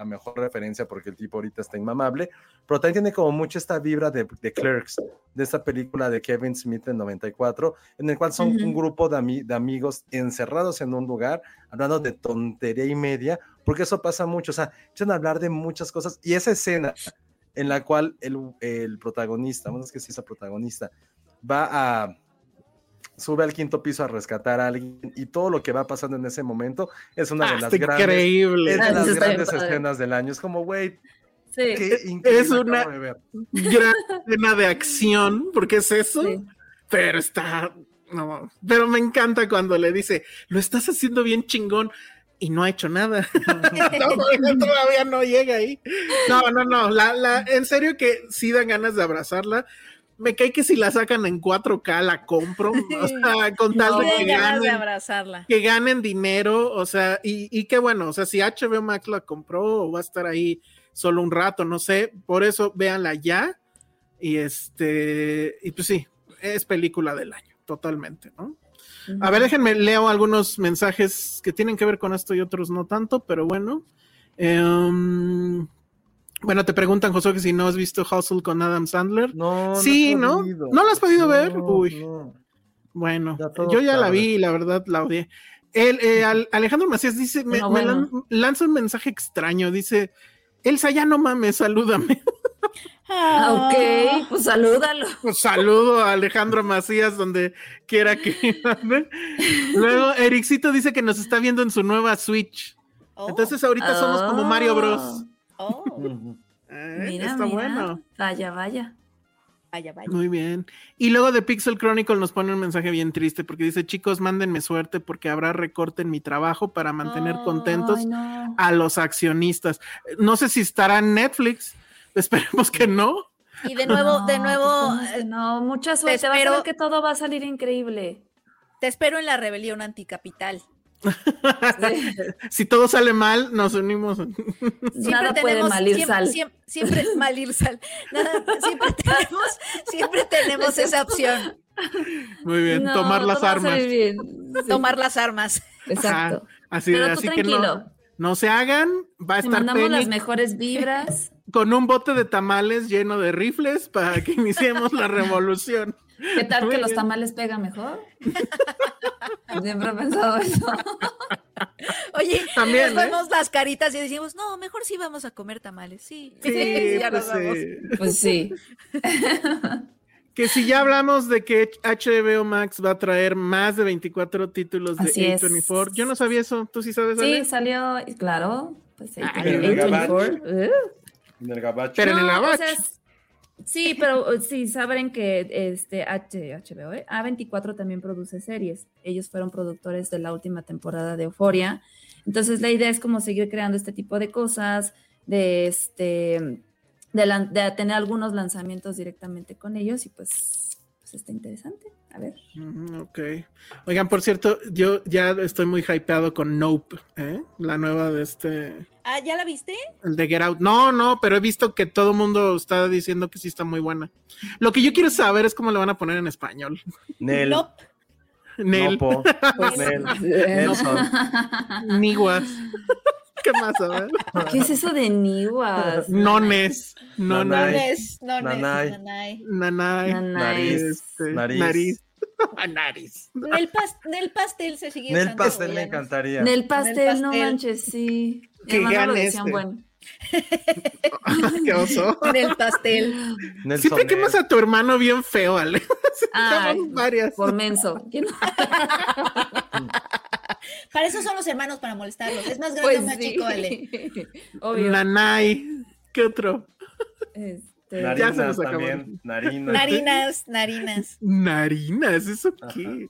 la mejor referencia porque el tipo ahorita está inmamable, pero también tiene como mucho esta vibra de, de Clerks, de esta película de Kevin Smith en 94, en el cual son un grupo de, ami- de amigos encerrados en un lugar, hablando de tontería y media, porque eso pasa mucho, o sea, echan a hablar de muchas cosas, y esa escena en la cual el, el protagonista, bueno, es que sí es el protagonista, va a sube al quinto piso a rescatar a alguien y todo lo que va pasando en ese momento es una Ah, de las grandes, increíble. es de Ah, las grandes escenas del año. Es como, güey, Sí. qué increíble Es una-. Gran escena de acción, porque es eso, Sí. pero está, no, pero me encanta cuando le dice, lo estás haciendo bien chingón. Y no ha hecho nada. todavía, todavía no llega ahí. No, no, no. La, la, en serio que sí dan ganas de abrazarla. Me cae que si la sacan en 4K la compro. O sea, con tal No, de que de ganen, abrazarla. que ganen dinero. O sea, y, y qué bueno. O sea, si HBO Max la compró o va a estar ahí solo un rato, no sé. Por eso véanla ya. Y este, y pues sí, es película del año, totalmente, ¿no? A ver, déjenme leo algunos mensajes que tienen que ver con esto y otros no tanto, pero bueno. Em, bueno, te preguntan, José, que si no has visto Hustle con Adam Sandler. No, Sí, ¿no? podido. ¿No lo has podido ver? No, Uy. no. Bueno, yo ya la vi y la verdad la odié. El, eh, Al- Alejandro Macías dice, me, Bueno, me lan- lanza un mensaje extraño, dice, Elsa, ya no mames, salúdame. Ah, ok, pues salúdalo. Pues saludo a Alejandro Macías donde quiera que ande. Luego, Ericito dice que nos está viendo en su nueva Switch. Oh, Entonces ahorita somos como Mario Bros. Oh. Eh, Mira, está mira. bueno. Vaya, vaya. vaya, vaya. Muy bien. Y luego de Pixel Chronicle nos pone un mensaje bien triste porque dice, chicos, mándenme suerte porque habrá recorte en mi trabajo para mantener contentos no. a los accionistas. No sé si estará en Netflix. Esperemos que no. Y de nuevo, de No, nuevo, pues, eh, no, mucha suerte. Vas a espero- ver que todo va a salir increíble. te espero en la rebelión anticapital. Sí. si todo sale mal, nos unimos. Nada puede mal ir siempre, sal. Siempre, siempre mal ir sal. Nada, siempre tenemos, siempre tenemos esa opción. Muy bien, No, tomar las armas. bien. Sí, Tomar las armas. Exacto. Así, Pero tú así que no, no se hagan. Va a Te estar mandamos las mejores vibras. con un bote de tamales lleno de rifles para que iniciemos la revolución. ¿Qué tal Muy que los tamales pegan mejor? Siempre he pensado eso. Oye, También, nos ¿eh? vemos las caritas y decimos, no, mejor sí vamos a comer tamales. Sí, Sí, ya pues nos vamos. sí. Pues sí. Que si ya hablamos de que HBO Max va a traer más de 24 títulos de Así es. A24, yo no sabía eso. ¿Tú sí sabes? Ale? Sí, salió, claro. Pues sí, Ay, tiene el 24. Uh. En el gabacho. Pero en el No, Gabacho. Sí, pero sí, saben que este HBO, ¿eh? A24 también produce series. Ellos fueron productores de la última temporada de Euforia. Entonces, la idea es como seguir creando este tipo de cosas, de este de, de tener algunos lanzamientos directamente con ellos y pues, pues está interesante. A ver. Mm, Ok. Oigan, por cierto, yo ya estoy muy hypeado con Nope, ¿eh? La nueva de este, Ah, ¿ya la viste? el de Get Out. No, no, pero he visto que todo el mundo está diciendo que sí está muy buena. Lo que yo quiero saber es cómo le van a poner en español. Nel, No. Nel, Nopo, Nel, Nelson. Niguas. ¿Qué más? A ver. ¿Qué es eso de Niwas? Nones. Nanay. Nones. Nones, Nanay. nanay. Nanay. Nariz. Este, Nariz. nariz. Nariz. Del, pas- del pastel se sigue Nel usando pastel me ¿no? encantaría. Del pastel, no pastel. manches, sí. Que no gane este. bueno. Qué oso. Del pastel. Nelson Siempre Nel. quemas a tu hermano bien feo, Ale. Ay, Tenemos varias. por menso. ¿Quién- Para eso son los hermanos, para molestarlos. Es más grande Pues o más sí. chico, Ale. Obvio. Nanay. ¿Qué otro? Este, Ya se Narinas nos acabó. también. Narinas. Narinas, narinas. Narinas, ¿eso qué?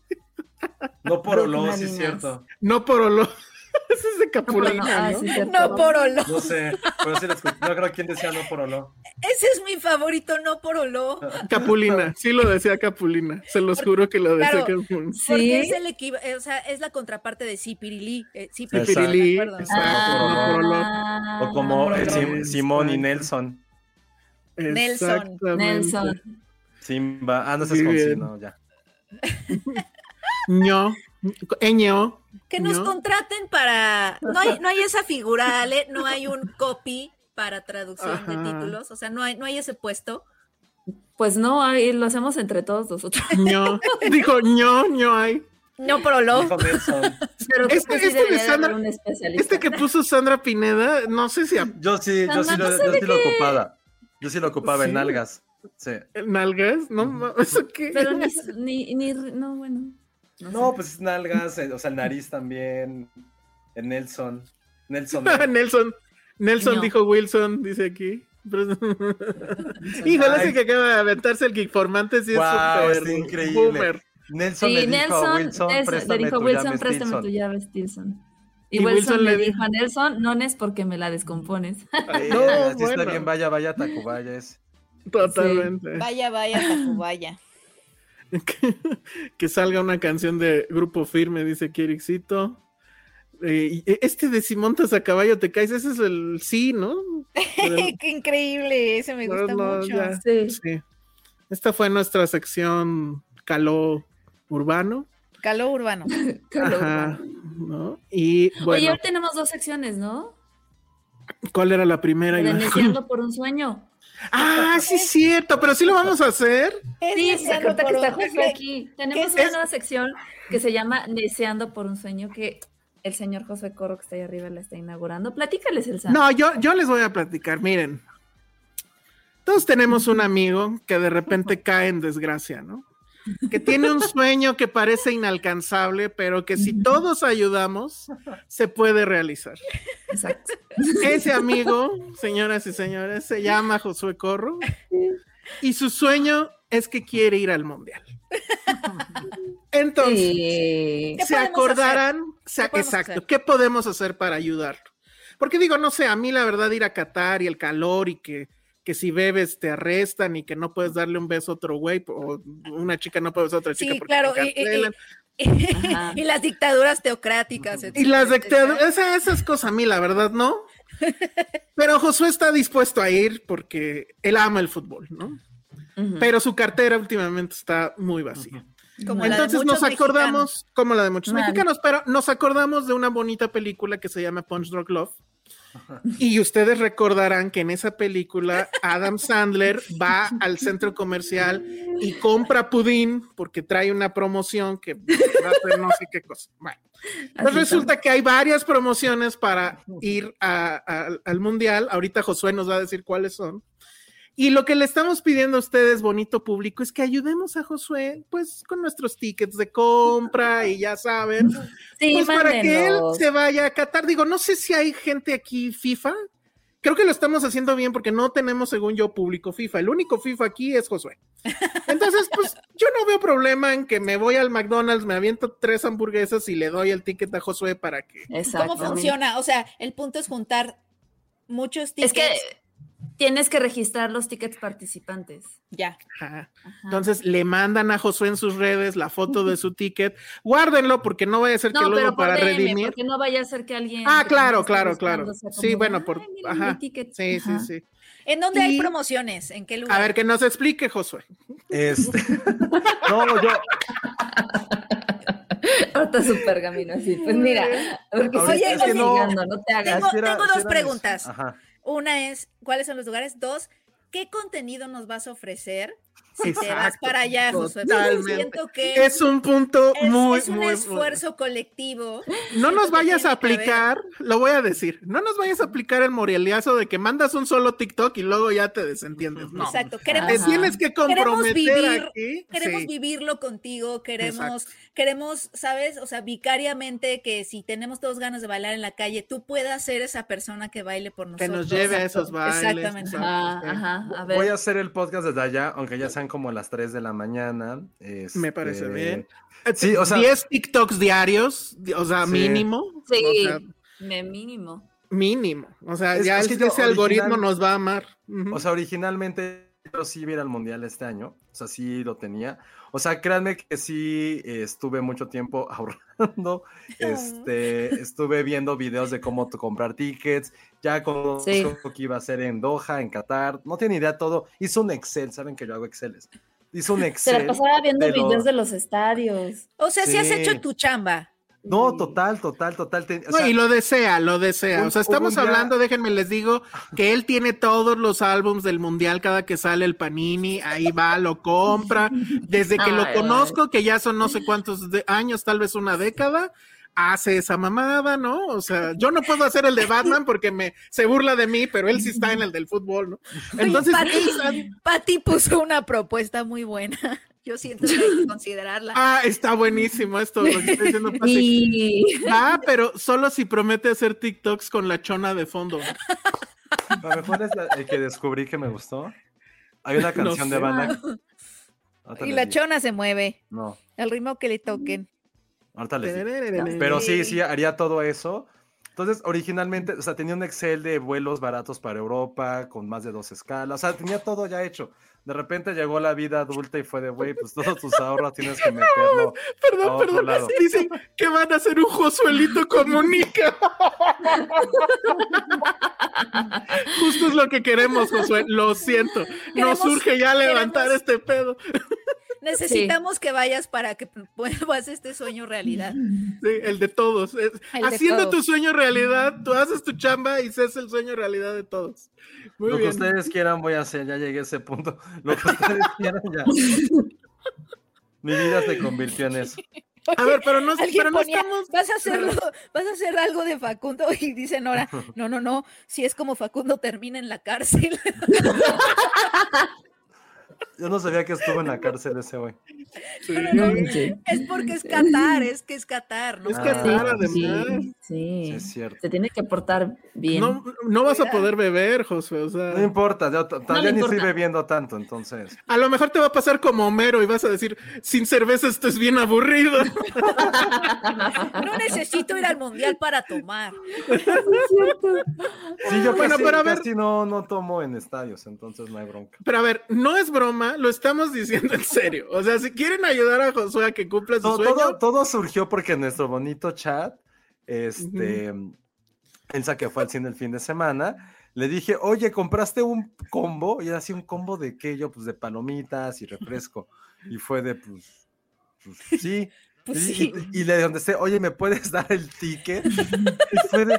No por olor, sí Narinas. es cierto. No por olor. Ese es de no, Capulina, ah, ¿no? cierto. No por olor. No sé, pero sí lo escuché. No creo quién decía no por olor. Ese es mi favorito, no por olor. Capulina, sí lo decía Capulina. Se los juro que lo decía Claro. Capulina. Porque Sí. es el equiva- eh, o sea, es la contraparte de Cipirilí. Eh, Cipirilí, exacto. Ah, no por olor. O como olor. Sim- Simón y. Nelson. Nelson. Nelson. Simba. Ah, no seas con sí, no, ya. ño, Eño. Que nos contraten para. No hay, no hay esa figura, Ale, no hay un copy para traducción Ajá. de títulos. O sea, no hay, no hay ese puesto. Pues no, ahí lo hacemos entre todos nosotros. ño. Dijo ño, ño hay. No. Dijo Nelson. Pero Este- sí este de Sandra-. Este que puso Sandra Pineda, no sé si a Yo sí, yo sí, lo, no yo sí lo ocupaba. Yo sí lo ocupaba ¿Sí? en algas. Sí. nalgas, ¿no? ¿Eso qué? Pero ni, ni, ni, no, bueno. No, No, sé. pues es nalgas, eh, o sea, el nariz también. El Nelson. Nelson. Nelson. Nelson No. dijo Wilson, dice aquí. Híjole, ese Ay. que acaba de aventarse el Geekformante sí es súper increíble. boomer. Nelson Sí, le dijo a Nelson, Wilson, Nelson- préstame le dijo tu Wilson, préstame Stilson". tu llave Stilson. Y, Y Wilson, Wilson le dijo a Nelson, no es porque me la descompones. No, bueno. está bien, vaya, vaya, Tacubaya es. Totalmente. Vaya, vaya, Tacubaya. Que, que salga una canción de Grupo Firme, dice Ericito. Eh, este de si montas a caballo te caes, ese es el sí, ¿no? Pero- Qué increíble, ese me gusta no, mucho. ya. Sí. sí. Esta fue nuestra sección caló urbano. Calor urbano. Ajá, ¿no? Y Oye, bueno, hoy tenemos dos secciones, ¿no? ¿cuál era la primera? De? Deseando por un sueño. Ah, sí, es cierto, pero sí lo vamos a hacer. Es Sí, deseando ahorita que está Josué aquí. Tenemos una es- nueva sección que se llama Deseando por un sueño que el señor Josué Corro que está ahí arriba la está inaugurando. Platícales el No, yo, yo les voy a platicar, miren. Todos tenemos un amigo que de repente cae en desgracia, ¿no? Que tiene un sueño que parece inalcanzable, pero que si todos ayudamos, se puede realizar. Exacto. Ese amigo, señoras y señores, se llama Josué Corro y su sueño es que quiere ir al mundial. Entonces, Sí. ¿Qué se acordarán, se- ¿Qué podemos exacto, hacer? ¿qué podemos hacer para ayudarlo? Porque digo, no sé, a mí la verdad ir a Qatar y el calor y que, que si bebes te arrestan y que no puedes darle un beso a otro güey o una chica no puede besar a otra chica Sí, porque claro. te Y, y- cancelan. Ajá. y- y las dictaduras teocráticas. Y las dictaduras, etcétera. esa- esas cosas a mí la verdad no. Pero Josué está dispuesto a ir porque él ama el fútbol, ¿no? Pero su cartera últimamente está muy vacía. Entonces nos acordamos, mexicanos. como la de muchos Mal. mexicanos, pero nos acordamos de una bonita película que se llama Punch Drunk Love. Y ustedes recordarán que en esa película Adam Sandler va al centro comercial y compra pudín porque trae una promoción que va a hacer no sé qué cosa. Bueno, pues resulta que hay varias promociones para ir a- a- al mundial. Ahorita Josué nos va a decir cuáles son. Y lo que le estamos pidiendo a ustedes, bonito público, es que ayudemos a Josué, pues con nuestros tickets de compra y ya saben, Sí, pues para que él se vaya a Qatar. Digo, no sé si hay gente aquí FIFA. Creo que lo estamos haciendo bien porque no tenemos, según yo, público FIFA. El único FIFA aquí es Josué. Entonces, pues yo no veo problema en que me voy al McDonald's, me aviento tres hamburguesas y le doy el ticket a Josué para que. ¿Cómo Exactamente. funciona? O sea, el punto es juntar muchos Es tickets. que Tienes que registrar los tickets participantes. Ya. Ajá. Ajá. Entonces le mandan a Josué en sus redes la foto de su ticket. Guárdenlo porque no vaya a ser que luego pero por para DM, redimir. porque no vaya a ser que alguien. Ah, claro, claro, claro. Sí, bueno, por- "Ay, miren ajá. mi ticket". Sí, sí, sí. ¿En dónde hay promociones? ¿En qué lugar? A ver, que nos explique, Josué. Este, no, yo, Ahorita su pergamino así. Pues mira, porque Ahorita es que no. te hagas. Tengo- era- tengo dos era preguntas. Ajá. Una es, ¿cuáles son los lugares? Dos, ¿qué contenido nos vas a ofrecer si te vas Exacto, para allá, Josué? Siento que Es un punto es- muy, es un muy, muy- esfuerzo colectivo. No nos que vayas a que aplicar, lo voy a decir, no nos vayas a aplicar el moreliazo de que mandas un solo TikTok y luego ya te desentiendes. No. Exacto. Queremos, tienes que queremos comprometer vivir, aquí. queremos Sí. vivirlo contigo, queremos, queremos, ¿sabes? O sea, vicariamente que si tenemos todos ganas de bailar en la calle, tú puedas ser esa persona que baile por Que nosotros. nos lleve a esos bailes. Exactamente. Ah, ajá, a ver. Voy a hacer el podcast desde allá, aunque ya sean como las 3 de la mañana. Me parece este, bien. Sí, o sea- 10 TikToks diarios, o sea, Sí. mínimo. Sí, O sea, me mínimo. mínimo. O sea, Es- ya es que ese algoritmo nos va a amar. O sea, originalmente yo sí iba a ir al mundial este año, o sea, sí lo tenía. O sea, créanme que sí eh, estuve mucho tiempo ahorrando, este, estuve viendo videos de cómo comprar tickets, ya conozco Sí. que iba a ser en Doha, en Qatar, no tiene idea todo. Hizo un Excel, saben que yo hago Exceles. Hizo un Se Excel. la pasaba viendo de videos de los estadios. O sea, si has Sí. hecho tu chamba. No, total, total, total. o No, y lo desea, lo desea. un- o sea, estamos día- hablando, déjenme les digo, que él tiene todos los álbums del mundial cada que sale el Panini, ahí va, lo compra. Desde que lo Ay, conozco, que ya son no sé cuántos de- años, tal vez una década, hace esa mamada, ¿no? O sea, yo no puedo hacer el de Batman porque me se burla de mí, pero él sí está en el del fútbol, ¿no? Entonces, Pati, puso una propuesta muy buena. Yo siento que hay que considerarla. ah, está buenísimo esto, lo que estoy diciendo, Pati. Y Ah, pero solo si promete hacer TikToks con la chona de fondo. A lo mejor es la- el que descubrí que me gustó. Hay una No canción de banda. Y la chona se mueve. No, El ritmo que le toquen. Ahorita les digo. Pero sí, sí, haría todo eso. Entonces, originalmente, o sea, tenía un Excel de vuelos baratos para Europa, con más de dos escalas, o sea, tenía todo ya hecho. De repente llegó la vida adulta y fue de, güey, pues todos tus ahorros tienes que meterlo. Perdón, otro perdón. lado. Dicen que van a hacer un Josuelito comunica. Justo es lo que queremos, Josué. Lo siento. Queremos- Nos urge ya levantar queremos- este pedo. Necesitamos que vayas para que vuelvas este sueño realidad. Sí, el de todos. De haciendo todos. tu sueño realidad, tú haces tu chamba y se hace el sueño realidad de todos. Muy Lo que ustedes quieran voy a hacer, ya llegué a ese punto. Lo que ustedes quieran ya. Mi vida se convirtió en eso. A ver, pero no, pero no ponía, estamos. vas a hacerlo, vas a hacer algo de Facundo y dice Nora, no, no, no, si es como Facundo termina en la cárcel. Yo no sabía que estuvo en la cárcel ese güey. Sí. es porque es Qatar, es que es Qatar, ¿no? Es Ah, Qatar, además. sí, Sí, sí. es cierto. Se tiene que portar bien. No, no vas a poder beber, Josué. O sea, No importa, yo t- todavía le ni estoy bebiendo tanto, entonces. a lo mejor te va a pasar como Homero y vas a decir, sin cerveza esto es bien aburrido. No necesito ir al mundial para tomar. Sí, yo Bueno, casi, pero a ver- casi no, no tomo en estadios, entonces no hay bronca. Pero a ver, no es broma, lo estamos diciendo en serio. O sea, si quieren ayudar a Josué a que cumpla su No, sueño, todo, todo surgió porque en nuestro bonito chat, este, piensa que fue al cine el fin de semana, le dije, oye, ¿compraste un combo? Y era así, ¿un combo de qué? Yo, pues de palomitas y refresco. Y fue de, pues, pues sí. Pues y, sí. y- y le contesté, oye, ¿me puedes dar el ticket? Y fue de,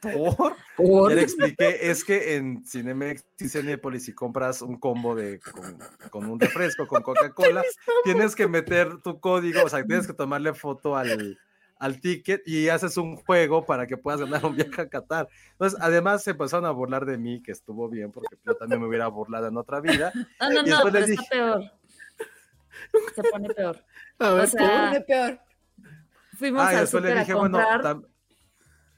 ¿por? Por- Ya le expliqué, es que en Cinemex y Cinepolis, si compras un combo de con, con un refresco, con Coca-Cola, tienes que meter tu código, o sea, tienes que tomarle foto al, al ticket y haces un juego para que puedas ganar un viaje a Qatar. Entonces, además se empezaron a burlar de mí, que estuvo bien, porque yo también me hubiera burlado en otra vida. No, no, Y no, después pero les está peor. Se pone peor. a ver, o sea, Pone peor. Fuimos Ah, y al después le a dije, bueno, comprar.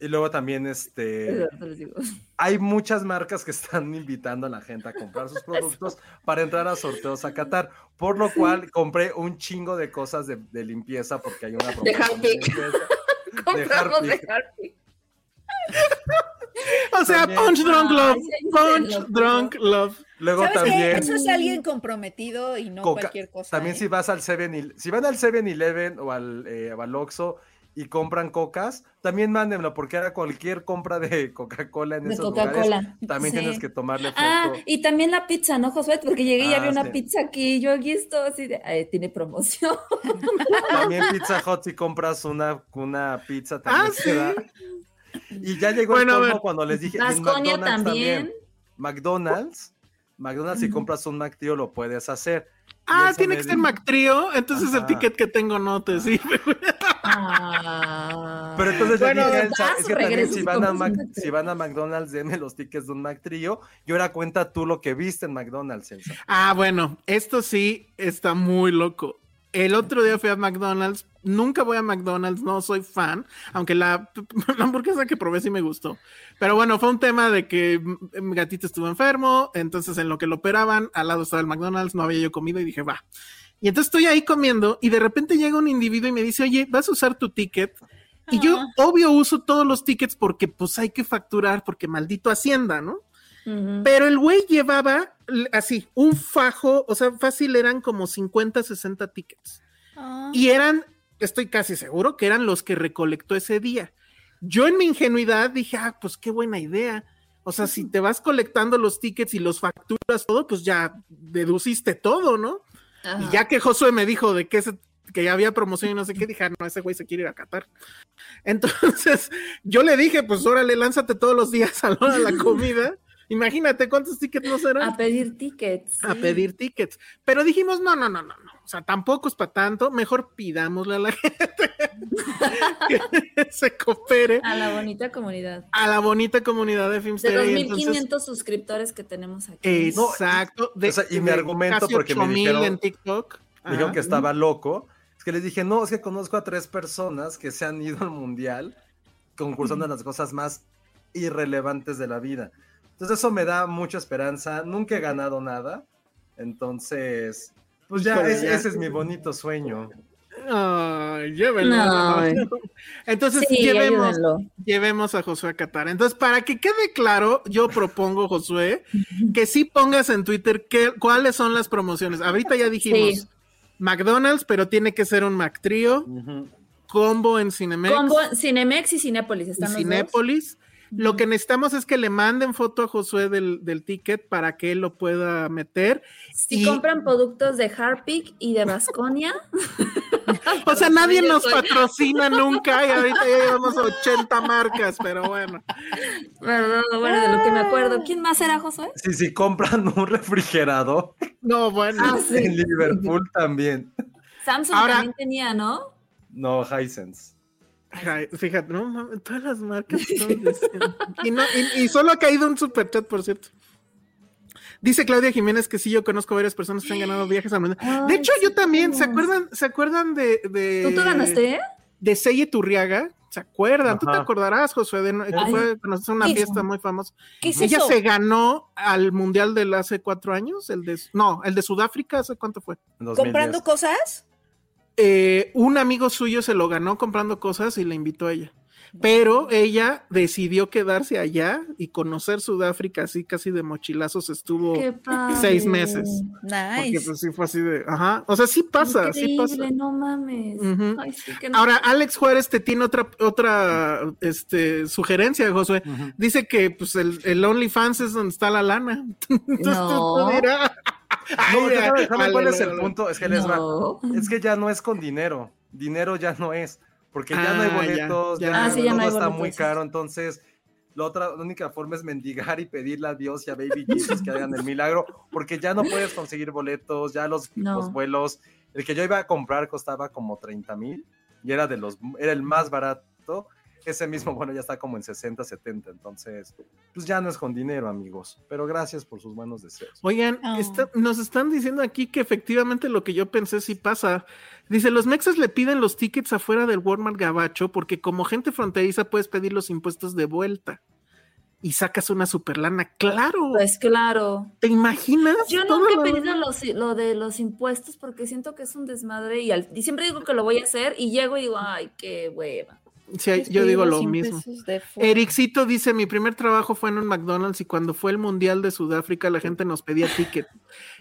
Y luego también, este, hay muchas marcas que están invitando a la gente a comprar sus productos para entrar a sorteos a Qatar, por lo cual compré un chingo de cosas de, de limpieza porque hay una promoción de Harpic. limpieza. Compramos de Harpic. O sea, También. Punch Drunk Love. Punch. Drunk Love. Luego ¿Sabes qué? también. Eso es alguien comprometido y no Coca- cualquier cosa. También ¿eh? si vas al 7 si van al 7-Eleven o al, eh, o al Oxxo y compran cocas, también mándenlo porque era cualquier compra de Coca-Cola en De esos lugares. También Sí. tienes que tomarle foto. Ah, y también la pizza, ¿no, Josué? Porque llegué y Ah, había una sí. pizza aquí. Yo aquí estoy así de. "Ay, tiene promoción. También Pizza Hut si compras una, una pizza también Ah, te da. Y ya llegó Bueno, el colmo cuando les dije. en McDonald's también. McDonald's, McDonald's si compras un McTrio lo puedes hacer. Ah, tiene que ser McTrio. Entonces el ticket que tengo no te sirve. Ah. Pero entonces Bueno, le dije a Elsa, vas es que también si van, a tus Mac- McTrio. si van a McDonald's, denme los tickets de un McTrio. Y ahora cuenta tú lo que viste en McDonald's, Elsa. Ah, bueno, esto sí está muy loco. El otro día fui a McDonald's. Nunca voy a McDonald's, no soy fan, aunque la, la hamburguesa que probé sí me gustó. Pero bueno, fue un tema de que mi gatito estuvo enfermo, entonces en lo que lo operaban, al lado estaba el McDonald's, no había yo comido y dije, va. Y entonces estoy ahí comiendo y de repente llega un individuo y me dice, oye, ¿vas a usar tu ticket? Y yo, Ah. obvio, uso todos los tickets porque pues hay que facturar, porque maldito Hacienda, ¿no? Pero el güey llevaba así, un fajo, o sea, fácil eran como 50, 60 tickets. Ah. Y eran, estoy casi seguro que eran los que recolectó ese día. Yo en mi ingenuidad dije, ah, pues qué buena idea. O sea, si te vas colectando los tickets y los facturas todo, pues ya deduciste todo, ¿no? Y ya que Josué me dijo de que, se- que ya había promoción y no sé qué, dije, ah, no, ese güey se quiere ir a Qatar. Entonces, yo le dije, pues órale, lánzate todos los días a la hora de la comida. Imagínate cuántos tickets no serán A pedir tickets. a pedir tickets. Pero dijimos, no, no, no, no, no. O sea, tampoco es para tanto. Mejor pidámosle a la gente que se coopere A la bonita comunidad. a la bonita comunidad de De Filmsteria. los y 1500 suscriptores que tenemos aquí. Exacto. o sea, y mi argumento, casi porque me 8,000 dijeron- en TikTok. Me dijeron Ajá. que estaba loco. Es que les dije, no, es que conozco a tres personas que se han ido al mundial concursando en las cosas más irrelevantes de la vida. Entonces eso me da mucha esperanza. Nunca he ganado nada. Entonces, pues ya, es- ya. ese es mi bonito sueño. Ay, llévenlo. No. Entonces, Sí, llevemos, ayúdenlo. llevemos a Josué a Qatar. Entonces, para que quede claro, yo propongo, Josué, que sí pongas en Twitter qué, cuáles son las promociones. Ahorita ya dijimos Sí. McDonald's, pero tiene que ser un McTrio, Ujú. combo en Cinemex Combo, Cinemex y Cinépolis y están. Cinépolis. Lo que necesitamos es que le manden foto a Josué del, del ticket para que él lo pueda meter. Si Y- compran productos de Harpic y de Vasconia, O sea, nadie nos soy- patrocina nunca y ahorita ya llevamos 80 marcas, pero bueno. bueno, bueno, de lo que me acuerdo. ¿Quién más era Josué? Sí, sí, compran un refrigerador No, bueno. Ah, sí. en Liverpool también. Samsung Ahora- también tenía, ¿no? No, Hisense. Ay, fíjate, no mames, todas las marcas y, no, y, y solo ha caído un superchat, por cierto. Dice Claudia Jiménez que sí, yo conozco varias personas que han ganado viajes al mundo. De Ay, hecho, yo también, ¿se acuerdan, ¿se acuerdan de, de ¿Tú, tú ganaste? de Seye Turriaga? ¿Se acuerdan? Tú te acordarás, Josué, de, que Ay, fue conocer una ¿qué fiesta muy famosa. ¿Qué es Ella eso? se ganó al mundial del hace cuatro años, el de no, el de Sudáfrica, ¿hace cuánto fue? en 2010. ¿Comprando cosas? Eh, un amigo suyo se lo ganó comprando cosas y le invitó a ella. Pero ella decidió quedarse allá y conocer Sudáfrica así casi de mochilazos estuvo seis meses. Porque Nice. pues sí fue así de, ajá, o sea, sí pasa, sí pasa. No mames. Ujú. Ay, sí que no. Ahora, Alex Juárez te tiene otra, otra este, sugerencia, Josué. Dice que pues el, el OnlyFans es donde está la lana. Entonces, No. tú dirás. No, vale, cuál es el punto. Es que les va. No. Es que ya no es con dinero. Dinero ya no es. Porque ya no hay Ah, ya, boletos, ya. ya, Ah, sí, ya no hay está boletos, muy caro. Entonces, la otra, la única forma es mendigar y pedirle a Dios y a Baby Jesus que hagan el milagro. Porque ya no puedes conseguir boletos, ya los, No. los vuelos. El que yo iba a comprar costaba como 30 mil y era de los, era el más barato. Ese mismo, bueno, ya está como en 60, 70. Entonces, pues ya no es con dinero, amigos. Pero gracias por sus buenos deseos. Oigan, Oh. está- nos están diciendo aquí que efectivamente lo que yo pensé sí pasa. Dice, los mexas le piden los tickets afuera del Walmart Gabacho porque como gente fronteriza puedes pedir los impuestos de vuelta y sacas una super lana. Claro, Pues claro. ¿te imaginas? Yo nunca he pedido los- lo de los impuestos porque siento que es un desmadre y, al- y siempre digo que lo voy a hacer y llego y digo, ay, qué hueva. Sí, yo digo lo 100 mismo. Ericito dice, mi primer trabajo fue en un McDonald's y cuando fue el Mundial de Sudáfrica la gente nos pedía ticket.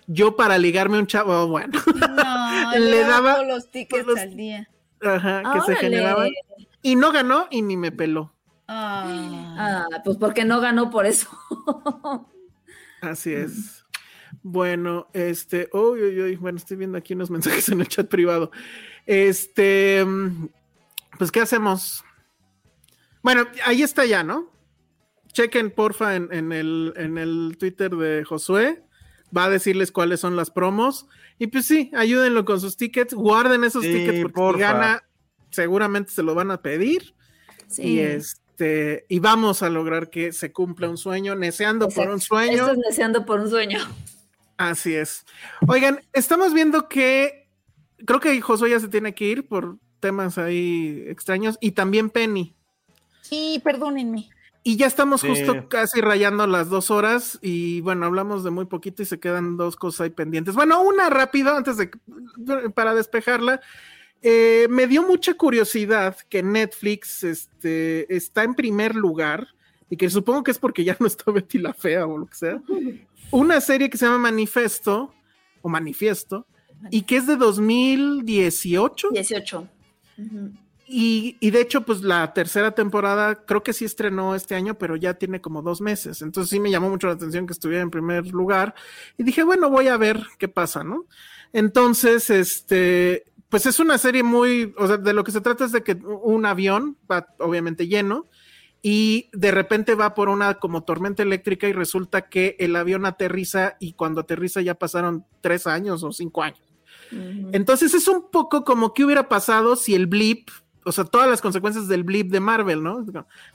Yo para ligarme un chavo, oh, bueno, No, Le le daba los tickets al día. ajá, que se generaban. Y no ganó y ni me peló. Ah. Ah, pues porque no ganó por eso. Así es. Bueno, este, uy, uy, uy, bueno, estoy viendo aquí unos mensajes en el chat privado. Este, mm, pues, ¿qué hacemos? Bueno, ahí está ya, ¿no? Chequen, porfa, en, en el, en el Twitter de Josué. Va a decirles cuáles son las promos. Y pues sí, ayúdenlo con sus tickets. Guarden esos Sí, tickets porque si gana, seguramente se lo van a pedir. Sí. Y este, y vamos a lograr que se cumpla un sueño, deseando por Exacto. un sueño. Esto es deseando por un sueño. Así es. Oigan, estamos viendo que creo que Josué ya se tiene que ir por temas ahí extraños y también Penny. Sí, perdónenme. Y ya estamos Sí. justo casi rayando las dos horas y bueno, hablamos de muy poquito y se quedan dos cosas ahí pendientes. Bueno, una rápido antes de para despejarla. Eh, me dio mucha curiosidad que Netflix este, está en primer lugar y que supongo que es porque ya no está Betty la Fea o lo que sea. Una serie que se llama Manifesto o Manifiesto y que es de 2018 18. Y de hecho pues la tercera temporada creo que sí estrenó este año pero ya tiene como dos meses. Entonces sí me llamó mucho la atención que estuviera en primer lugar. Y dije bueno voy a ver qué pasa no entonces este pues es una serie muy o sea de lo que se trata es de que un avión va obviamente lleno y de repente va por una como tormenta eléctrica y resulta que el avión aterriza y cuando aterriza ya pasaron tres años o cinco años Entonces es un poco como que hubiera pasado si el blip, o sea, todas las consecuencias del blip de Marvel, ¿no?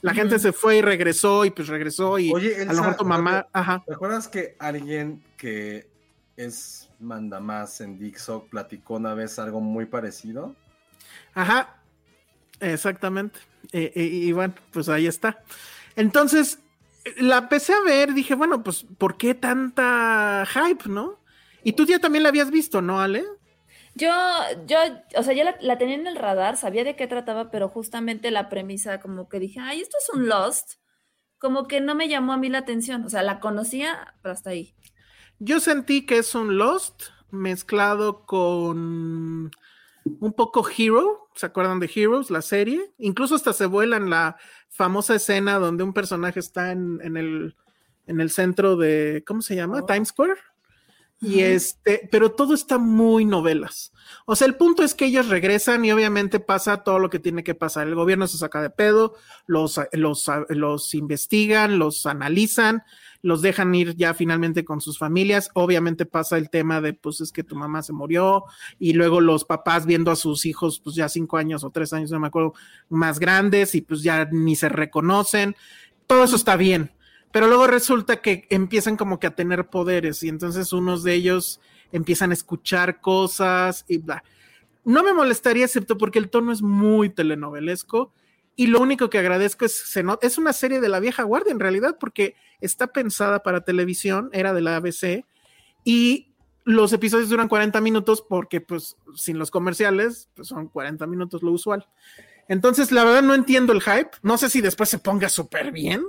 La gente se fue y regresó y pues regresó y Oye, a lo Elsa, mejor tu mamá, ajá. ¿Te acuerdas que alguien que es mandamás en Dixo platicó una vez algo muy parecido? Ajá, exactamente. Eh, eh, y bueno, pues ahí está. Entonces, la empecé a ver, dije, bueno, pues, ¿por qué tanta hype, no? Y tú ya también la habías visto, ¿no, Ale? Yo, yo, o sea, ya la, la tenía en el radar, sabía de qué trataba, pero justamente la premisa, como que dije, ay, esto es un Lost, como que no me llamó a mí la atención, o sea, la conocía, pero hasta ahí. Yo sentí que es un Lost mezclado con un poco Hero, ¿se acuerdan de Heroes, la serie? Incluso hasta se vuela en la famosa escena donde un personaje está en, en el, en el centro de, ¿cómo se llama? Oh. Times Square. Y este, pero todo está muy novelas. O sea, el punto es que ellos regresan y obviamente pasa todo lo que tiene que pasar. El gobierno se saca de pedo, los, los, los investigan, los analizan, los dejan ir ya finalmente con sus familias. Obviamente pasa el tema de, pues es que tu mamá se murió y luego los papás viendo a sus hijos, pues ya cinco años o tres años, no me acuerdo, más grandes y pues ya ni se reconocen. Todo eso está bien. Pero luego resulta que empiezan como que a tener poderes y entonces unos de ellos empiezan a escuchar cosas y bla. No me molestaría excepto porque el tono es muy telenovelesco y lo único que agradezco es se no, es una serie de la vieja guardia en realidad porque está pensada para televisión, era de la ABC y los episodios duran 40 minutos porque pues sin los comerciales pues son 40 minutos lo usual. Entonces la verdad no entiendo el hype, no sé si después se ponga súper bien.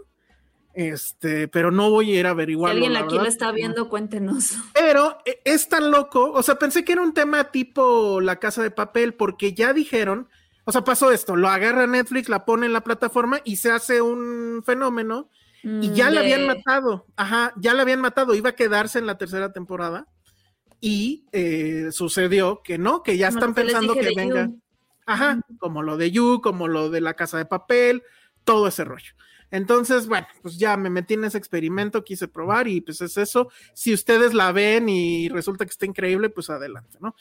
Este, pero no voy a ir a Si averiguarlo. alguien la aquí verdad. lo está viendo, cuéntenos. Pero eh, es tan loco, o sea, pensé que era un tema tipo La Casa de Papel, porque ya dijeron, o sea, pasó esto, lo agarra Netflix, la pone en la plataforma y se hace un fenómeno y ya Mm, la habían matado, ajá, ya la habían matado, iba a quedarse en la tercera temporada y eh, sucedió que no, que ya Como están pensando que venga, You. ajá, como lo de You, como lo de La Casa de Papel, todo ese rollo. Entonces, bueno, pues ya me metí en ese experimento, quise probar y pues es eso. Si ustedes la ven y resulta que está increíble, pues adelante, ¿no?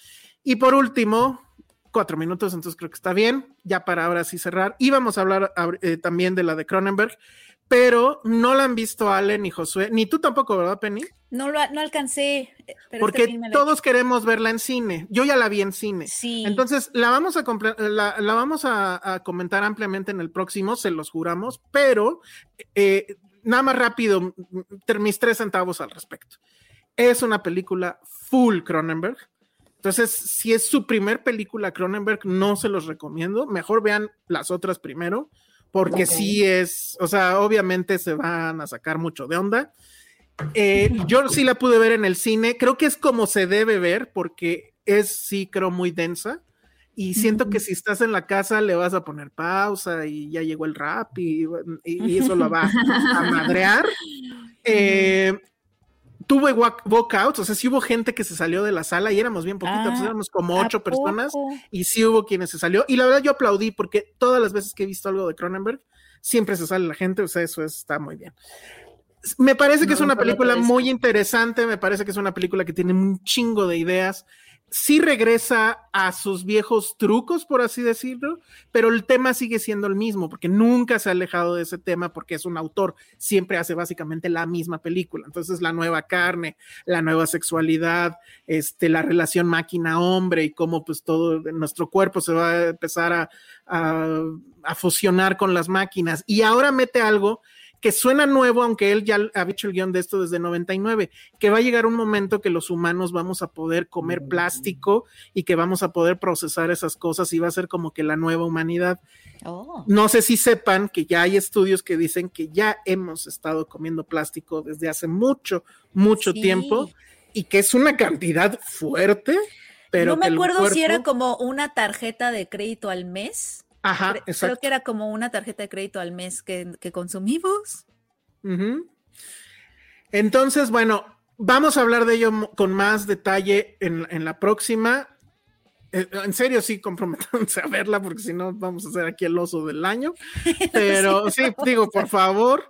Y por último, cuatro minutos, entonces creo que está bien, ya para ahora sí cerrar. Íbamos a hablar eh, también de la de Cronenberg, pero no la han visto Ale ni Josué, ni tú tampoco, ¿verdad, Penny? No lo no alcancé. Pero Porque este todos queremos verla en cine. Yo ya la vi en cine. Sí. Entonces, la vamos a, la, la vamos a, a comentar ampliamente en el próximo, se los juramos, pero eh, nada más rápido, mis tres centavos al respecto. Es una película full Cronenberg. Entonces, si es su primer película Cronenberg, no se los recomiendo. Mejor vean las otras primero, porque Ok. sí es, o sea, obviamente se van a sacar mucho de onda. Eh, yo sí la pude ver en el cine, creo que es como se debe ver, porque es, sí, creo, muy densa. Y siento que si estás en la casa le vas a poner pausa y ya llegó el rap y, y- y eso lo va a madrear. Eh, tuve walk- walkouts, o sea, sí hubo gente que se salió de la sala y éramos bien poquitos, Ah, éramos como ¿A ocho personas y sí hubo quienes se salió. Y la verdad yo aplaudí porque todas las veces que he visto algo de Cronenberg, siempre se sale la gente, o sea, eso está muy bien. Me parece que es No, una solo película muy interesante, me parece que es una película que tiene un chingo de ideas. Sí regresa a sus viejos trucos, por así decirlo, pero el tema sigue siendo el mismo, porque nunca se ha alejado de ese tema, porque es un autor, siempre hace básicamente la misma película. Entonces, la nueva carne, la nueva sexualidad, este, la relación máquina-hombre y cómo pues todo nuestro cuerpo se va a empezar a, a, a fusionar con las máquinas. Y ahora mete algo que suena nuevo, aunque él ya ha hecho el guion de esto desde 99, que va a llegar un momento que los humanos vamos a poder comer plástico y que vamos a poder procesar esas cosas y va a ser como que la nueva humanidad. Oh. No sé si sepan que ya hay estudios que dicen que ya hemos estado comiendo plástico desde hace mucho, mucho Sí. tiempo y que es una cantidad fuerte, pero no me acuerdo si era como una tarjeta de crédito al mes. Ajá, Cre- exacto. Creo que era como una tarjeta de crédito al mes que, que consumimos. Entonces, bueno, vamos a hablar de ello con más detalle en, en la próxima. Eh, En serio, sí, comprometanse a verla, porque si no, vamos a hacer aquí el oso del año. Pero sí, digo, por favor.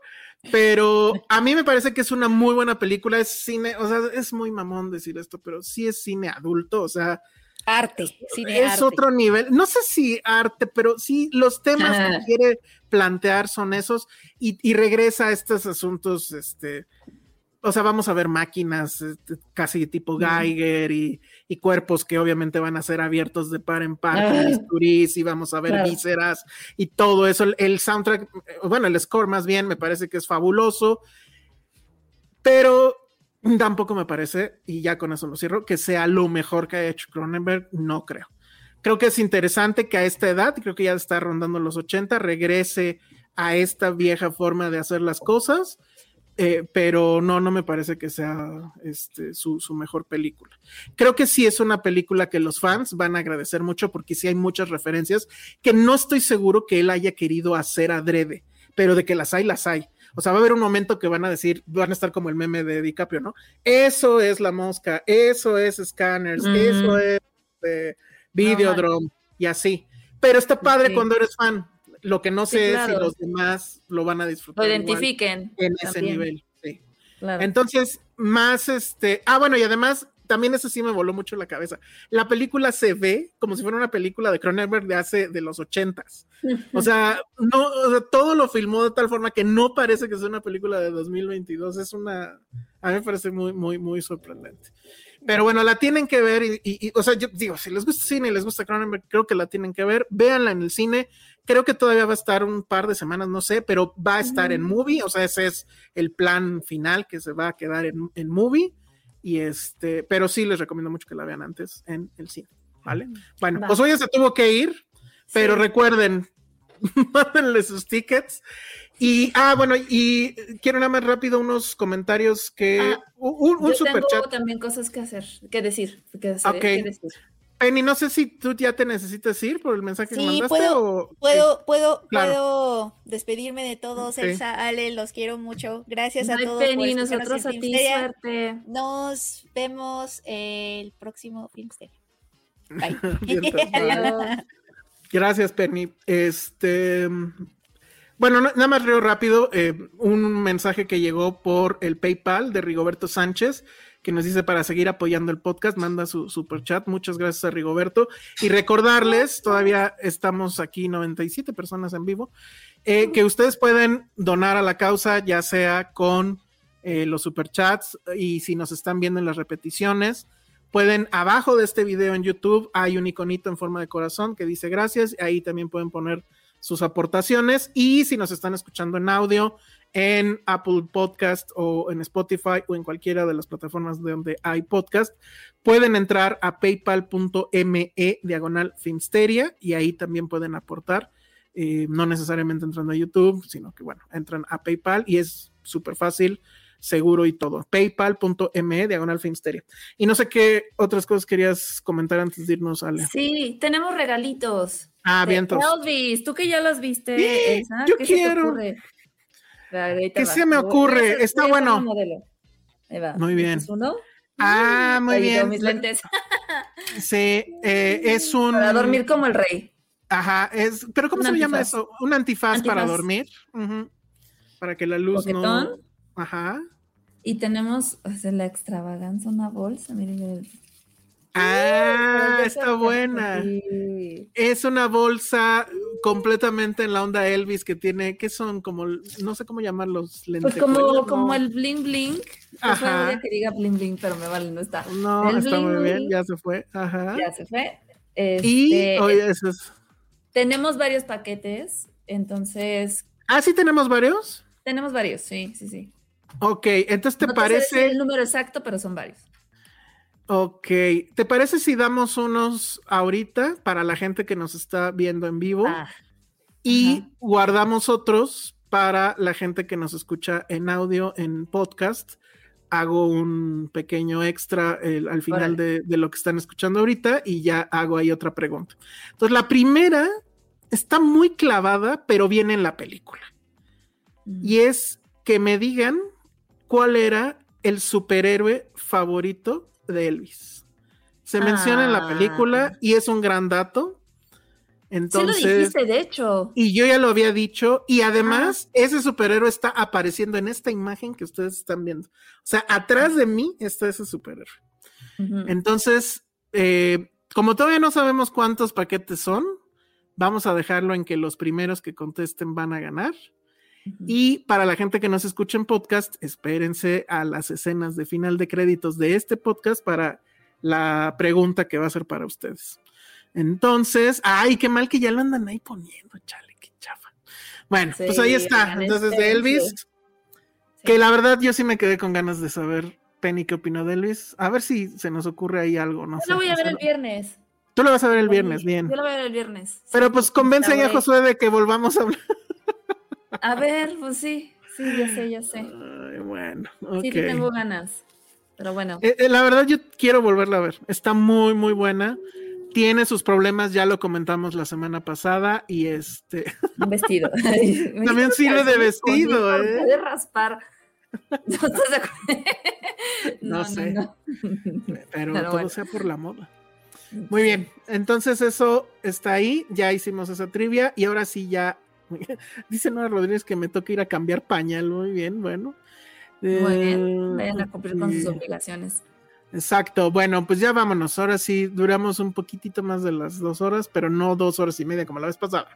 Pero a mí me parece que es una muy buena película. Es cine, o sea, es muy mamón decir esto, pero sí es cine adulto. O sea, Arte, cine es arte. otro nivel. No sé si arte, pero sí los temas que Ajá. quiere plantear son esos y, y regresa a estos asuntos, este, o sea, vamos a ver máquinas este, casi tipo Geiger y, y cuerpos que obviamente van a ser abiertos de par en par Ah. y vamos a ver Claro. vísceras y todo eso. El, el soundtrack, eh, bueno, el score más bien me parece que es fabuloso, pero tampoco me parece, y ya con eso lo cierro, que sea lo mejor que ha hecho Cronenberg, no creo. Creo que es interesante que a esta edad, creo que ya está rondando los 80, regrese a esta vieja forma de hacer las cosas, eh, pero no, no me parece que sea este, su, su mejor película. Creo que sí es una película que los fans van a agradecer mucho porque sí hay muchas referencias que no estoy seguro que él haya querido hacer adrede, pero de que las hay, las hay. O sea, va a haber un momento que van a decir, van a estar como el meme de DiCaprio, ¿no? Eso es la mosca, eso es Scanners, Mm. eso es eh, Videodrome y así. Pero está padre Sí. cuando eres fan. Lo que no Sí, sé es claro. si los demás lo van a Lo disfrutar. igual identifiquen. en ese nivel. Sí. Claro. Entonces, más este. Ah, bueno, y además, también eso sí me voló mucho la cabeza. La película se ve como si fuera una película de Cronenberg de hace de los ochentas. O sea, no, o sea, todo lo filmó de tal forma que no parece que sea una película de 2022. Es una, a mí me parece muy, muy, muy sorprendente. Pero bueno, la tienen que ver y, y- y, o sea, yo digo, si les gusta el cine y les gusta Cronenberg, creo que la tienen que ver. Véanla en el cine. Creo que todavía va a estar un par de semanas, no sé, pero va a estar en movie. O sea, ese es el plan final que se va a quedar en, en movie. Y este, pero sí les recomiendo mucho que la vean antes en el cine. ¿Vale? Bueno, Va. pues hoy ya se tuvo que ir, pero Sí. recuerden, mándenle sus tickets. Y, ah, bueno, y quiero nada más rápido unos comentarios que. Ah, un un Yo super tengo chat. también cosas que hacer, que decir. Que hacer, Ok. que decir. Penny, no sé si tú ya te necesitas ir por el mensaje que Sí, mandaste puedo, o. puedo, puedo, Claro. puedo despedirme de todos. Elsa, Ale, los quiero mucho. Gracias a todos. Penny, nosotros a ti, Filmsteria. suerte. Nos vemos el próximo Filmsteria. Bye. Gracias, Penny. Este. Bueno, na- nada más leo rápido eh, un mensaje que llegó por el PayPal de Rigoberto Sánchez, que nos dice para seguir apoyando el podcast, manda su super chat. Muchas gracias a Rigoberto. Y recordarles, todavía estamos aquí 97 personas en vivo, eh, que ustedes pueden donar a la causa, ya sea con eh, los superchats y si nos están viendo en las repeticiones, pueden abajo de este video en YouTube hay un iconito en forma de corazón que dice gracias, ahí también pueden poner sus aportaciones y si nos están escuchando en audio en Apple Podcast o en Spotify o en cualquiera de las plataformas donde hay podcast, pueden entrar a paypal.me diagonal Finsteria y ahí también pueden aportar, eh, no necesariamente entrando a YouTube, sino que bueno, entran a PayPal y es súper fácil, seguro y todo. Paypal.me diagonal Finsteria. Y no sé qué otras cosas querías comentar antes de irnos, Ale. Sí, tenemos regalitos. Ah, bien, entonces. Elvis, tú que ya los viste. Sí, yo ¿qué se te quiero. ocurre? ¿Qué se me ocurre? Está bueno. Ahí va. Muy bien. ¿Este es uno? Ah, muy Ahí bien. mis lentes. Sí, eh, es un. Para dormir como el rey. Ajá, es. ¿Pero cómo Un se le llama antifaz. eso? Un antifaz, para Antifaz. dormir. Para que la luz no. Ajá. Y tenemos o sea, la extravaganza, una bolsa. Miren, Ah, está buena. Sí. Es una bolsa completamente en la onda Elvis que tiene, que son como, no sé cómo llamarlos, Pues lentejuelas, como, ¿no? como el bling bling. Pues Ajá. podría que diga bling bling, pero me vale, no está. No, el está muy bien, ya se fue. Ajá. Ya se fue. y, Este, oye, eso es. Tenemos varios paquetes, entonces Ah, sí tenemos varios. tenemos varios, sí, sí, sí. Ok, entonces te No sé decir parece. el número exacto, pero son varios. Ok, ¿te parece si damos unos ahorita para la gente que nos está viendo en vivo Ah, y ajá. guardamos otros para la gente que nos escucha en audio, en podcast? Hago un pequeño extra eh, al final de, de lo que están escuchando ahorita y ya hago ahí otra pregunta. Entonces, la primera está muy clavada, pero viene en la película. Y es que me digan cuál era el superhéroe favorito de Elvis. Se menciona en la Ah. película y es un gran dato. sí lo Entonces, dijiste, de hecho. y yo ya lo había dicho, y además ese superhéroe está apareciendo en esta imagen que ustedes están viendo. O sea, atrás de mí está ese superhéroe. Entonces, eh, como todavía no sabemos cuántos paquetes son, vamos a dejarlo en que los primeros que contesten van a ganar. Y para la gente que nos escucha en podcast, espérense a las escenas de final de créditos de este podcast para la pregunta que va a ser para ustedes. Entonces, ay, qué mal que ya lo andan ahí poniendo, chale, qué chafa. Bueno, Sí, pues ahí está. Entonces, de espérense. Elvis, que la verdad yo sí me quedé con ganas de saber, Penny, qué opinó de Elvis. A ver si se nos ocurre ahí algo, no Yo sé. lo voy a ver el viernes. Tú lo vas a ver el viernes, bien. Yo lo voy a ver el viernes. Pero pues convence a. Josué de que volvamos a hablar. A ver, pues sí, sí, ya sé, ya sé. Ay, bueno, Sí, tengo ganas. Pero bueno, Eh, eh, la verdad, yo quiero volverla a ver. Está muy, muy buena. Tiene sus problemas, ya lo comentamos la semana pasada. Y este, un vestido. También sirve de vestido, ¿eh? De raspar. ¿No? No sé. no. pero, Pero todo bueno. sea por la moda. Muy bien, entonces eso está ahí. Ya hicimos esa trivia y ahora sí ya. Dice Nora Rodríguez que me toca ir a cambiar pañal. Muy bien, bueno. Muy Eh, bien. Vayan a cumplir con sus obligaciones. Exacto. Bueno, pues ya vámonos. Ahora sí, duramos un poquitito más de las dos horas, pero no dos horas y media como la vez pasada.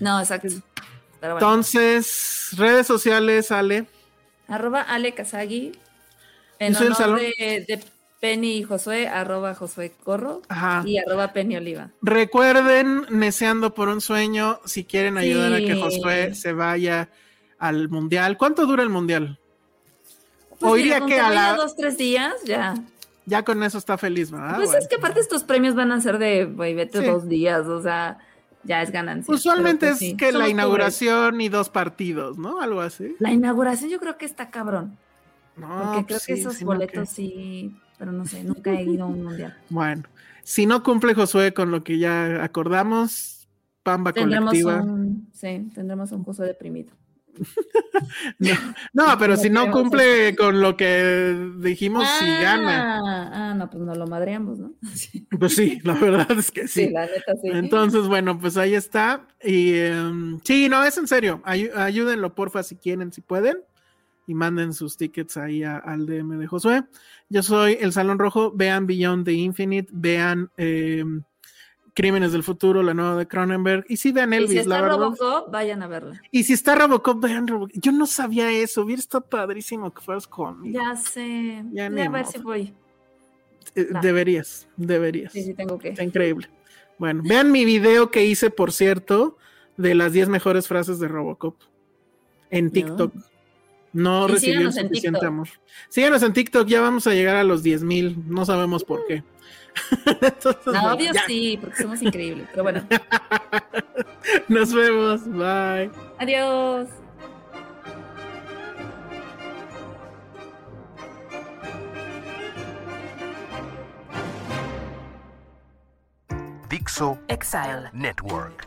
No, exacto. Bueno. Entonces, redes sociales, Ale. Arroba Ale Kazagi. En honor de Penny y Josué, arroba Josué Corro Ajá. y arroba Penny Oliva. Recuerden, Neceando por un sueño, si quieren ayudar a que. Josué se vaya al mundial. ¿Cuánto dura el mundial? Pues o mira, iría con que a la. dos, tres días, ya. Ya con eso está feliz, ¿verdad? pues Bueno. es que aparte estos premios van a ser de, güey, vete Sí. dos días, o sea, ya es ganancia. Usualmente pues, es sí, que la inauguración y dos partidos, ¿no? Algo así. La inauguración yo creo que está cabrón, No, porque creo pues que esos boletos que- sí, pero no sé, nunca he ido a un mundial. Bueno, si no cumple Josué con lo que ya acordamos, pamba Tendremos colectiva. un, sí, tendremos un Josué deprimido. No, no, pero si no cumple con lo que dijimos, si gana. Ah, ah, no, pues no lo madreamos, ¿no? Sí, Pues sí, la verdad es que sí. la neta sí. Entonces, bueno, pues ahí está. Y em, sí, no, es en serio. Ay- ayúdenlo, porfa, si quieren, si pueden. Y manden sus tickets ahí a- al DM de Josué. Yo soy el Salón Rojo. Vean Beyond the Infinite. Vean em, Crímenes del Futuro, la nueva de Cronenberg. Y sí, vean y Elvis, si la está. Robocop, vayan a verla. Y si está Robocop, vean Robocop. Yo no sabía eso. Hubiera estado padrísimo que fueras conmigo. Ya sé. Ya ni a ver si voy. Eh, deberías, deberías. Sí, sí, tengo que. Está increíble. Bueno, vean mi video que hice, por cierto, de las 10 mejores frases de Robocop en TikTok. No Y recibió suficiente TikTok. amor. Síganos en TikTok, ya vamos a llegar a los 10 mil, no sabemos por qué. Entonces, No, bueno, obvio ya. sí, porque somos increíbles. Pero bueno, Nos vemos, bye. adiós. Dixo Exile. Network.